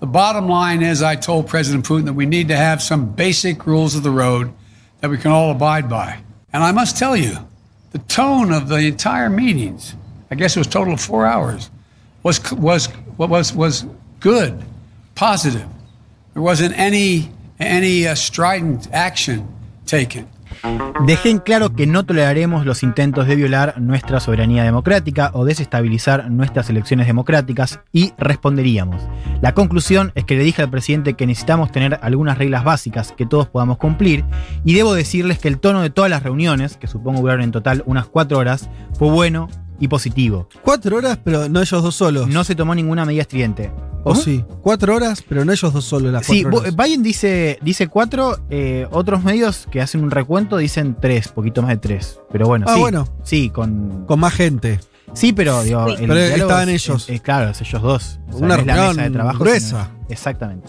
The bottom line is, I told President Putin that we need to have some basic rules of the road that we can all abide by. And I must tell you, the tone of the entire meetings, I guess it was total of four hours, was was was was good, positive. There wasn't any any uh, strident action taken. Dejé en claro que no toleraremos los intentos de violar nuestra soberanía democrática o desestabilizar nuestras elecciones democráticas y responderíamos. La conclusión es que le dije al presidente que necesitamos tener algunas reglas básicas que todos podamos cumplir y debo decirles que el tono de todas las reuniones, que supongo duraron en total unas cuatro horas, fue bueno y positivo. Cuatro horas, pero no ellos dos solos. No se tomó ninguna medida estridente. ¿O ¿Cómo? sí? Cuatro horas, pero no ellos dos solos las Sí, horas. Biden dice, dice cuatro, eh, otros medios que hacen un recuento dicen tres, poquito más de tres. Pero bueno, Ah, sí. bueno. Sí, con. Con más gente. Sí, pero digo, Sí. el Pero estaban es- ellos. es- es claro, es ellos dos. O sea, Una no es la mesa de trabajo. gruesa. sino- exactamente.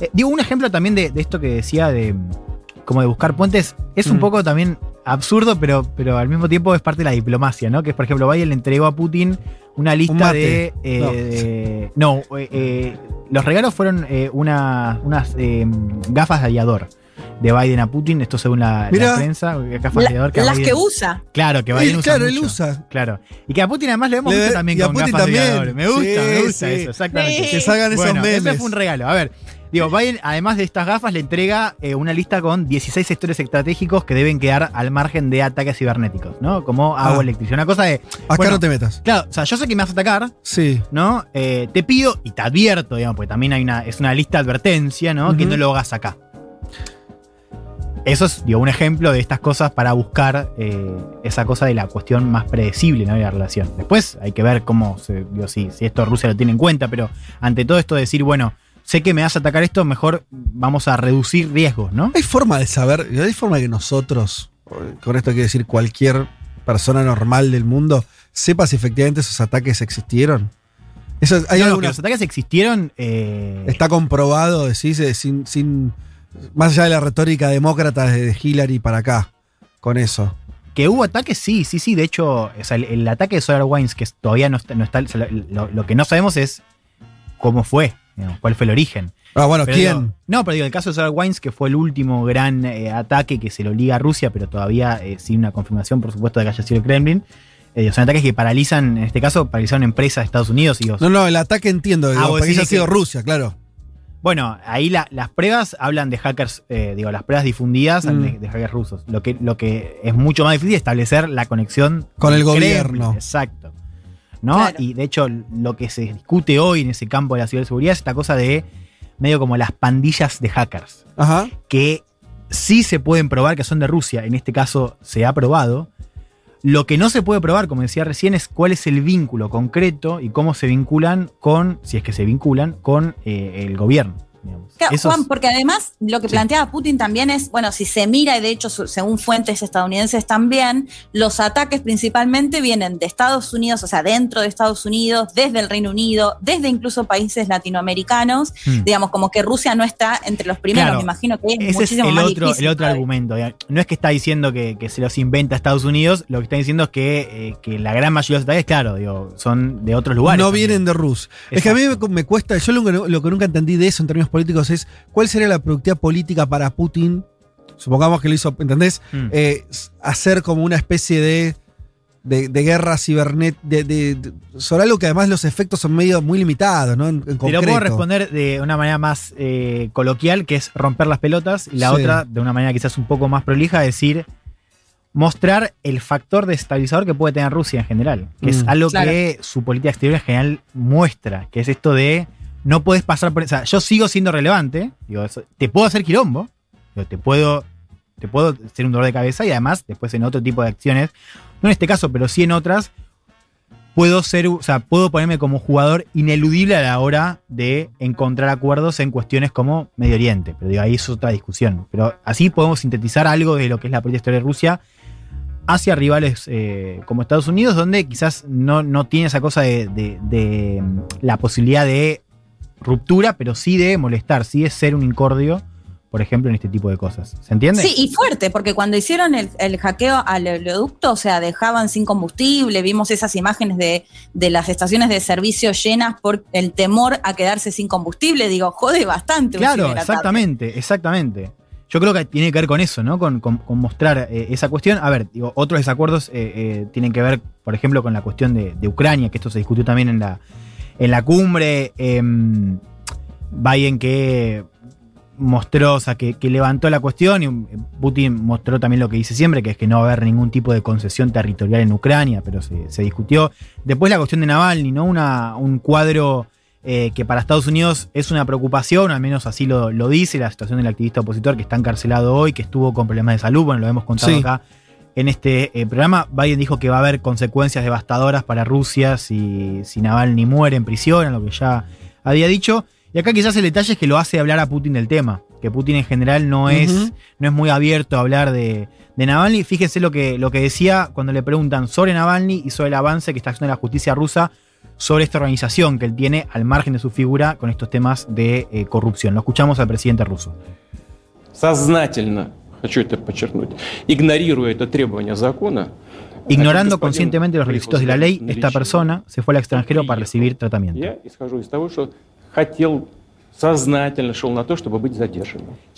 Eh, digo, un ejemplo también de, de esto que decía de como de buscar puentes, es un poco también absurdo, pero, pero al mismo tiempo es parte de la diplomacia, ¿no? Que es, por ejemplo, Biden le entregó a Putin una lista de. eh, No. de- no, eh, eh, los regalos fueron eh, una- unas eh, gafas de aviador de Biden a Putin, esto según la, prensa, gafas de La- aviador que a las Biden- que usa. Claro, que Biden Él, usa claro, él mucho. usa. Claro. Y que a Putin además lo hemos Le- visto también y a con Putin gafas de también. aviador. Me gusta, Sí, me gusta sí. eso, exactamente. Que salgan esos Bueno, memes. Ese fue un regalo. A ver, digo, Biden, además de estas gafas, le entrega eh, una lista con 16 sectores estratégicos que deben quedar al margen de ataques cibernéticos, ¿no? Como agua, Ah. electricidad. Una cosa de. Acá bueno, no te metas. Claro, o sea, yo sé que me vas a atacar, Sí. ¿no? Eh, te pido y te advierto, digamos, porque también hay una, es una lista de advertencia, ¿no? Que no lo hagas acá. Eso es, digo, un ejemplo de estas cosas para buscar eh, esa cosa de la cuestión más predecible ¿no? de la relación. Después hay que ver cómo, se, digo, si, si esto Rusia lo tiene en cuenta, pero ante todo esto de decir, bueno, sé que me vas a atacar esto, mejor vamos a reducir riesgos, ¿no? Hay forma de saber, hay forma de que nosotros, con esto quiere decir cualquier persona normal del mundo, sepa si efectivamente esos ataques existieron. Eso, hay No, no, alguna- que los ataques existieron. eh, está comprobado, decís, eh, sin, sin. Más allá de la retórica demócrata desde Hillary para acá, con eso. Que hubo ataques, sí, sí, sí. De hecho, o sea, el, el ataque de Solar Wines, que todavía no está, no está- lo, lo que no sabemos es cómo fue, cuál fue el origen. Ah, bueno, Pero ¿quién? digo, no, pero digo, el caso de Solar Wines, que fue el último gran eh, ataque que se lo liga a Rusia, pero todavía eh, sin una confirmación, por supuesto, de que haya sido el Kremlin. eh, son ataques que paralizan, en este caso, paralizaron empresas de Estados Unidos. Y digo, No, no, el ataque entiendo, Ah, digo, porque ha sido que- Rusia, claro. Bueno, ahí la- las pruebas hablan de hackers, digo, las pruebas difundidas Mm. de, de hackers rusos. Lo que, lo que es mucho más difícil es establecer la conexión Con el gobierno. Exacto. ¿No? Claro. Y de hecho, lo que se discute hoy en ese campo de la ciberseguridad es esta cosa de medio como las pandillas de hackers. Ajá. Que sí se pueden probar que son de Rusia. En este caso se ha probado. Lo que no se puede probar, como decía recién, es cuál es el vínculo concreto y cómo se vinculan con, si es que se vinculan, con eh, el gobierno. Claro, es- Juan, porque además lo que Sí. planteaba Putin también es, bueno, si se mira, y de hecho, según fuentes estadounidenses también, los ataques principalmente vienen de Estados Unidos, o sea, dentro de Estados Unidos, desde el Reino Unido, desde incluso países latinoamericanos, Hmm. digamos, como que Rusia no está entre los primeros, Claro. me imagino que es Ese es muchísimo el más otro, difícil el otro argumento. No es que está diciendo que, que se los inventa Estados Unidos, lo que está diciendo es que, eh, que la gran mayoría de los ataques, claro, digo, son de otros lugares. no también. vienen de Rus. Es que a mí me, me cuesta, yo lo que, lo que nunca entendí de eso en términos políticos es cuál sería la productividad política para Putin, supongamos que lo hizo, ¿entendés? Mm. Eh, hacer como una especie de, de, de guerra cibernet, de, de- de- sobre algo que además los efectos son medio muy limitados, ¿no? En, en Te lo puedo responder de una manera más eh, coloquial, que es romper las pelotas, y la Sí. otra, de una manera quizás un poco más prolija, decir mostrar el factor desestabilizador que puede tener Rusia en general, que es Mm. algo Claro. que su política exterior en general muestra, que es esto de no puedes pasar por... O sea, yo sigo siendo relevante, digo, te puedo hacer quilombo, te puedo te puedo ser un dolor de cabeza y además después en otro tipo de acciones, no en este caso, pero sí en otras, puedo ser, o sea, puedo ponerme como jugador ineludible a la hora de encontrar acuerdos en cuestiones como Medio Oriente. Pero digo, ahí es otra discusión. Pero así podemos sintetizar algo de lo que es la política exterior de Rusia hacia rivales eh, como Estados Unidos, donde quizás no, no tiene esa cosa de, de- de, mm, la posibilidad de ruptura, pero sí de molestar, sí de ser un incordio, por ejemplo, en este tipo de cosas. ¿Se entiende? Sí, y fuerte, porque cuando hicieron el, el hackeo al oleoducto, o sea, dejaban sin combustible, vimos esas imágenes de, de las estaciones de servicio llenas por el temor a quedarse sin combustible, digo, jode bastante. Claro, exactamente, exactamente. Yo creo que tiene que ver con eso, ¿no? Con, con- con mostrar eh, esa cuestión. A ver, digo, otros desacuerdos eh, eh, tienen que ver, por ejemplo, con la cuestión de, de Ucrania, que esto se discutió también en la, en la cumbre. em, Biden que mostró, o sea, que, que levantó la cuestión y um, Putin mostró también lo que dice siempre, que es que no va a haber ningún tipo de concesión territorial en Ucrania, pero se, se discutió. Después la cuestión de Navalny, ¿no? Una, un cuadro eh, que para Estados Unidos es una preocupación, al menos así lo, lo dice la situación del activista opositor que está encarcelado hoy, que estuvo con problemas de salud, bueno, lo hemos contado Sí. acá en este eh, programa. Biden dijo que va a haber consecuencias devastadoras para Rusia si, si Navalny muere en prisión, a lo que ya había dicho. Y acá quizás el detalle es que lo hace hablar a Putin del tema, que Putin en general no es, Ujú. no es muy abierto a hablar de, de Navalny. Fíjense lo que, lo que decía cuando le preguntan sobre Navalny y sobre el avance que está haciendo la justicia rusa sobre esta organización que él tiene al margen de su figura con estos temas de eh, corrupción. Lo escuchamos al presidente ruso. Сознательно, Хочу это подчеркнуть, игнорируя это требование закона, Ignorando conscientemente los requisitos de la ley, esta persona se fue al extranjero para recibir tratamiento.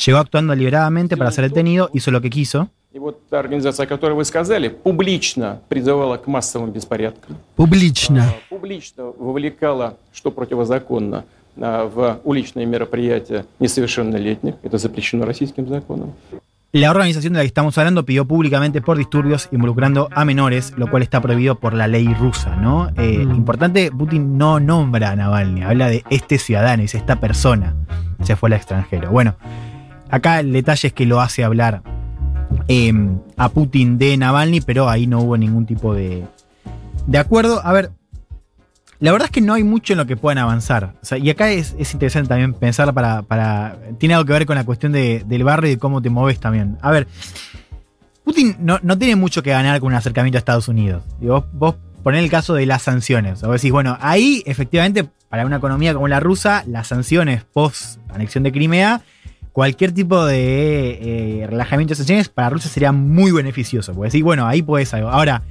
Llegó actuando deliberadamente para ser detenido, hizo lo que quiso. И вот та организация, о которой вы сказали, публично призывала к массовым беспорядкам, Publichna. публично вовлекала, что противозаконно, а, в уличные мероприятия несовершеннолетних. Это запрещено российским законом. La organización de la que estamos hablando pidió públicamente por disturbios involucrando a menores, lo cual está prohibido por la ley rusa, ¿no? Eh, Importante, Putin no nombra a Navalny, habla de este ciudadano, dice esta persona se fue al extranjero. Bueno, acá el detalle es que lo hace hablar eh, a Putin de Navalny, pero ahí no hubo ningún tipo de, de acuerdo. A ver, la verdad es que no hay mucho en lo que puedan avanzar. Y acá es, es interesante también pensar para, para. Tiene algo que ver con la cuestión de- del barrio y de cómo te moves también. A ver, Putin no, no tiene mucho que ganar con un acercamiento a Estados Unidos. Digo, vos, vos ponés el caso de las sanciones. O decís, bueno, ahí efectivamente, para una economía como la rusa, las sanciones post anexión de Crimea, cualquier tipo de eh, relajamiento de sanciones para Rusia sería muy beneficioso. Porque decís, bueno, ahí podés algo. Ahora,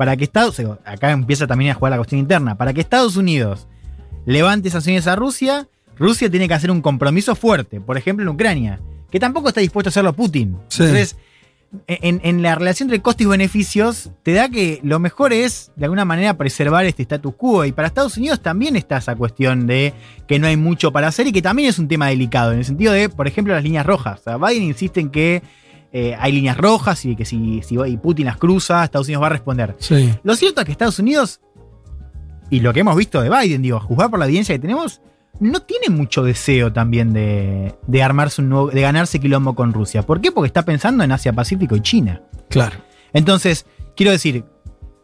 para que Estados acá empieza también a jugar la cuestión interna, para que Estados Unidos levante sanciones a Rusia, Rusia tiene que hacer un compromiso fuerte, por ejemplo en Ucrania, que tampoco está dispuesto a hacerlo Putin. Sí. Entonces, en, en la relación entre costos y beneficios, te da que lo mejor es, de alguna manera, preservar este status quo. Y para Estados Unidos también está esa cuestión de que no hay mucho para hacer y que también es un tema delicado, en el sentido de, por ejemplo, las líneas rojas. O sea, Biden insiste en que eh, hay líneas rojas y que si, si Putin las cruza, Estados Unidos va a responder. Sí. Lo cierto es que Estados Unidos, y lo que hemos visto de Biden, digo, a juzgar por la evidencia que tenemos, no tiene mucho deseo también de, de armarse un nuevo, de ganarse quilombo con Rusia. ¿Por qué? Porque está pensando en Asia Pacífico y China. Claro. Entonces, quiero decir,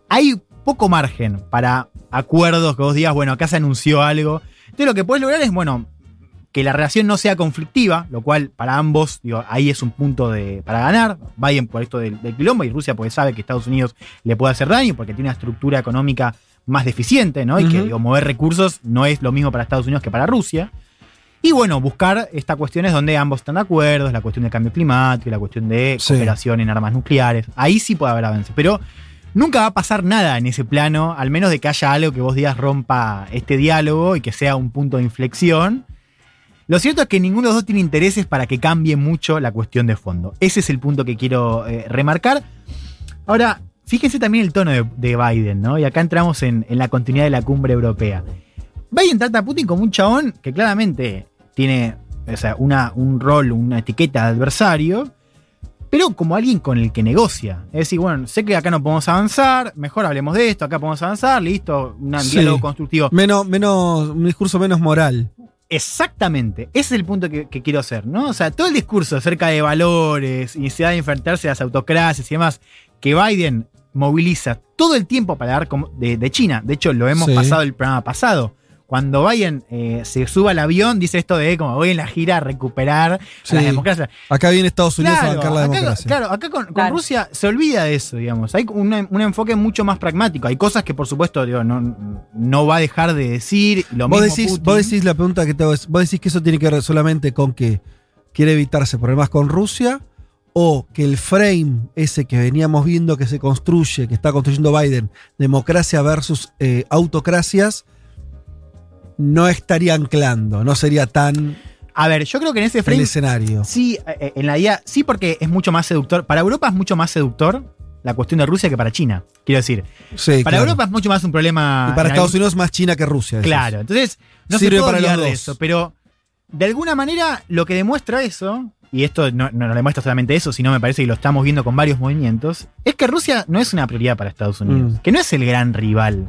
hay poco margen para acuerdos que vos digas, bueno, acá se anunció algo. Entonces lo que puedes lograr es, bueno, que la relación no sea conflictiva, lo cual para ambos, digo, ahí es un punto de, para ganar. Biden por esto del, del quilombo y Rusia porque sabe que Estados Unidos le puede hacer daño porque tiene una estructura económica más deficiente, ¿no? Y que digo, mover recursos no es lo mismo para Estados Unidos que para Rusia. Y bueno, buscar estas cuestiones donde ambos están de acuerdo, la cuestión del cambio climático, la cuestión de Sí. cooperación en armas nucleares. Ahí sí puede haber avance. Pero nunca va a pasar nada en ese plano, al menos de que haya algo que vos digas rompa este diálogo y que sea un punto de inflexión. Lo cierto es que ninguno de los dos tiene intereses para que cambie mucho la cuestión de fondo. Ese es el punto que quiero eh, remarcar. Ahora, fíjense también el tono de, de Biden, ¿no? Y acá entramos en, en la continuidad de la cumbre europea. Biden trata a Putin como un chabón que claramente tiene o sea, una, un rol, una etiqueta de adversario, pero como alguien con el que negocia. Es decir, bueno, sé que acá no podemos avanzar, mejor hablemos de esto, acá podemos avanzar, listo, un Sí. diálogo constructivo. Menos, menos, un discurso menos moral. Exactamente, ese es el punto que, que quiero hacer, ¿no? O sea, todo el discurso acerca de valores y necesidad de enfrentarse a las autocracias y demás, que Biden moviliza todo el tiempo para hablar como- de, de China. De hecho, lo hemos Sí. pasado el programa pasado. Cuando Biden eh, se suba al avión, dice esto de como voy en la gira a recuperar a la democracia. Acá viene Estados Unidos a Claro, bancar la acá, democracia. claro, acá con, con Rusia se olvida de eso, digamos. Hay un, un enfoque mucho más pragmático. Hay cosas que, por supuesto, digo, no, no va a dejar de decir. Lo vos, mismo decís, Putin. vos decís la pregunta que te hago es, vos decís que eso tiene que ver solamente con que quiere evitarse problemas con Rusia o que el frame ese que veníamos viendo que se construye, que está construyendo Biden, democracia versus eh, autocracias, no estaría anclando, no sería tan A ver, yo creo que en ese frame. el escenario. Sí, eh, en la idea, sí, porque es mucho más seductor. Para Europa es mucho más seductor la cuestión de Rusia que para China. Quiero decir, Sí, para claro. Europa es mucho más un problema. Y para Estados algún- Unidos más China que Rusia. Claro, entonces no Sirve se puede para los de dos. eso, pero de alguna manera lo que demuestra eso, y esto no, no, no demuestra solamente eso, sino me parece que lo estamos viendo con varios movimientos, es que Rusia no es una prioridad para Estados Unidos, Mm. que no es el gran rival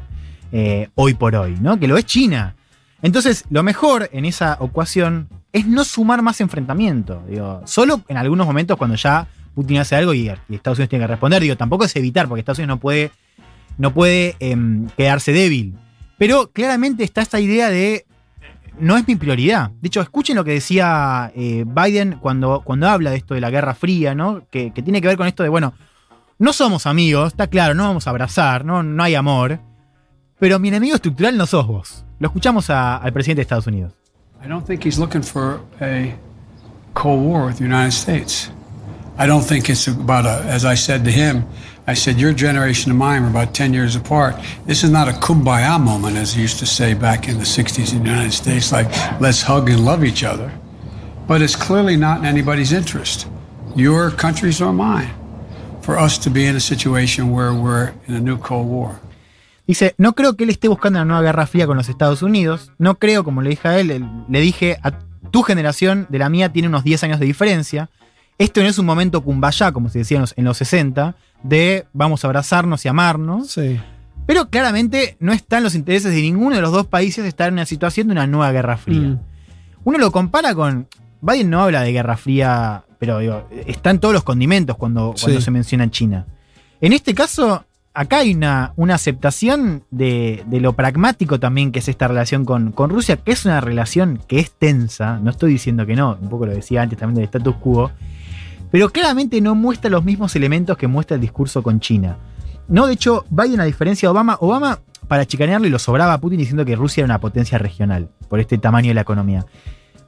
eh, hoy por hoy, ¿no? Que lo es China. Entonces, lo mejor en esa ecuación es no sumar más enfrentamiento. Digo, solo en algunos momentos cuando ya Putin hace algo y, Estados Unidos tiene que responder. Digo, tampoco es evitar, porque Estados Unidos no puede, no puede em, quedarse débil. Pero claramente está esta idea de no es mi prioridad. De hecho, escuchen lo que decía eh, Biden cuando, cuando habla de esto de la Guerra Fría, ¿no? Que, que tiene que ver con esto de, bueno, no somos amigos, está claro, no vamos a abrazar, no, no hay amor. Pero mi enemigo estructural no sos vos. Lo escuchamos a- al presidente de Estados Unidos. I don't think he's looking for a Cold War with the United States. I don't think it's about a, as I said to him, I said, your generation and mine are about 10 years apart. This is not a kumbaya moment, as he used to say back in the 60s in the United States, like, let's hug and love each other. But it's clearly not in anybody's interest, your country's or mine, for us to be in a situation where we're in a new Cold War. Dice, no creo que él esté buscando una nueva guerra fría con los Estados Unidos. No creo, como le dije a él, le dije, a tu generación de la mía tiene unos 10 años de diferencia. Esto no es un momento kumbaya, como se decía en los, en los 60, de vamos a abrazarnos y amarnos. Sí. Pero claramente no están los intereses de ninguno de los dos países estar en una situación de una nueva guerra fría. Mm. Uno lo compara con. Biden no habla de guerra fría, pero digo, están todos los condimentos cuando, cuando Sí. se menciona China. En este caso, acá hay una, una aceptación de, de lo pragmático también que es esta relación con, con Rusia, que es una relación que es tensa. No estoy diciendo que no, un poco lo decía antes también del status quo. Pero claramente no muestra los mismos elementos que muestra el discurso con China. No, de hecho, Biden, a diferencia de Obama, Obama, para chicanearle, lo sobraba a Putin diciendo que Rusia era una potencia regional, por este tamaño de la economía.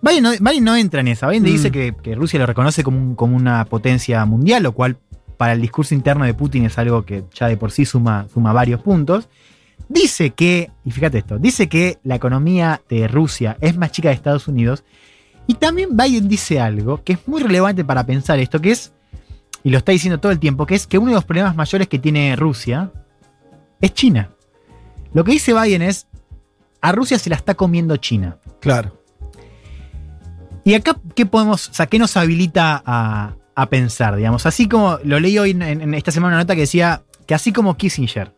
Biden no, Biden no entra en esa. Biden Mm. dice que, que Rusia lo reconoce como, un- como una potencia mundial, lo cual para el discurso interno de Putin es algo que ya de por sí suma, suma varios puntos. Dice que, y fíjate esto, dice que la economía de Rusia es más chica de Estados Unidos. Y también Biden dice algo que es muy relevante para pensar esto, que es, y lo está diciendo todo el tiempo, que es que uno de los problemas mayores que tiene Rusia es China. Lo que dice Biden es, a Rusia se la está comiendo China. Claro. Y acá, ¿qué podemos, o sea, qué nos habilita a, a pensar, digamos? Así como lo leí hoy en, en esta semana una nota que decía que así como Kissinger,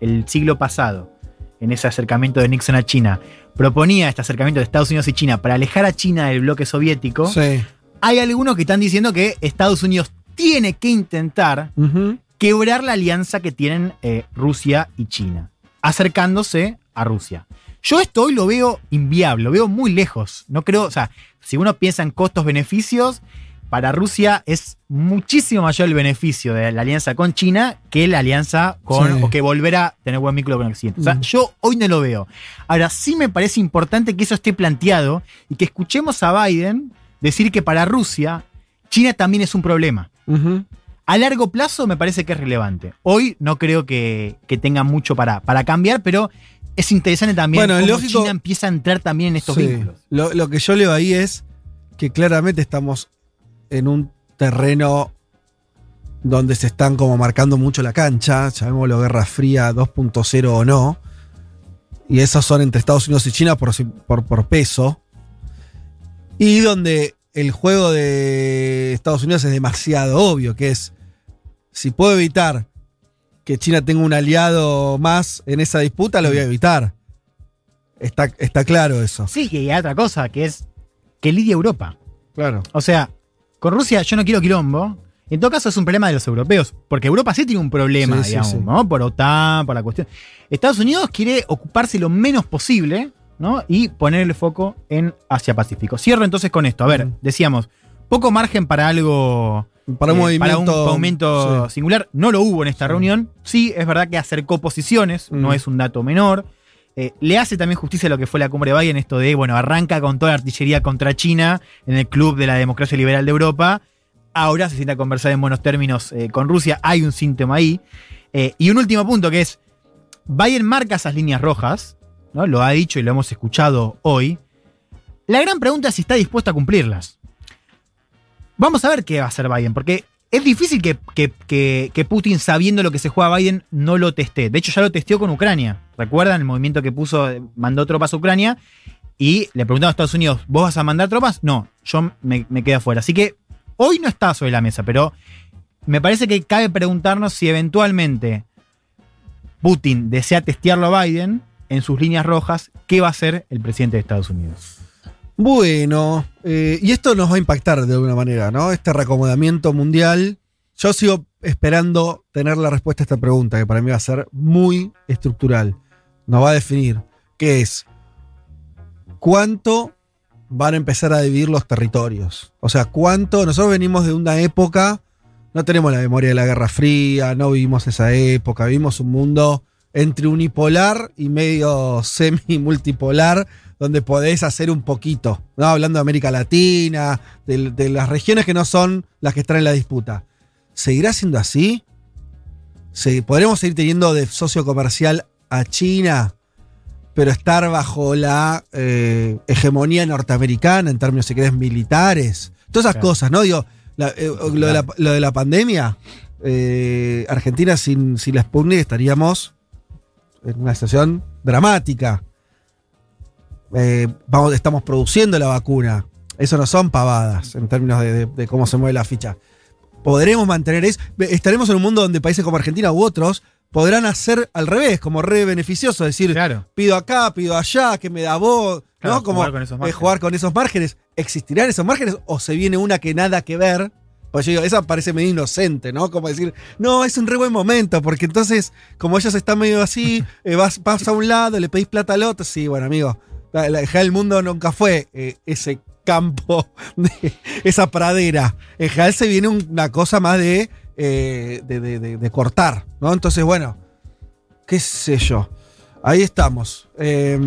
el siglo pasado, en ese acercamiento de Nixon a China, proponía este acercamiento de Estados Unidos y China para alejar a China del bloque soviético, Sí. hay algunos que están diciendo que Estados Unidos tiene que intentar quebrar la alianza que tienen eh, Rusia y China, acercándose a Rusia. Yo esto hoy lo veo inviable, lo veo muy lejos. No creo, o sea, si uno piensa en costos-beneficios, para Rusia es muchísimo mayor el beneficio de la alianza con China que la alianza con, Sí. o que volver a tener buen vínculo con Occidente. O sea, Mm. yo hoy no lo veo. Ahora sí me parece importante que eso esté planteado y que escuchemos a Biden decir que para Rusia, China también es un problema. A largo plazo me parece que es relevante. Hoy no creo que, que tenga mucho para, para cambiar, pero es interesante también Bueno, cómo lógico- China empieza a entrar también en estos Sí. vínculos. Lo, lo que yo leo ahí es que claramente estamos en un terreno donde se están como marcando mucho la cancha, llamémoslo Guerra Fría 2.0 o no, y esos son entre Estados Unidos y China por, por, por peso, y donde el juego de Estados Unidos es demasiado obvio, que es, si puedo evitar que China tenga un aliado más en esa disputa, lo voy a evitar. Está, está claro eso. Sí, y hay otra cosa, que es que lidia Europa. Claro. O sea, con Rusia yo no quiero quilombo, En todo caso, es un problema de los europeos, porque Europa sí tiene un problema, Sí, sí, digamos, sí. ¿no? Por OTAN, por la cuestión. Estados Unidos quiere ocuparse lo menos posible, ¿no? Y ponerle foco en Asia-Pacífico. Cierro entonces con esto. A ver, decíamos, poco margen para algo. Para un eh, movimiento- Para un movimiento sí. singular. No lo hubo en esta reunión. Sí, es verdad que acercó posiciones, no es un dato menor. Eh, le hace también justicia a lo que fue la cumbre de Biden, esto de, bueno, arranca con toda la artillería contra China en el Club de la Democracia Liberal de Europa. Ahora se sienta a conversar en buenos términos eh, con Rusia. Hay un síntoma ahí. Eh, y un último punto que es, Biden marca esas líneas rojas, ¿no? Lo ha dicho y lo hemos escuchado hoy. La gran pregunta es si está dispuesto a cumplirlas. Vamos a ver qué va a hacer Biden, porque es difícil que, que- que- Putin, sabiendo lo que se juega Biden, no lo teste. De hecho, ya lo testeó con Ucrania. ¿Recuerdan el movimiento que puso, mandó tropas a Ucrania? Y le preguntaron a Estados Unidos, ¿vos vas a mandar tropas? No, yo me, me quedo afuera. Así que hoy no está sobre la mesa, pero me parece que cabe preguntarnos si eventualmente Putin desea testearlo a Biden en sus líneas rojas, ¿qué va a hacer el presidente de Estados Unidos? Bueno, eh, y esto nos va a impactar de alguna manera, ¿no? Este reacomodamiento mundial. Yo sigo esperando tener la respuesta a esta pregunta, que para mí va a ser muy estructural. Nos va a definir qué es cuánto van a empezar a dividir los territorios. O sea, cuánto. Nosotros venimos de una época, no tenemos la memoria de la Guerra Fría, no vivimos esa época, vivimos un mundo entre unipolar y medio semi-multipolar, donde podés hacer un poquito, ¿no? Hablando de América Latina, de, de las regiones que no son las que están en la disputa. ¿Seguirá siendo así? ¿Se- ¿Podremos seguir teniendo de socio comercial a China, pero estar bajo la eh, hegemonía norteamericana en términos, si querés, militares? Todas esas Claro. cosas, ¿no? Digo, la- eh, lo, de la, lo de la pandemia, eh, Argentina sin, sin la Sputnik estaríamos en una situación dramática. Eh, vamos, estamos produciendo la vacuna. Eso no son pavadas en términos de, de- de cómo se mueve la ficha. Podremos mantener eso. Estaremos en un mundo donde países como Argentina u otros podrán hacer al revés, como re beneficioso, decir, pido acá, pido allá, que me da vos, Claro, ¿no? Como jugar con esos eh, márgenes. jugar con esos márgenes. ¿Existirán esos márgenes o se viene una que nada que ver? Pues yo digo, esa parece medio inocente, ¿no? Como decir, no, es un re buen momento, porque entonces, como ellos están medio así, eh, vas, vas a un lado, le pedís plata al otro. Sí, bueno, amigo, la, la- ya el mundo nunca fue eh, ese campo, esa pradera. En general se viene un- una cosa más de, eh, de, de- de- cortar, ¿no? Entonces, bueno, qué sé yo. Ahí estamos. Eh,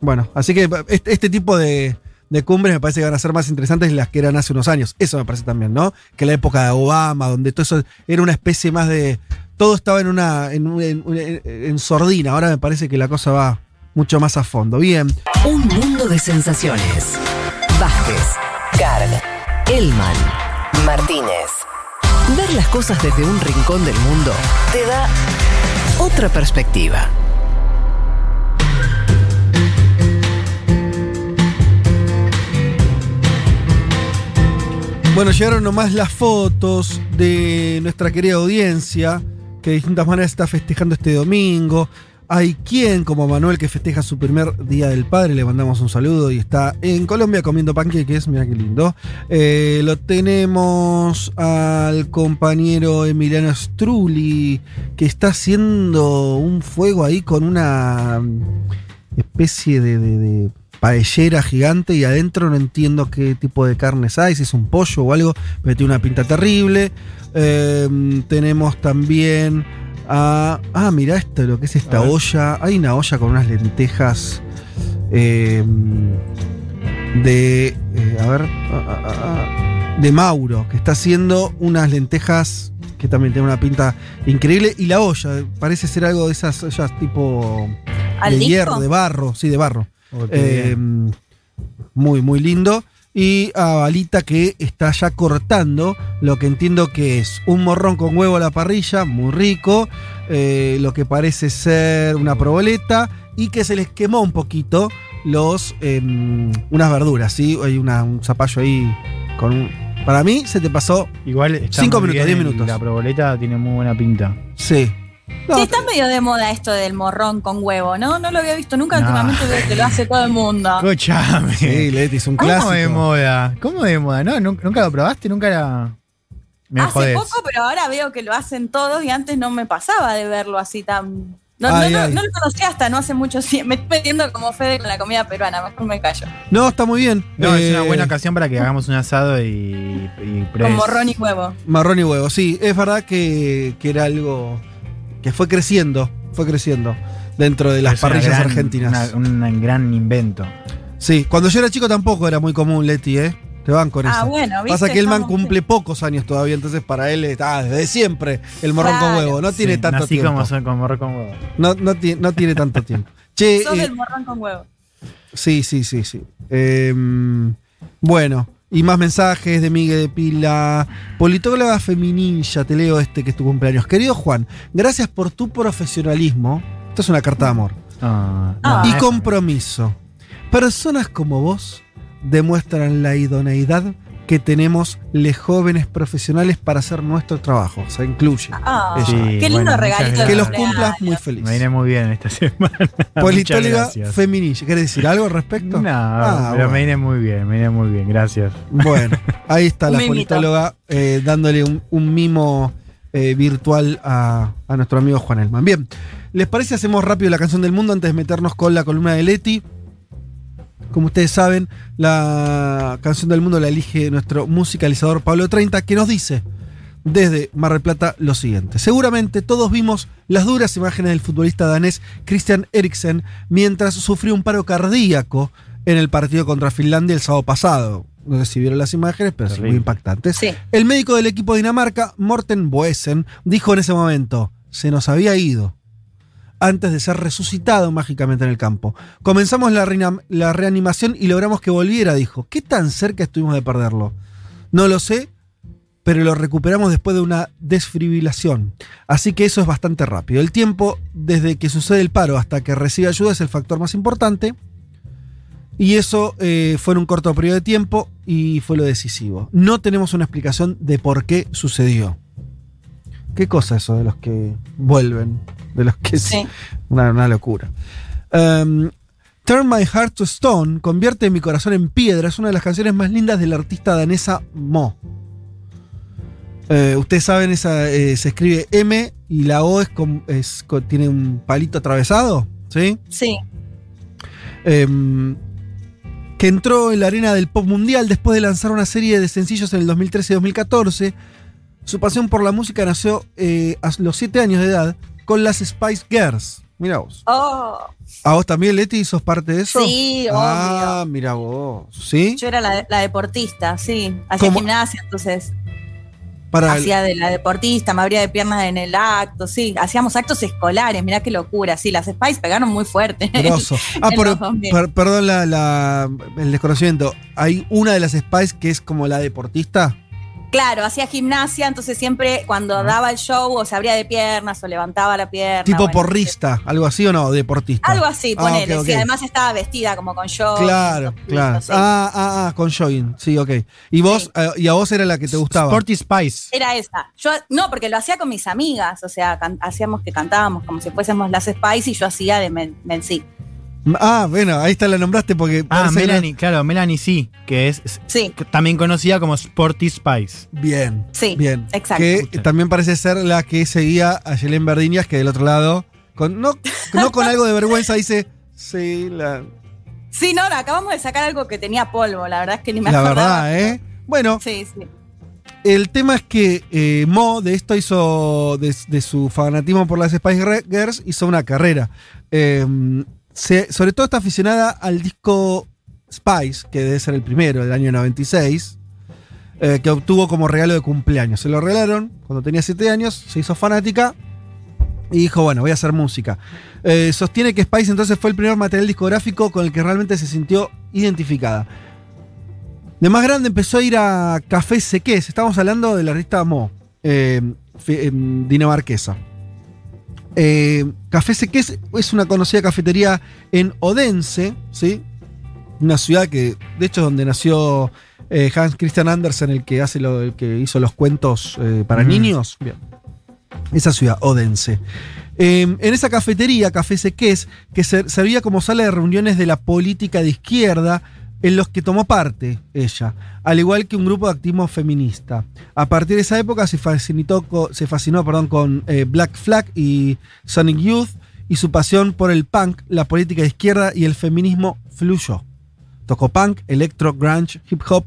bueno, así que este, tipo de, de cumbres me parece que van a ser más interesantes las que eran hace unos años. Eso me parece también, ¿no? Que la época de Obama, donde todo eso era una especie más de. Todo estaba en una. en, un- en- en- en sordina. Ahora me parece que la cosa va mucho más a fondo. Bien. Un mundo de sensaciones. Vázquez, Carg, Elman, Martínez. Ver las cosas desde un rincón del mundo te da otra perspectiva. Bueno, llegaron nomás las fotos de nuestra querida audiencia, que de distintas maneras está festejando este domingo. Hay quien, como Manuel, que festeja su primer Día del Padre, le mandamos un saludo y está en Colombia comiendo panqueques, mira qué lindo. Eh, lo tenemos al compañero Emiliano Strulli, que está haciendo un fuego ahí con una especie de, de- paellera gigante y adentro no entiendo qué tipo de carnes hay, si es un pollo o algo, pero tiene una pinta terrible. Eh, tenemos también a... Ah, mira esto, lo que es esta olla. Hay una olla con unas lentejas eh, de... eh, a ver... ah, ah, ah, ah, de Mauro, que está haciendo unas lentejas que también tiene una pinta increíble. Y la olla, parece ser algo de esas ollas tipo ¿Al de disco? hierro, de barro, sí, de barro. Oh, Eh, muy, muy lindo. Y a Balita que está ya cortando lo que entiendo que es un morrón con huevo a la parrilla, muy rico. eh, lo que parece ser una proboleta. Y que se les quemó un poquito los em, unas verduras, ¿sí? Hay una- un zapallo ahí con un- Para mí se te pasó Igual está Cinco muy minutos, bien diez el- minutos. La proboleta tiene muy buena pinta. Sí. Sí, está medio de moda esto del morrón con huevo, ¿no? No lo había visto nunca, No. últimamente veo que lo hace todo el mundo. Escuchame. Sí, Leti, es un ¿Cómo clásico. de moda? ¿Cómo de moda? ¿No? ¿Nunca, lo probaste? ¿Nunca la.? Me Hace jodés. poco, pero ahora veo que lo hacen todos y antes no me pasaba de verlo así tan. No, Ay, no, no, ay. no lo conocía hasta no hace mucho tiempo. Me estoy metiendo como Fede con la comida peruana, mejor me callo. No, está muy bien. No, es una Eh, buena ocasión para que hagamos un asado y. y Con morrón y huevo. Marrón y huevo, sí. Es verdad que, que era algo que fue creciendo, fue creciendo dentro de las Es una parrillas gran- argentinas. un gran invento. Sí, cuando yo era chico tampoco era muy común, Leti, ¿eh? Te van con Ah, eso. bueno, ¿viste? Pasa que el man Estamos- cumple pocos años todavía, entonces para él está desde siempre el morrón con huevo. No tiene Sí, tanto nací tiempo. como soy con morrón con huevo. No, no, ti- no tiene tanto tiempo. Che, Sos eh, del morrón con huevo. Sí, sí, sí, sí. Em, bueno, y más mensajes de Miguel de Pila. Politóloga feminilla, te leo este que es tu cumpleaños. Querido Juan, gracias por tu profesionalismo. Esto es una carta de amor. Ah, Ah. y compromiso. Personas como vos demuestran la idoneidad que tenemos los jóvenes profesionales para hacer nuestro trabajo. Se incluye. Ah, Ella. Sí, qué lindo bueno, regalito. que los cumplas muy feliz. Me viene muy bien esta semana. Politóloga gracias. feminilla. ¿Querés decir algo al respecto? No, Ah, pero bueno. me viene muy bien, me viene muy bien, gracias. Bueno, ahí está la politóloga eh, dándole un, un mimo eh, virtual a, a nuestro amigo Juan Elman. Bien, ¿les parece hacemos rápido la canción del mundo antes de meternos con la columna de Leti? Como ustedes saben, la canción del mundo la elige nuestro musicalizador Pablo 30, que nos dice desde Mar del Plata lo siguiente. Seguramente todos vimos las duras imágenes del futbolista danés Christian Eriksen mientras sufrió un paro cardíaco en el partido contra Finlandia el sábado pasado. No sé si vieron las imágenes, pero sí, muy impactantes. Sí. El médico del equipo de Dinamarca, Morten Boesen, dijo en ese momento, se nos había ido antes de ser resucitado mágicamente en el campo. Comenzamos la, reanimación y logramos que volviera, dijo. ¿Qué tan cerca estuvimos de perderlo? No lo sé, pero lo recuperamos después de una desfibrilación. Así que eso es bastante rápido. El tiempo desde que sucede el paro hasta que recibe ayuda es el factor más importante. Y eso eh, fue en un corto periodo de tiempo y fue lo decisivo. No tenemos una explicación de por qué sucedió. ¿Qué cosa eso de los que vuelven? De los que Sí. Una, una locura. Um, Turn My Heart to Stone, convierte mi corazón en piedra, es una de las canciones más lindas de la artista danesa Mo. Eh, ustedes saben, esa, eh, se escribe M y la O es con- es con- tiene un palito atravesado, ¿sí? Sí. Em, que entró en la arena del pop mundial después de lanzar una serie de sencillos en el 2013 y 2014. Su pasión por la música nació eh, a los 7 años de edad con las Spice Girls. Mira vos. Oh, ¿A vos también, Leti, sos parte de eso? Sí, Ah, mira vos. ¿Sí? yo era la, la deportista, sí. Hacía ¿Cómo? gimnasia, entonces Para el- hacía de la deportista, me abría de piernas en el acto, sí. Hacíamos actos escolares, mirá qué locura, sí. Las Spice pegaron muy fuerte. grosso. Ah, por- los 2000. per- perdón la, la- el desconocimiento. Hay una de las Spice que es como la deportista. Claro, hacía gimnasia, entonces siempre cuando daba el show o se abría de piernas o levantaba la pierna. tipo bueno, porrista, algo así o no, deportista. Algo así, Ah, ponele. ok, ok. Sí, además estaba vestida como con show. Claro, claro. Ah, ah, ah, con jogging. Sí, ok. ¿Y vos, eh, y a vos era la que te gustaba? Sporty Spice. Era esa. Yo, no, porque lo hacía con mis amigas, o sea, can- hacíamos que cantábamos como si fuésemos las Spice y yo hacía de Men- Mencí. Ah, bueno, ahí está, la nombraste porque. Ah, Melanie, claro, Melanie sí, que es es- Sí. que también conocida como Sporty Spice. Bien. Sí, Bien. exacto. Que también parece ser la que seguía a Yelén Verdiñas, que del otro lado, con, no, no con algo de vergüenza, dice. Sí, la, Sí, no, no, acabamos de sacar algo que tenía polvo, la verdad es que ni me la acordaba. verdad, ¿eh? Bueno, Sí, sí. el tema es que eh, Mo de esto hizo, de, de su fanatismo por las Spice Girls, hizo una carrera. Eh, sobre todo está aficionada al disco Spice, que debe ser el primero, del año 96, eh, que obtuvo como regalo de cumpleaños. Se lo regalaron cuando tenía 7 años, se hizo fanática y dijo, bueno, voy a hacer música. Eh, sostiene que Spice entonces fue el primer material discográfico con el que realmente se sintió identificada. De más grande empezó a ir a Café Sequés. Estamos hablando de la artista Mo, eh, dinamarquesa. Eh, Café Sequés es una conocida cafetería en Odense, ¿sí? Una ciudad que, de hecho, es donde nació eh, Hans Christian Andersen, el que, hace lo, el que hizo los cuentos eh, para Mm. niños. Bien. Esa ciudad, Odense. En esa cafetería, Café Sequés, que ser- servía como sala de reuniones de la política de izquierda, en los que tomó parte ella, al igual que un grupo de activismo feminista. A partir de esa época se fascinó, con eh, Black Flag y Sonic Youth y su pasión por el punk, la política de izquierda y el feminismo fluyó. Tocó punk, electro, grunge, hip hop.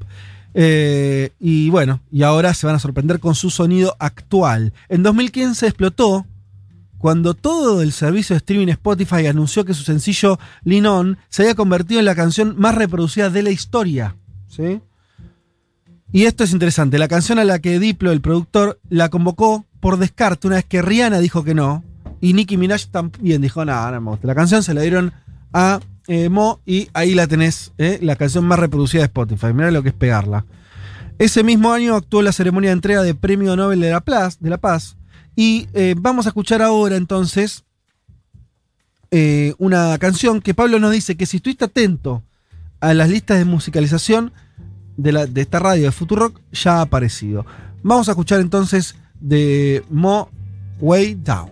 eh, y bueno, y ahora se van a sorprender con su sonido actual. En 2015 explotó cuando todo el servicio de streaming Spotify anunció que su sencillo Lean On se había convertido en la canción más reproducida de la historia. ¿sí? Y esto es interesante. La canción a la que Diplo, el productor, la convocó por descarte una vez que Rihanna dijo que no. Y Nicki Minaj también dijo, nada, no me gusta. La canción se la dieron a eh, Mo y ahí la tenés, ¿eh? la canción más reproducida de Spotify. Mirá lo que es pegarla. Ese mismo año actuó en la ceremonia de entrega de Premio Nobel de la Paz. Y eh, vamos a escuchar ahora entonces eh, una canción que Pablo nos dice que si estuviste atento a las listas de musicalización de, la, de esta radio de Futurock, ya ha aparecido. Vamos a escuchar entonces de Mo Way Down.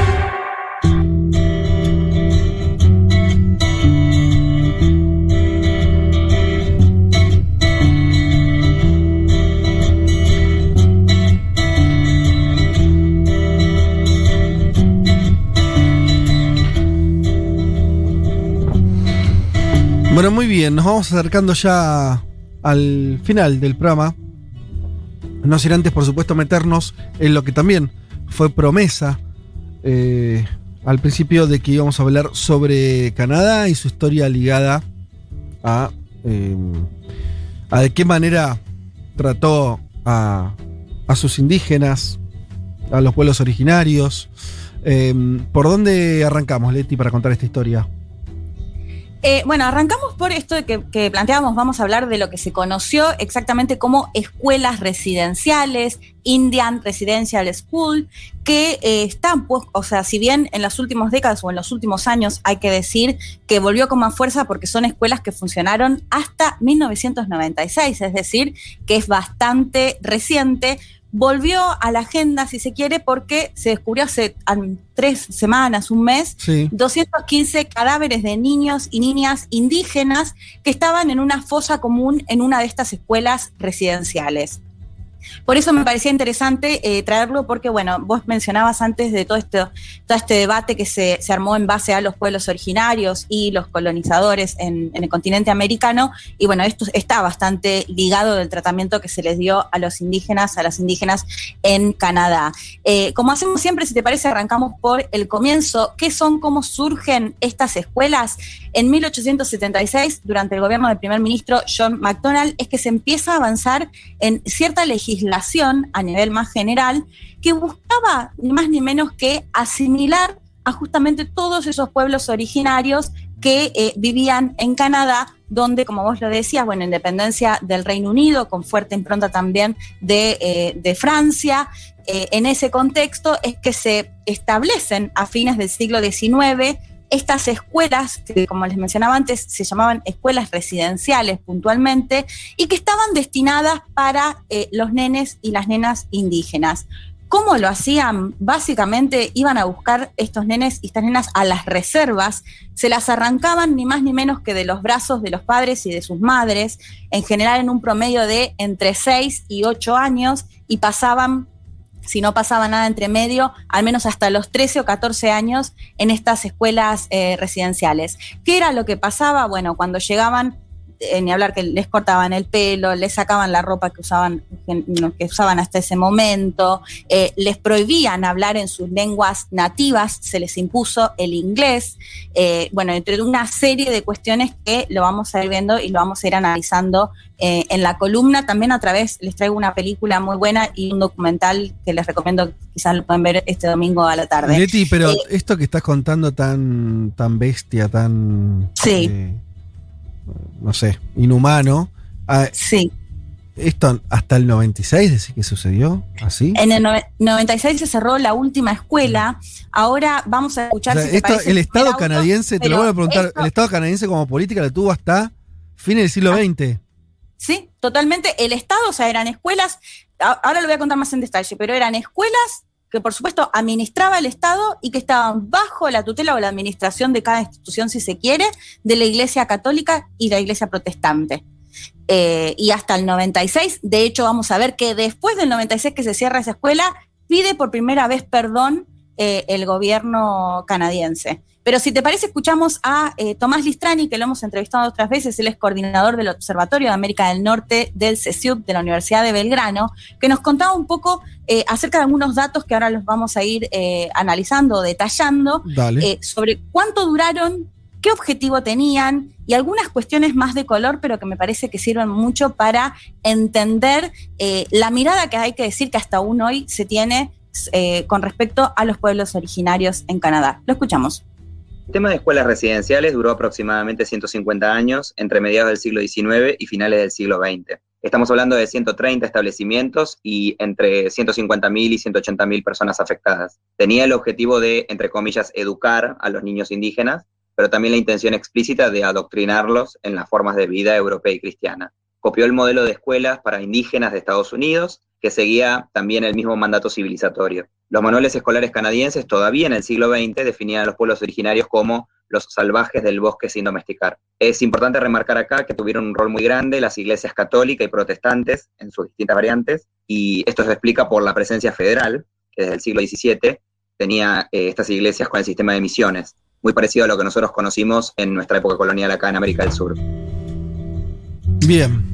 Bueno, muy bien, nos vamos acercando ya al final del programa. No sin antes, por supuesto, meternos en lo que también fue promesa eh, al principio de que íbamos a hablar sobre Canadá y su historia ligada a, eh, a de qué manera trató a, a sus indígenas, a los pueblos originarios. Eh, ¿Por dónde arrancamos, Leti, para contar esta historia? Eh, bueno, arrancamos por esto de que, planteábamos, vamos a hablar de lo que se conoció exactamente como escuelas residenciales, Indian Residential School, que eh, están, pues, o sea, si bien en las últimas décadas o en los últimos años hay que decir que volvió con más fuerza porque son escuelas que funcionaron hasta 1996, es decir, que es bastante reciente, volvió a la agenda, si se quiere, porque se descubrió hace tres semanas, un mes, Sí. 215 cadáveres de niños y niñas indígenas que estaban en una fosa común en una de estas escuelas residenciales. Por eso me parecía interesante eh, traerlo porque, bueno, vos mencionabas antes de todo, esto, todo este debate que se, se armó en base a los pueblos originarios y los colonizadores en, el continente americano, y bueno, esto está bastante ligado del tratamiento que se les dio a los indígenas, a las indígenas en Canadá. Eh, como hacemos siempre, si te parece, arrancamos por el comienzo. ¿Qué son, cómo surgen estas escuelas? En 1876, durante el gobierno del primer ministro John McDonnell, es que se empieza a avanzar en cierta legislación a nivel más general que buscaba ni más ni menos que asimilar a justamente todos esos pueblos originarios que eh, vivían en Canadá, donde, como vos lo decías, bueno, independencia del Reino Unido, con fuerte impronta también de, eh, Francia. Eh, en ese contexto es que se establecen a fines del siglo XIX estas escuelas, que como les mencionaba antes, se llamaban escuelas residenciales puntualmente, y que estaban destinadas para eh, los nenes y las nenas indígenas. ¿Cómo lo hacían? Básicamente iban a buscar estos nenes y estas nenas a las reservas, se las arrancaban ni más ni menos que de los brazos de los padres y de sus madres, en general en un promedio de entre 6 y 8 años, y pasaban si no pasaba nada entre medio, al menos hasta los 13 o 14 años en estas escuelas eh, residenciales. ¿Qué era lo que pasaba? Bueno, cuando llegaban eh, ni hablar que les cortaban el pelo, les sacaban la ropa que usaban, que, que usaban hasta ese momento, eh, les prohibían hablar en sus lenguas nativas, se les impuso el inglés, eh, bueno, entre una serie de cuestiones que lo vamos a ir viendo y lo vamos a ir analizando en la columna. También a través les traigo una película muy buena y un documental que les recomiendo, quizás lo pueden ver este domingo a la tarde. Leti, pero esto que estás contando tan, tan bestia, tan. Sí. No sé, inhumano. ah, sí. Esto hasta el 96, decís que sucedió así. En el nove- 96 se cerró la última escuela. Ahora vamos a O escuchar sea, si esto, el Estado auto, canadiense, te lo voy a preguntar, esto- el Estado canadiense como política lo tuvo hasta fines del siglo XX. Sí, totalmente. El Estado, o sea, eran escuelas, ahora lo voy a contar más en detalle, pero eran escuelas que por supuesto administraba el Estado y que estaban bajo la tutela o la administración de cada institución, si se quiere, de la Iglesia Católica y la Iglesia Protestante. Eh, y hasta el 96, de hecho vamos a ver que después del 96 que se cierra esa escuela, pide por primera vez perdón eh, el gobierno canadiense. Pero si te parece, escuchamos a eh, Tomás Listrani, que lo hemos entrevistado otras veces, él es coordinador del Observatorio de América del Norte del CESIUB de la Universidad de Belgrano, que nos contaba un poco eh, acerca de algunos datos que ahora los vamos a ir eh, analizando, detallando, Dale. eh, sobre cuánto duraron, qué objetivo tenían y algunas cuestiones más de color, pero que me parece que sirven mucho para entender eh, la mirada que hay que decir que hasta aún hoy se tiene con respecto a los pueblos originarios en Canadá. Lo escuchamos. El tema de escuelas residenciales duró aproximadamente 150 años, entre mediados del siglo XIX y finales del siglo XX. Estamos hablando de 130 establecimientos y entre 150.000 y 180.000 personas afectadas. Tenía el objetivo de, entre comillas, educar a los niños indígenas, pero también la intención explícita de adoctrinarlos en las formas de vida europea y cristiana. Copió el modelo de escuelas para indígenas de Estados Unidos, que seguía también el mismo mandato civilizatorio. Los manuales escolares canadienses todavía en el siglo XX definían a los pueblos originarios como los salvajes del bosque sin domesticar. Es importante remarcar acá que tuvieron un rol muy grande las iglesias católicas y protestantes en sus distintas variantes, y esto se explica por la presencia federal, que desde el siglo XVII tenía eh, estas iglesias con el sistema de misiones, muy parecido a lo que nosotros conocimos en nuestra época colonial acá en América del Sur. Bien.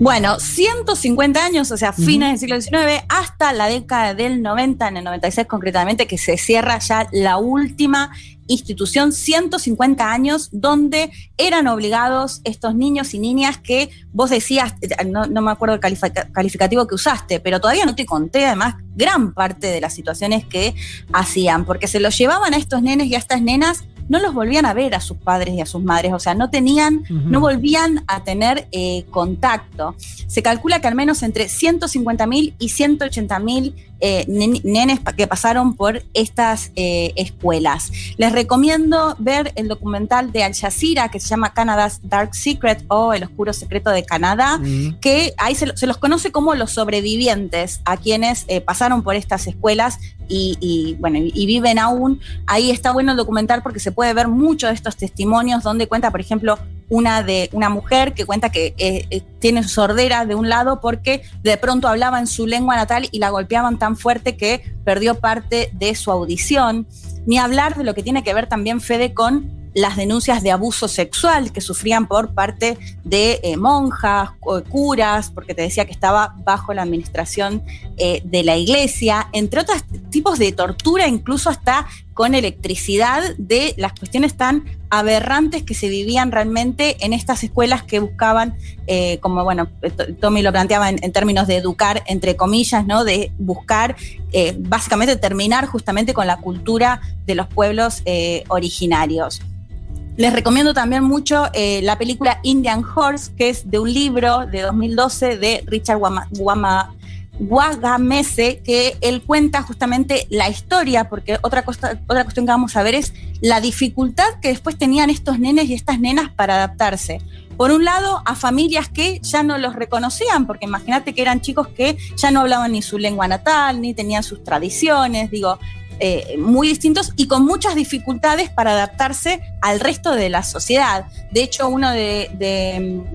Bueno, 150 años, o sea, fines del siglo XIX hasta la década del 90, en el 96 concretamente, que se cierra ya la última institución, 150 años, donde eran obligados estos niños y niñas que vos decías, eh, no, no me acuerdo el califica- calificativo que usaste, pero todavía no te conté además gran parte de las situaciones que hacían, porque se los llevaban a estos nenes y a estas nenas no los volvían a ver a sus padres y a sus madres, o sea, no tenían, no volvían a tener eh, contacto. Se calcula que al menos entre 150.000 y 180.000 eh, nen- nenes que pasaron por estas eh, escuelas. Les recomiendo ver el documental de Al Jazeera que se llama Canada's Dark Secret o El Oscuro Secreto de Canadá, que ahí se, lo- se los conoce como los sobrevivientes a quienes eh, pasaron por estas escuelas y, y, bueno, y, y viven aún. Ahí está bueno el documental porque se puede ver muchos de estos testimonios donde cuenta, por ejemplo, una de una mujer que cuenta que eh, eh, tiene sordera de un lado porque de pronto hablaba en su lengua natal y la golpeaban tan fuerte que perdió parte de su audición. Ni hablar de lo que tiene que ver también Fede con las denuncias de abuso sexual que sufrían por parte de eh, monjas, cu- curas, porque te decía que estaba bajo la administración eh, de la iglesia, entre otros tipos de tortura, incluso hasta con electricidad, de las cuestiones tan aberrantes que se vivían realmente en estas escuelas que buscaban, eh, como bueno, Tommy lo planteaba en, términos de educar, entre comillas, ¿no? De buscar eh, básicamente terminar justamente con la cultura de los pueblos eh, originarios. Les recomiendo también mucho la película Indian Horse, que es de un libro de 2012 de Richard Wama, Wama- Wagamese, que él cuenta justamente la historia, porque otra, cosa, otra cuestión que vamos a ver es la dificultad que después tenían estos nenes y estas nenas para adaptarse. Por un lado, a familias que ya no los reconocían, porque imagínate que eran chicos que ya no hablaban ni su lengua natal, ni tenían sus tradiciones, digo, eh, muy distintos y con muchas dificultades para adaptarse al resto de la sociedad. De hecho, uno de,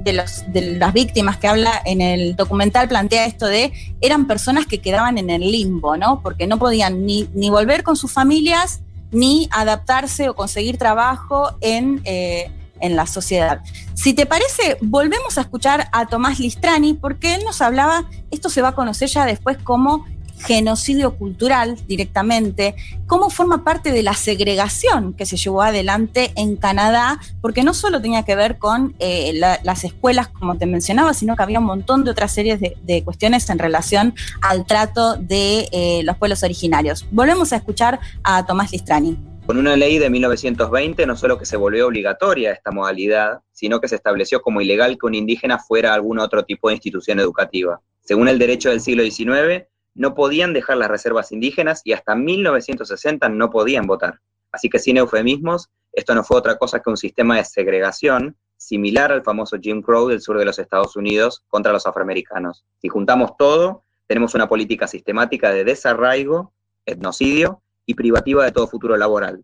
las víctimas que habla en el documental plantea esto de eran personas que quedaban en el limbo, ¿no? Porque no podían ni, ni volver con sus familias ni adaptarse o conseguir trabajo en, eh, en la sociedad. Si te parece, volvemos a escuchar a Tomás Listrani porque él nos hablaba, esto se va a conocer ya después como genocidio cultural directamente, cómo forma parte de la segregación que se llevó adelante en Canadá, porque no solo tenía que ver con eh, la- las escuelas, como te mencionaba, sino que había un montón de otras series de, de cuestiones en relación al trato de eh, los pueblos originarios. Volvemos a escuchar a Tomás Listrani. Con una ley de 1920 no solo que se volvió obligatoria esta modalidad, sino que se estableció como ilegal que un indígena fuera a algún otro tipo de institución educativa. Según el derecho del siglo XIX, no podían dejar las reservas indígenas y hasta 1960 no podían votar. Así que sin eufemismos, esto no fue otra cosa que un sistema de segregación similar al famoso Jim Crow del sur de los Estados Unidos contra los afroamericanos. Si juntamos todo, tenemos una política sistemática de desarraigo, etnocidio y privativa de todo futuro laboral.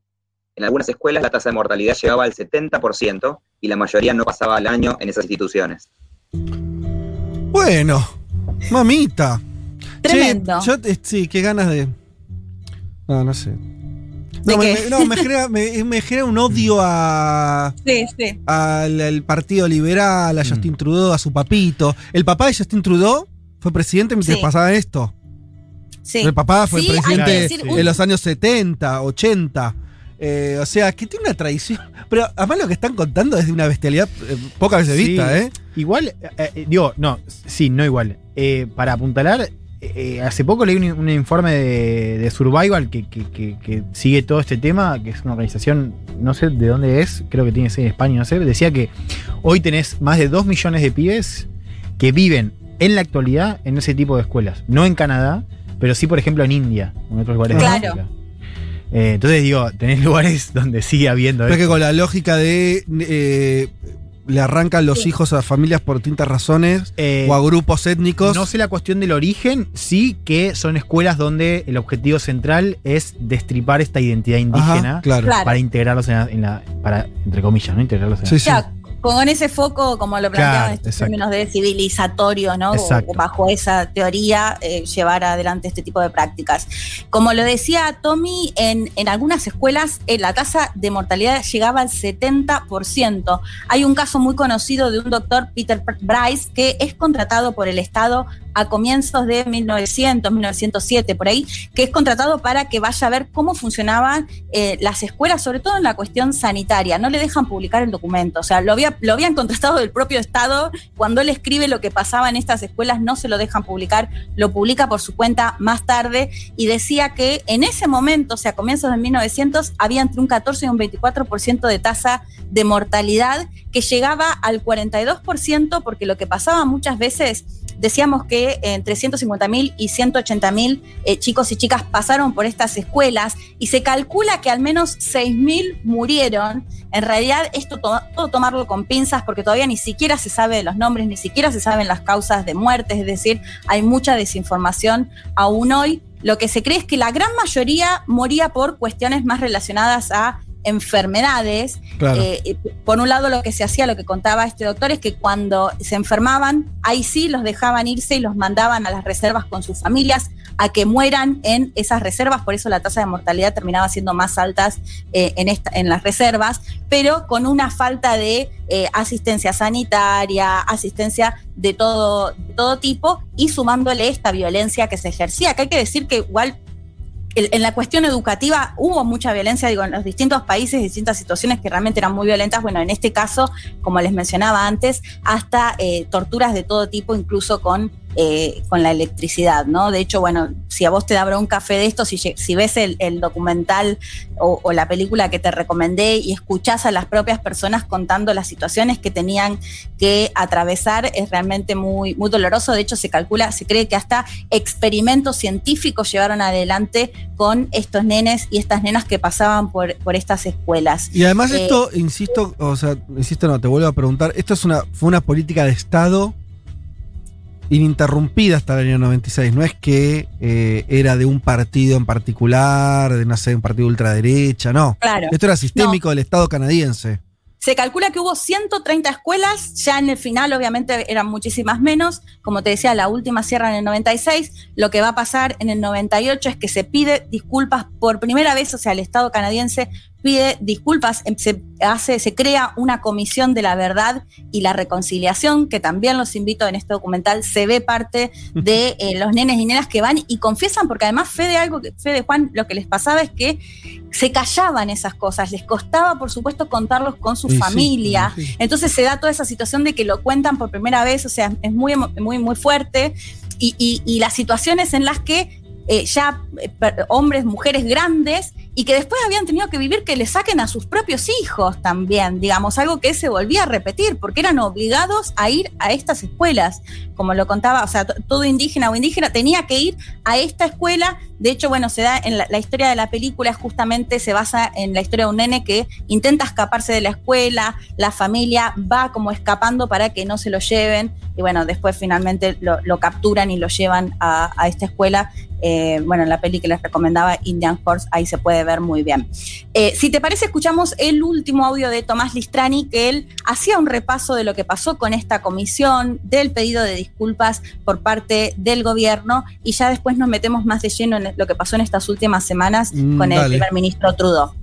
En algunas escuelas la tasa de mortalidad llegaba al 70% y la mayoría no pasaba el año en esas instituciones. Bueno, mamita. Tremendo. Che, yo, sí, qué ganas de. No, no sé. No, me, me- no, me genera, me, me genera un odio a, Sí, sí. al, al Partido Liberal, a Mm. Justin Trudeau, a su papito. El papá de Justin Trudeau fue presidente mientras Sí. pasaba esto. Sí. El papá fue Sí, presidente decir un- en los años 70, 80. Eh, o sea, que tiene una tradición. Pero además lo que están contando es de una bestialidad eh, pocas veces Sí. vista, ¿eh? Igual, eh, eh, digo, no, sí, no igual. Eh, para apuntalar, eh, hace poco leí un, un informe de, de Survival que, que- que- que sigue todo este tema, que es una organización, no sé de dónde es, creo que tiene sede en España, no sé, decía que hoy tenés más de 2 millones de pibes que viven en la actualidad en ese tipo de escuelas. No en Canadá, pero sí, por ejemplo, en India, en otros lugares de Claro. África. Eh, entonces digo, tenés lugares donde sigue habiendo Pero es que esto. con la lógica de eh, le arrancan los hijos a familias por distintas razones Eh, o a grupos étnicos. No sé la cuestión del origen, sí que son escuelas donde el objetivo central es destripar esta identidad indígena Ajá, claro. Claro. para integrarlos en la, en la- para, entre comillas, ¿no? Integrarlos en Sí, la- sí. Con ese foco, como lo planteaban Claro, exacto. términos de civilizatorio, ¿no? Exacto. bajo esa teoría, eh, llevar adelante este tipo de prácticas. Como lo decía Tommy, en, en algunas escuelas eh, la tasa de mortalidad llegaba al 70%. Hay un caso muy conocido de un doctor, Peter Bryce, que es contratado por el Estado a comienzos de 1900, 1907, por ahí, que es contratado para que vaya a ver cómo funcionaban eh, las escuelas, sobre todo en la cuestión sanitaria. No le dejan publicar el documento. O sea, lo, había, lo habían contratado del propio Estado. Cuando él escribe lo que pasaba en estas escuelas, no se lo dejan publicar. Lo publica por su cuenta más tarde y decía que en ese momento, o sea, comienzos de 1900, había entre un 14 y un 24% de tasa de mortalidad que llegaba al 42% porque lo que pasaba muchas veces decíamos que entre 150 mil y 180 mil eh, chicos y chicas pasaron por estas escuelas y se calcula que al menos 6 mil murieron. En realidad, esto to- todo tomarlo con pinzas porque todavía ni siquiera se sabe de los nombres, ni siquiera se saben las causas de muerte, es decir, hay mucha desinformación aún hoy. Lo que se cree es que la gran mayoría moría por cuestiones más relacionadas a enfermedades. Claro. Eh, eh, por un lado, lo que se hacía, lo que contaba este doctor, es que cuando se enfermaban, ahí sí los dejaban irse y los mandaban a las reservas con sus familias a que mueran en esas reservas, por eso la tasa de mortalidad terminaba siendo más altas eh, en, en las reservas, pero con una falta de eh, asistencia sanitaria, asistencia de todo, todo tipo y sumándole esta violencia que se ejercía, que hay que decir que igual en la cuestión educativa hubo mucha violencia, digo, en los distintos países, distintas situaciones que realmente eran muy violentas. Bueno, en este caso, como les mencionaba antes, hasta eh, torturas de todo tipo, incluso con, eh, con la electricidad, ¿no? De hecho, bueno, si a vos te da bronca fe de esto, si, ves el, el documental o, o la película que te recomendé y escuchás a las propias personas contando las situaciones que tenían que atravesar, es realmente muy, muy doloroso. De hecho, se calcula, se cree que hasta experimentos científicos llevaron adelante con estos nenes y estas nenas que pasaban por, por estas escuelas. Y además Eh, esto, insisto, o sea, insisto, no, te vuelvo a preguntar, esto es una, fue una política de Estado ininterrumpida hasta el año 96. No es que eh, era de un partido en particular, de no sé, un partido ultraderecha, no. Claro. Esto era sistémico del Estado canadiense. Se calcula que hubo 130 escuelas, ya en el final obviamente eran muchísimas menos, como te decía, la última cierra en el 96, lo que va a pasar en el 98 es que se pide disculpas por primera vez, o sea, el Estado canadiense pide disculpas, em, se, hace, se crea una comisión de la verdad y la reconciliación, que también los invito en este documental, se ve parte de eh, los nenes y nenas que van y confiesan, porque además Fede, algo que, Fede Juan, lo que les pasaba es que se callaban esas cosas, les costaba por supuesto contarlos con su Sí, familia, sí. entonces se da toda esa situación de que lo cuentan por primera vez, o sea, es muy, muy, muy fuerte, y, y- y las situaciones en las que eh, ya eh, hombres, mujeres grandes y que después habían tenido que vivir que le saquen a sus propios hijos también, digamos, algo que se volvía a repetir, porque eran obligados a ir a estas escuelas, como lo contaba, o sea, todo indígena o indígena tenía que ir a esta escuela, de hecho, bueno, se da en la, la historia de la película, justamente se basa en la historia de un nene que intenta escaparse de la escuela, la familia va como escapando para que no se lo lleven, y bueno, después finalmente lo, lo capturan y lo llevan a, a esta escuela. Eh, bueno, en la peli que les recomendaba, Indian Horse, ahí se puede ver muy bien. Eh, si te parece, escuchamos el último audio de Tomás Listrani, que él hacía un repaso de lo que pasó con esta comisión, del pedido de disculpas por parte del gobierno, y ya después nos metemos más de lleno en lo que pasó en estas últimas semanas Mm, con el dale. primer ministro Trudeau. Lo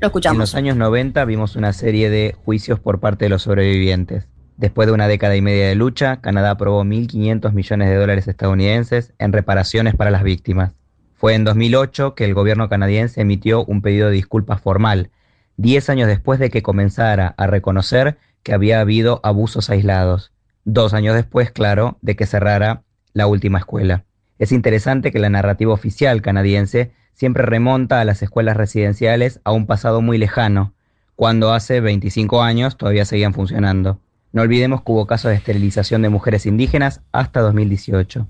En escuchamos. los años 90 vimos una serie de juicios por parte de los sobrevivientes. Después de una década y media de lucha, Canadá aprobó 1.500 millones de dólares estadounidenses en reparaciones para las víctimas. Fue en 2008 que el gobierno canadiense emitió un pedido de disculpas formal, 10 años después de que comenzara a reconocer que había habido abusos aislados. Dos años después, claro, de que cerrara la última escuela. Es interesante que la narrativa oficial canadiense siempre remonta a las escuelas residenciales a un pasado muy lejano, cuando hace 25 años todavía seguían funcionando. No olvidemos que hubo casos de esterilización de mujeres indígenas hasta 2018.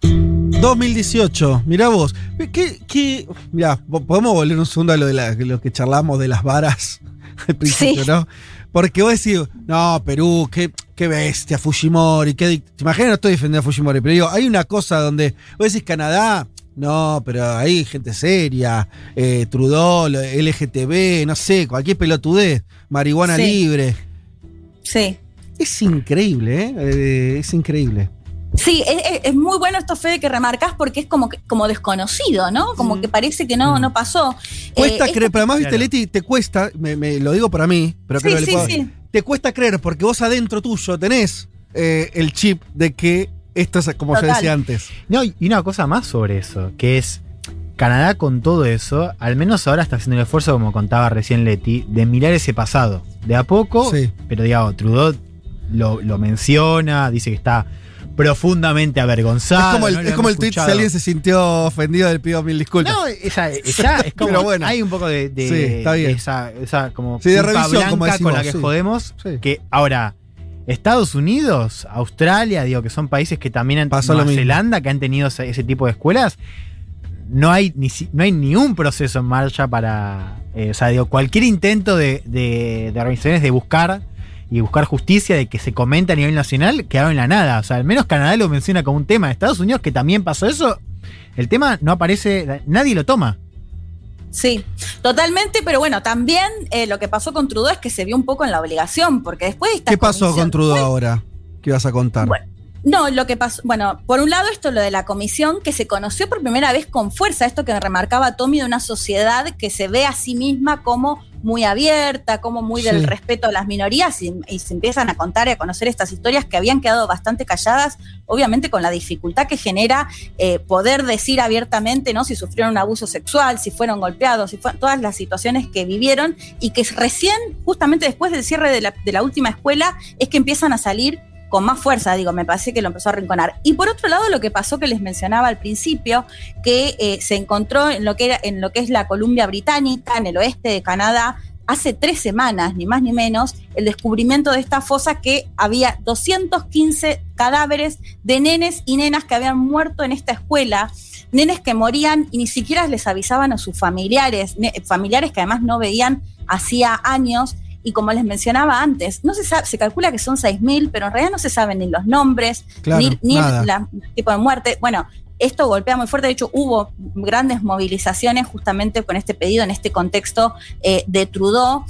2018, mirá vos. ¿Qué, qué, mirá, po- podemos volver un segundo a lo, de la- lo que charlamos de las varas al principio, Sí. ¿no? Porque vos decís, no, Perú, qué, qué bestia, Fujimori, qué ¿Te imaginas? No estoy defendiendo a Fujimori, pero digo, hay una cosa donde vos decís Canadá, no, pero hay gente seria, eh, Trudeau, LGTB, no sé, cualquier pelotudez, marihuana Sí. libre. Sí. Es increíble, ¿eh? Eh, Es increíble. Sí, es, muy bueno esto, Fede, que remarcas porque es como, que- como desconocido, ¿no? Como que parece que no, no pasó. Cuesta Eh, creer, esto- pero además, viste, Claro. Leti, te cuesta, me, me- lo digo para mí, pero Sí, creo que le sí, puedo- sí. Te cuesta creer porque vos adentro tuyo tenés eh, el chip de que esto es como yo decía antes. No, y y una cosa más sobre eso, que es Canadá con todo eso, al menos ahora está haciendo el esfuerzo, como contaba recién Leti, de mirar ese pasado. De a poco, pero digamos, Trudeau lo, lo menciona, dice que está profundamente avergonzado. es como el, ¿no? Es como el tweet, si alguien se sintió ofendido, le pido mil disculpas. No, esa, esa es como. Pero bueno. Hay un poco de. de- Sí, está bien. de esa, esa como. Sí, de revisión, como blanca con la decimos, que sí. jodemos. Que ahora. Estados Unidos, Australia, digo que son países que también han Pasó Nueva. Zelanda, que han tenido ese, ese tipo de escuelas. No hay ni no hay ni un proceso en marcha para. eh, o sea, digo, cualquier intento de, de- de organizaciones de buscar y buscar justicia, de que se comenta a nivel nacional, quedaron en la nada. O sea, al menos Canadá lo menciona como un tema. Estados Unidos, que también pasó eso, el tema no aparece, nadie lo toma. Sí, totalmente, pero bueno, también eh, lo que pasó con Trudeau es que se vio un poco en la obligación, porque después de esta ¿Qué pasó con Trudeau ahora? ¿Qué ibas a contar? No, lo que pasó, bueno, por un lado esto lo de la comisión que se conoció por primera vez con fuerza, esto que remarcaba Tommy de una sociedad que se ve a sí misma como muy abierta, como muy del Sí. respeto a las minorías y, y se empiezan a contar y a conocer estas historias que habían quedado bastante calladas, obviamente con la dificultad que genera eh, poder decir abiertamente, ¿no? Si sufrieron un abuso sexual, si fueron golpeados, si fue, todas las situaciones que vivieron y que recién, justamente después del cierre de la, de la última escuela, es que empiezan a salir con más fuerza, digo, me parece que lo empezó a arrinconar. Y por otro lado, lo que pasó que les mencionaba al principio, que eh, se encontró en lo que, era, en lo que es la Columbia Británica, en el oeste de Canadá, hace tres semanas, ni más ni menos, el descubrimiento de esta fosa que había 215 cadáveres de nenes y nenas que habían muerto en esta escuela, nenes que morían y ni siquiera les avisaban a sus familiares, familiares que además no veían hacía años y como les mencionaba antes, no se sabe, se calcula que son 6.000, pero en realidad no se saben ni los nombres, Claro, ni, el la- tipo de muerte. Bueno, esto golpea muy fuerte, de hecho hubo grandes movilizaciones justamente con este pedido, en este contexto eh, de Trudeau.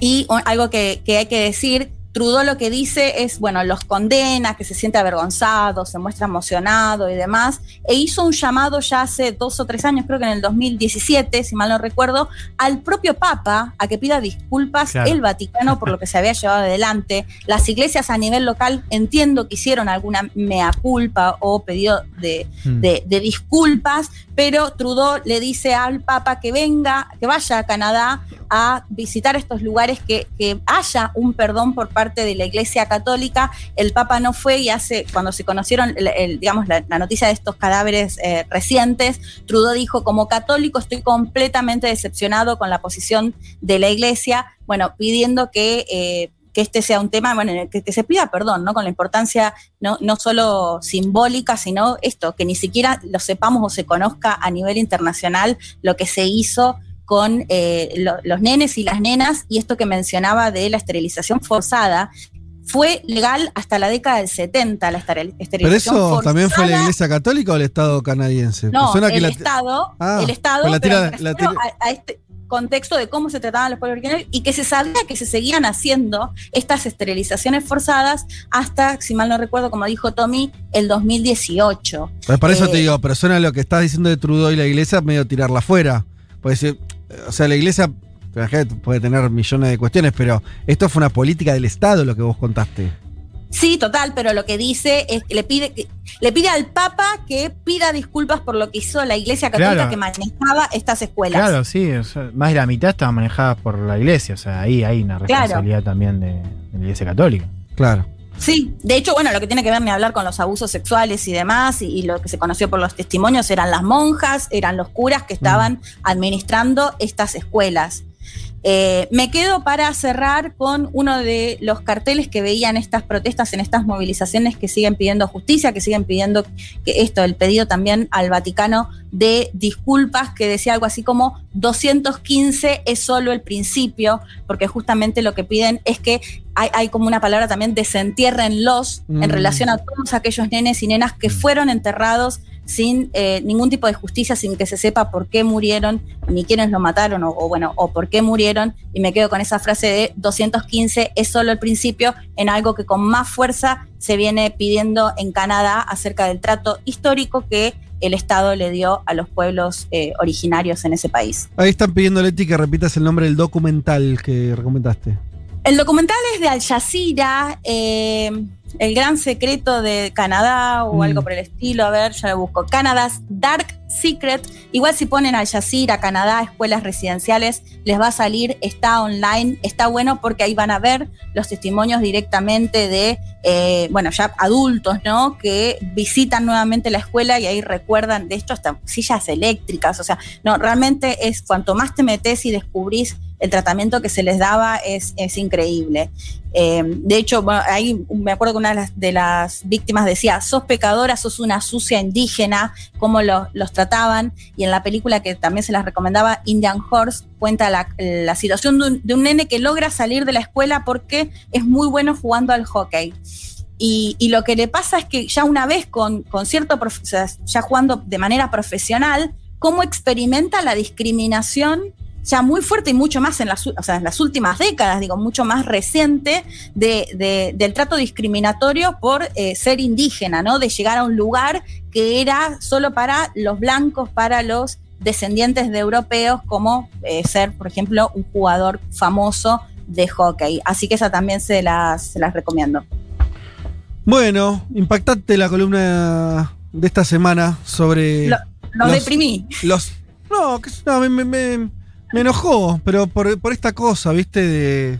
Y algo que, que hay que decir, Trudeau lo que dice es, bueno, los condena, que se siente avergonzado, se muestra emocionado y demás, e hizo un llamado ya hace dos o tres años, creo que en el 2017, si mal no recuerdo, al propio Papa a que pida disculpas Claro. el Vaticano por lo que se había llevado adelante. Las iglesias a nivel local entiendo que hicieron alguna mea culpa o pedido de, Mm. de- de disculpas, pero Trudeau le dice al Papa que venga, que vaya a Canadá a visitar estos lugares, que, que haya un perdón por parte de la Iglesia Católica. El Papa no fue y hace, cuando se conocieron, el- el- digamos, la, noticia de estos cadáveres eh, recientes, Trudeau dijo, como católico estoy completamente decepcionado con la posición de la Iglesia, bueno, pidiendo que... eh, que este sea un tema, bueno, que, que se pida perdón, ¿no? Con la importancia no, no solo simbólica, sino esto, que ni siquiera lo sepamos o se conozca a nivel internacional lo que se hizo con eh, lo- los nenes y las nenas, y esto que mencionaba de la esterilización forzada, fue legal hasta la década del 70, la esteril- ¿Pero esterilización eso también fue la forzada. iglesia católica o el Estado canadiense? No, suena que el la- Estado, Ah, el Estado, pues la pero tira- me la refiero tira- a, a este contexto de cómo se trataban los pueblos originarios y que se sabía que se seguían haciendo estas esterilizaciones forzadas hasta, si mal no recuerdo, como dijo Tommy, el 2018. Pues por eso Eh, te digo, pero suena lo que estás diciendo de Trudeau y la iglesia medio tirarla afuera. Pues, eh, o sea, la iglesia puede tener millones de cuestiones, pero esto fue una política del Estado lo que vos contaste. Sí, total, pero lo que dice es que le pide, que- le pide al Papa que pida disculpas por lo que hizo la Iglesia Católica Claro. que manejaba estas escuelas. Claro, sí, o sea, más de la mitad estaban manejadas por la iglesia, o sea, ahí hay una Claro. responsabilidad también de, de la iglesia católica. Claro. Sí, de hecho, bueno, lo que tiene que ver ni hablar con los abusos sexuales y demás, y, y lo que se conoció por los testimonios eran las monjas, eran los curas que estaban administrando estas escuelas. Eh, me quedo para cerrar con uno de los carteles que veían estas protestas, en estas movilizaciones que siguen pidiendo justicia, que siguen pidiendo que esto, el pedido también al Vaticano de disculpas, que decía algo así como 215 es solo el principio, porque justamente lo que piden es que hay, hay como una palabra también, desentiérrenlos en Mm. relación a todos aquellos nenes y nenas que fueron enterrados sin eh, ningún tipo de justicia, sin que se sepa por qué murieron, ni quiénes lo mataron, o, o bueno, o por qué murieron. Y me quedo con esa frase de 215 es solo el principio en algo que con más fuerza se viene pidiendo en Canadá acerca del trato histórico que el Estado le dio a los pueblos eh, originarios en ese país. Ahí están pidiendo Leti que repitas el nombre del documental que recomendaste. El documental es de Al Jazeera, eh, El Gran Secreto de Canadá o Mm. algo por el estilo. A ver, ya lo busco. Canada's Dark Secret. Igual si ponen Al Jazeera, Canadá, escuelas residenciales, les va a salir, está online, está bueno porque ahí van a ver los testimonios directamente de, eh, bueno, ya adultos, ¿no? Que visitan nuevamente la escuela y ahí recuerdan, de hecho, hasta sillas eléctricas. O sea, no, realmente es cuanto más te metes y descubrís el tratamiento que se les daba es, es increíble. Eh, de hecho, ahí me acuerdo que una de las, de las víctimas decía, sos pecadora, sos una sucia indígena, cómo lo- los trataban. Y en la película que también se las recomendaba, Indian Horse, cuenta la, la situación de un, de nene que logra salir de la escuela porque es muy bueno jugando al hockey. Y, y lo que le pasa es que ya una vez con, con cierto, ya jugando de manera profesional, cómo experimenta la discriminación ya muy fuerte y mucho más en las, o sea, en las últimas décadas, digo, mucho más reciente de, de- del trato discriminatorio por eh, ser indígena, ¿no? De llegar a un lugar que era solo para los blancos, para los descendientes de europeos, como eh, ser, por ejemplo, un jugador famoso de hockey. Así que esa también se las, se las recomiendo. Bueno, impactante la columna de esta semana sobre. Lo- los deprimí. Los, no, que- no, me, me- me- me enojó, pero por, por esta cosa, viste, de,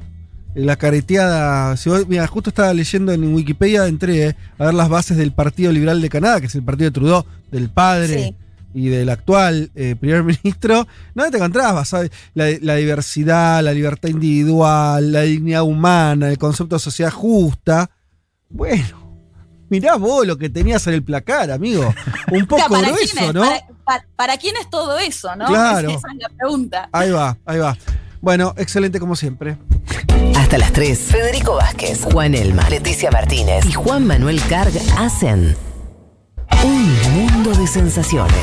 la careteada. Si vos- mira, justo estaba leyendo en Wikipedia, entré eh, a ver las bases del Partido Liberal de Canadá, que es el partido de Trudeau, del padre. Sí. Y del actual eh, primer ministro, no te encontrabas, ¿sabes? La, la diversidad, la libertad individual, la dignidad humana, el concepto de sociedad justa. Bueno, mirá vos lo que tenías en el placar, amigo. Un poco ¿para quién grueso, es? ¿no? ¿Para, para- para quién es todo eso, no? Claro. Esa es la pregunta. Ahí va, ahí va. Bueno, excelente como siempre. Hasta las 3, Federico Vázquez, Juan Elma, Leticia Martínez y Juan Manuel Carg hacen un mundo de sensaciones.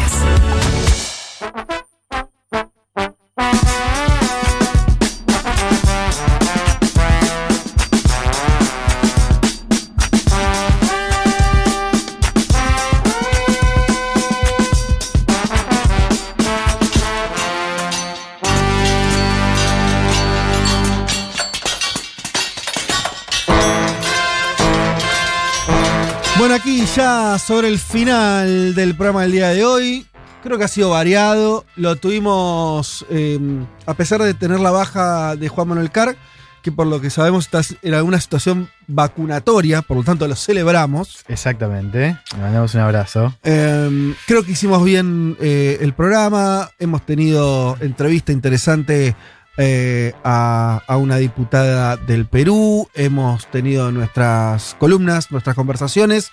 Sobre el final del programa del día de hoy. Creo que ha sido variado. Lo tuvimos, eh, a pesar de tener la baja de Juan Manuel Carr, que por lo que sabemos está en alguna situación vacunatoria, por lo tanto lo celebramos. Exactamente. Le mandamos un abrazo. Eh, creo que hicimos bien eh, el programa. Hemos tenido entrevista interesante eh, a, a una diputada del Perú. Hemos tenido nuestras columnas, nuestras conversaciones.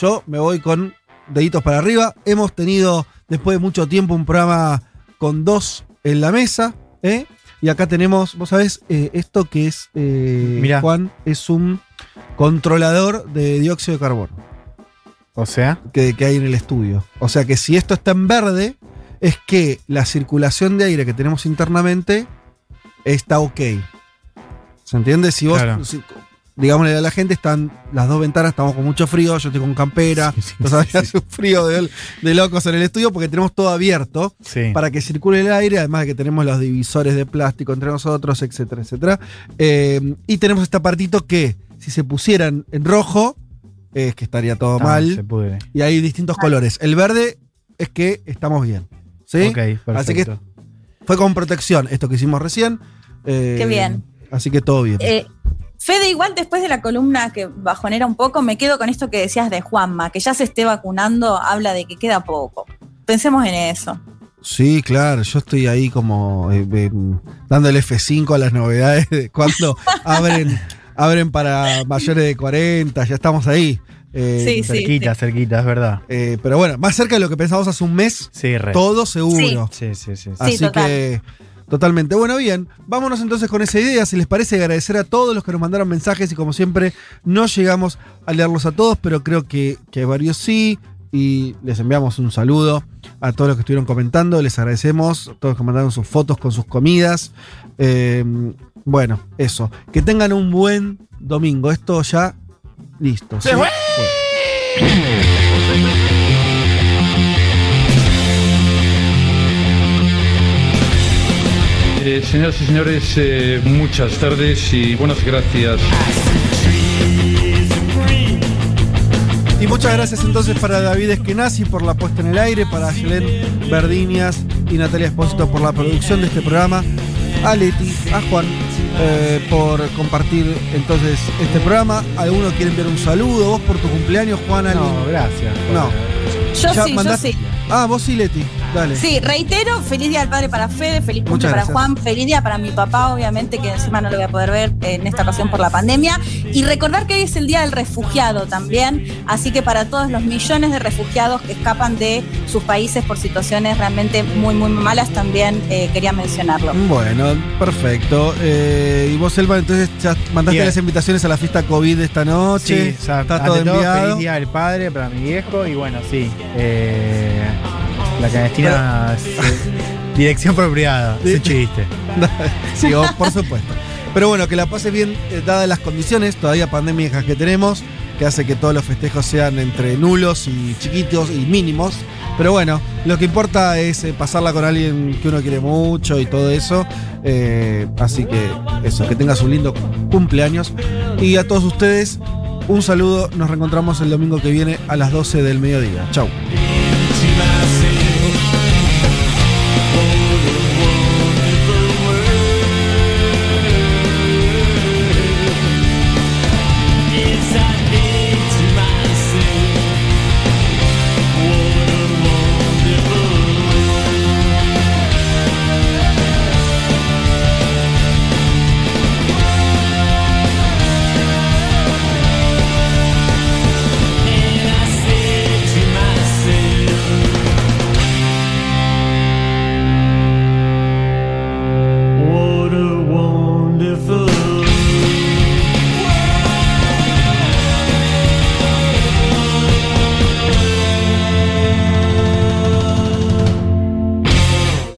Yo me voy con deditos para arriba. Hemos tenido, después de mucho tiempo, un programa con dos en la mesa. ¿eh? Y acá tenemos, vos sabés, eh, esto que es, eh, Mirá. Juan, es un controlador de dióxido de carbono O sea, que, que hay en el estudio. O sea que si esto está en verde, es que la circulación de aire que tenemos internamente está ok. ¿Se entiende? Si vos, Claro. si- digámosle a la gente, están las dos ventanas, estamos con mucho frío, yo estoy con campera, entonces hace un frío de, de locos en el estudio porque tenemos todo abierto sí. para que circule el aire, además de que tenemos los divisores de plástico entre nosotros, etcétera, etcétera. Eh, y tenemos este apartito que, si se pusieran en rojo, es que estaría todo Ah, mal. Se pudre. Y hay distintos colores. El verde es que estamos bien. ¿Sí? Ok, perfecto. Así que fue con protección esto que hicimos recién. Eh, Qué bien. Así que todo bien. Eh, Fede, igual después de la columna que bajonera un poco, me quedo con esto que decías de Juanma, que ya se esté vacunando, habla de que queda poco. Pensemos en eso. Sí, claro, yo estoy ahí como eh, eh, dándole F5 a las novedades de cuando abren, abren para mayores de 40, ya estamos ahí. Eh, Sí, sí. cerquita, cerquita, es verdad. eh, pero bueno, más cerca de lo que pensamos hace un mes, Sí, re. todo seguro. Sí, sí, sí. sí. Así total. que totalmente. Bueno, bien, vámonos entonces con esa idea. Si les parece, agradecer a todos los que nos mandaron mensajes y como siempre, no llegamos a leerlos a todos, pero creo que, que varios sí. Y les enviamos un saludo a todos los que estuvieron comentando. Les agradecemos a todos los que mandaron sus fotos con sus comidas. Eh, bueno, eso. Que tengan un buen domingo. Esto ya listo. Se fue. Eh, señoras y señores, eh, muchas tardes y buenas gracias. Y muchas gracias entonces para David Eskenazi por la puesta en el aire, para Yelén Verdinias y Natalia Espósito por la producción de este programa, a Leti, a Juan eh, por compartir entonces este programa. ¿Alguno quiere enviar un saludo? ¿Vos por tu cumpleaños, Juan? No, gracias. No. Yo Ya sí, mandaste- yo sí. Ah, vos sí, Leti. Dale. Sí, reitero, feliz día del padre para Fede, feliz cumple para. Juan, feliz día para mi papá, obviamente, que encima no lo voy a poder ver en esta ocasión por la pandemia. Y recordar que hoy es el día del refugiado también, así que para todos los millones de refugiados que escapan de sus países por situaciones realmente muy, muy malas, también eh, quería mencionarlo. Bueno, perfecto. Eh, y vos, Elba, entonces ya mandaste Bien. las invitaciones a la fiesta COVID de esta noche. Sí, o sea, está todo todo, enviado. feliz día del padre para mi viejo y bueno, sí. eh, la clandestina es, eh, dirección apropiada. Es un chiste. sí, vos, por supuesto. Pero bueno, que la pase bien, eh, dadas las condiciones, todavía pandémicas que tenemos, que hace que todos los festejos sean entre nulos y chiquitos y mínimos. Pero bueno, lo que importa es eh, pasarla con alguien que uno quiere mucho y todo eso. Eh, así que eso, que tengas un lindo cumpleaños. Y a todos ustedes, un saludo. Nos reencontramos el domingo que viene a las 12 del mediodía. Chau.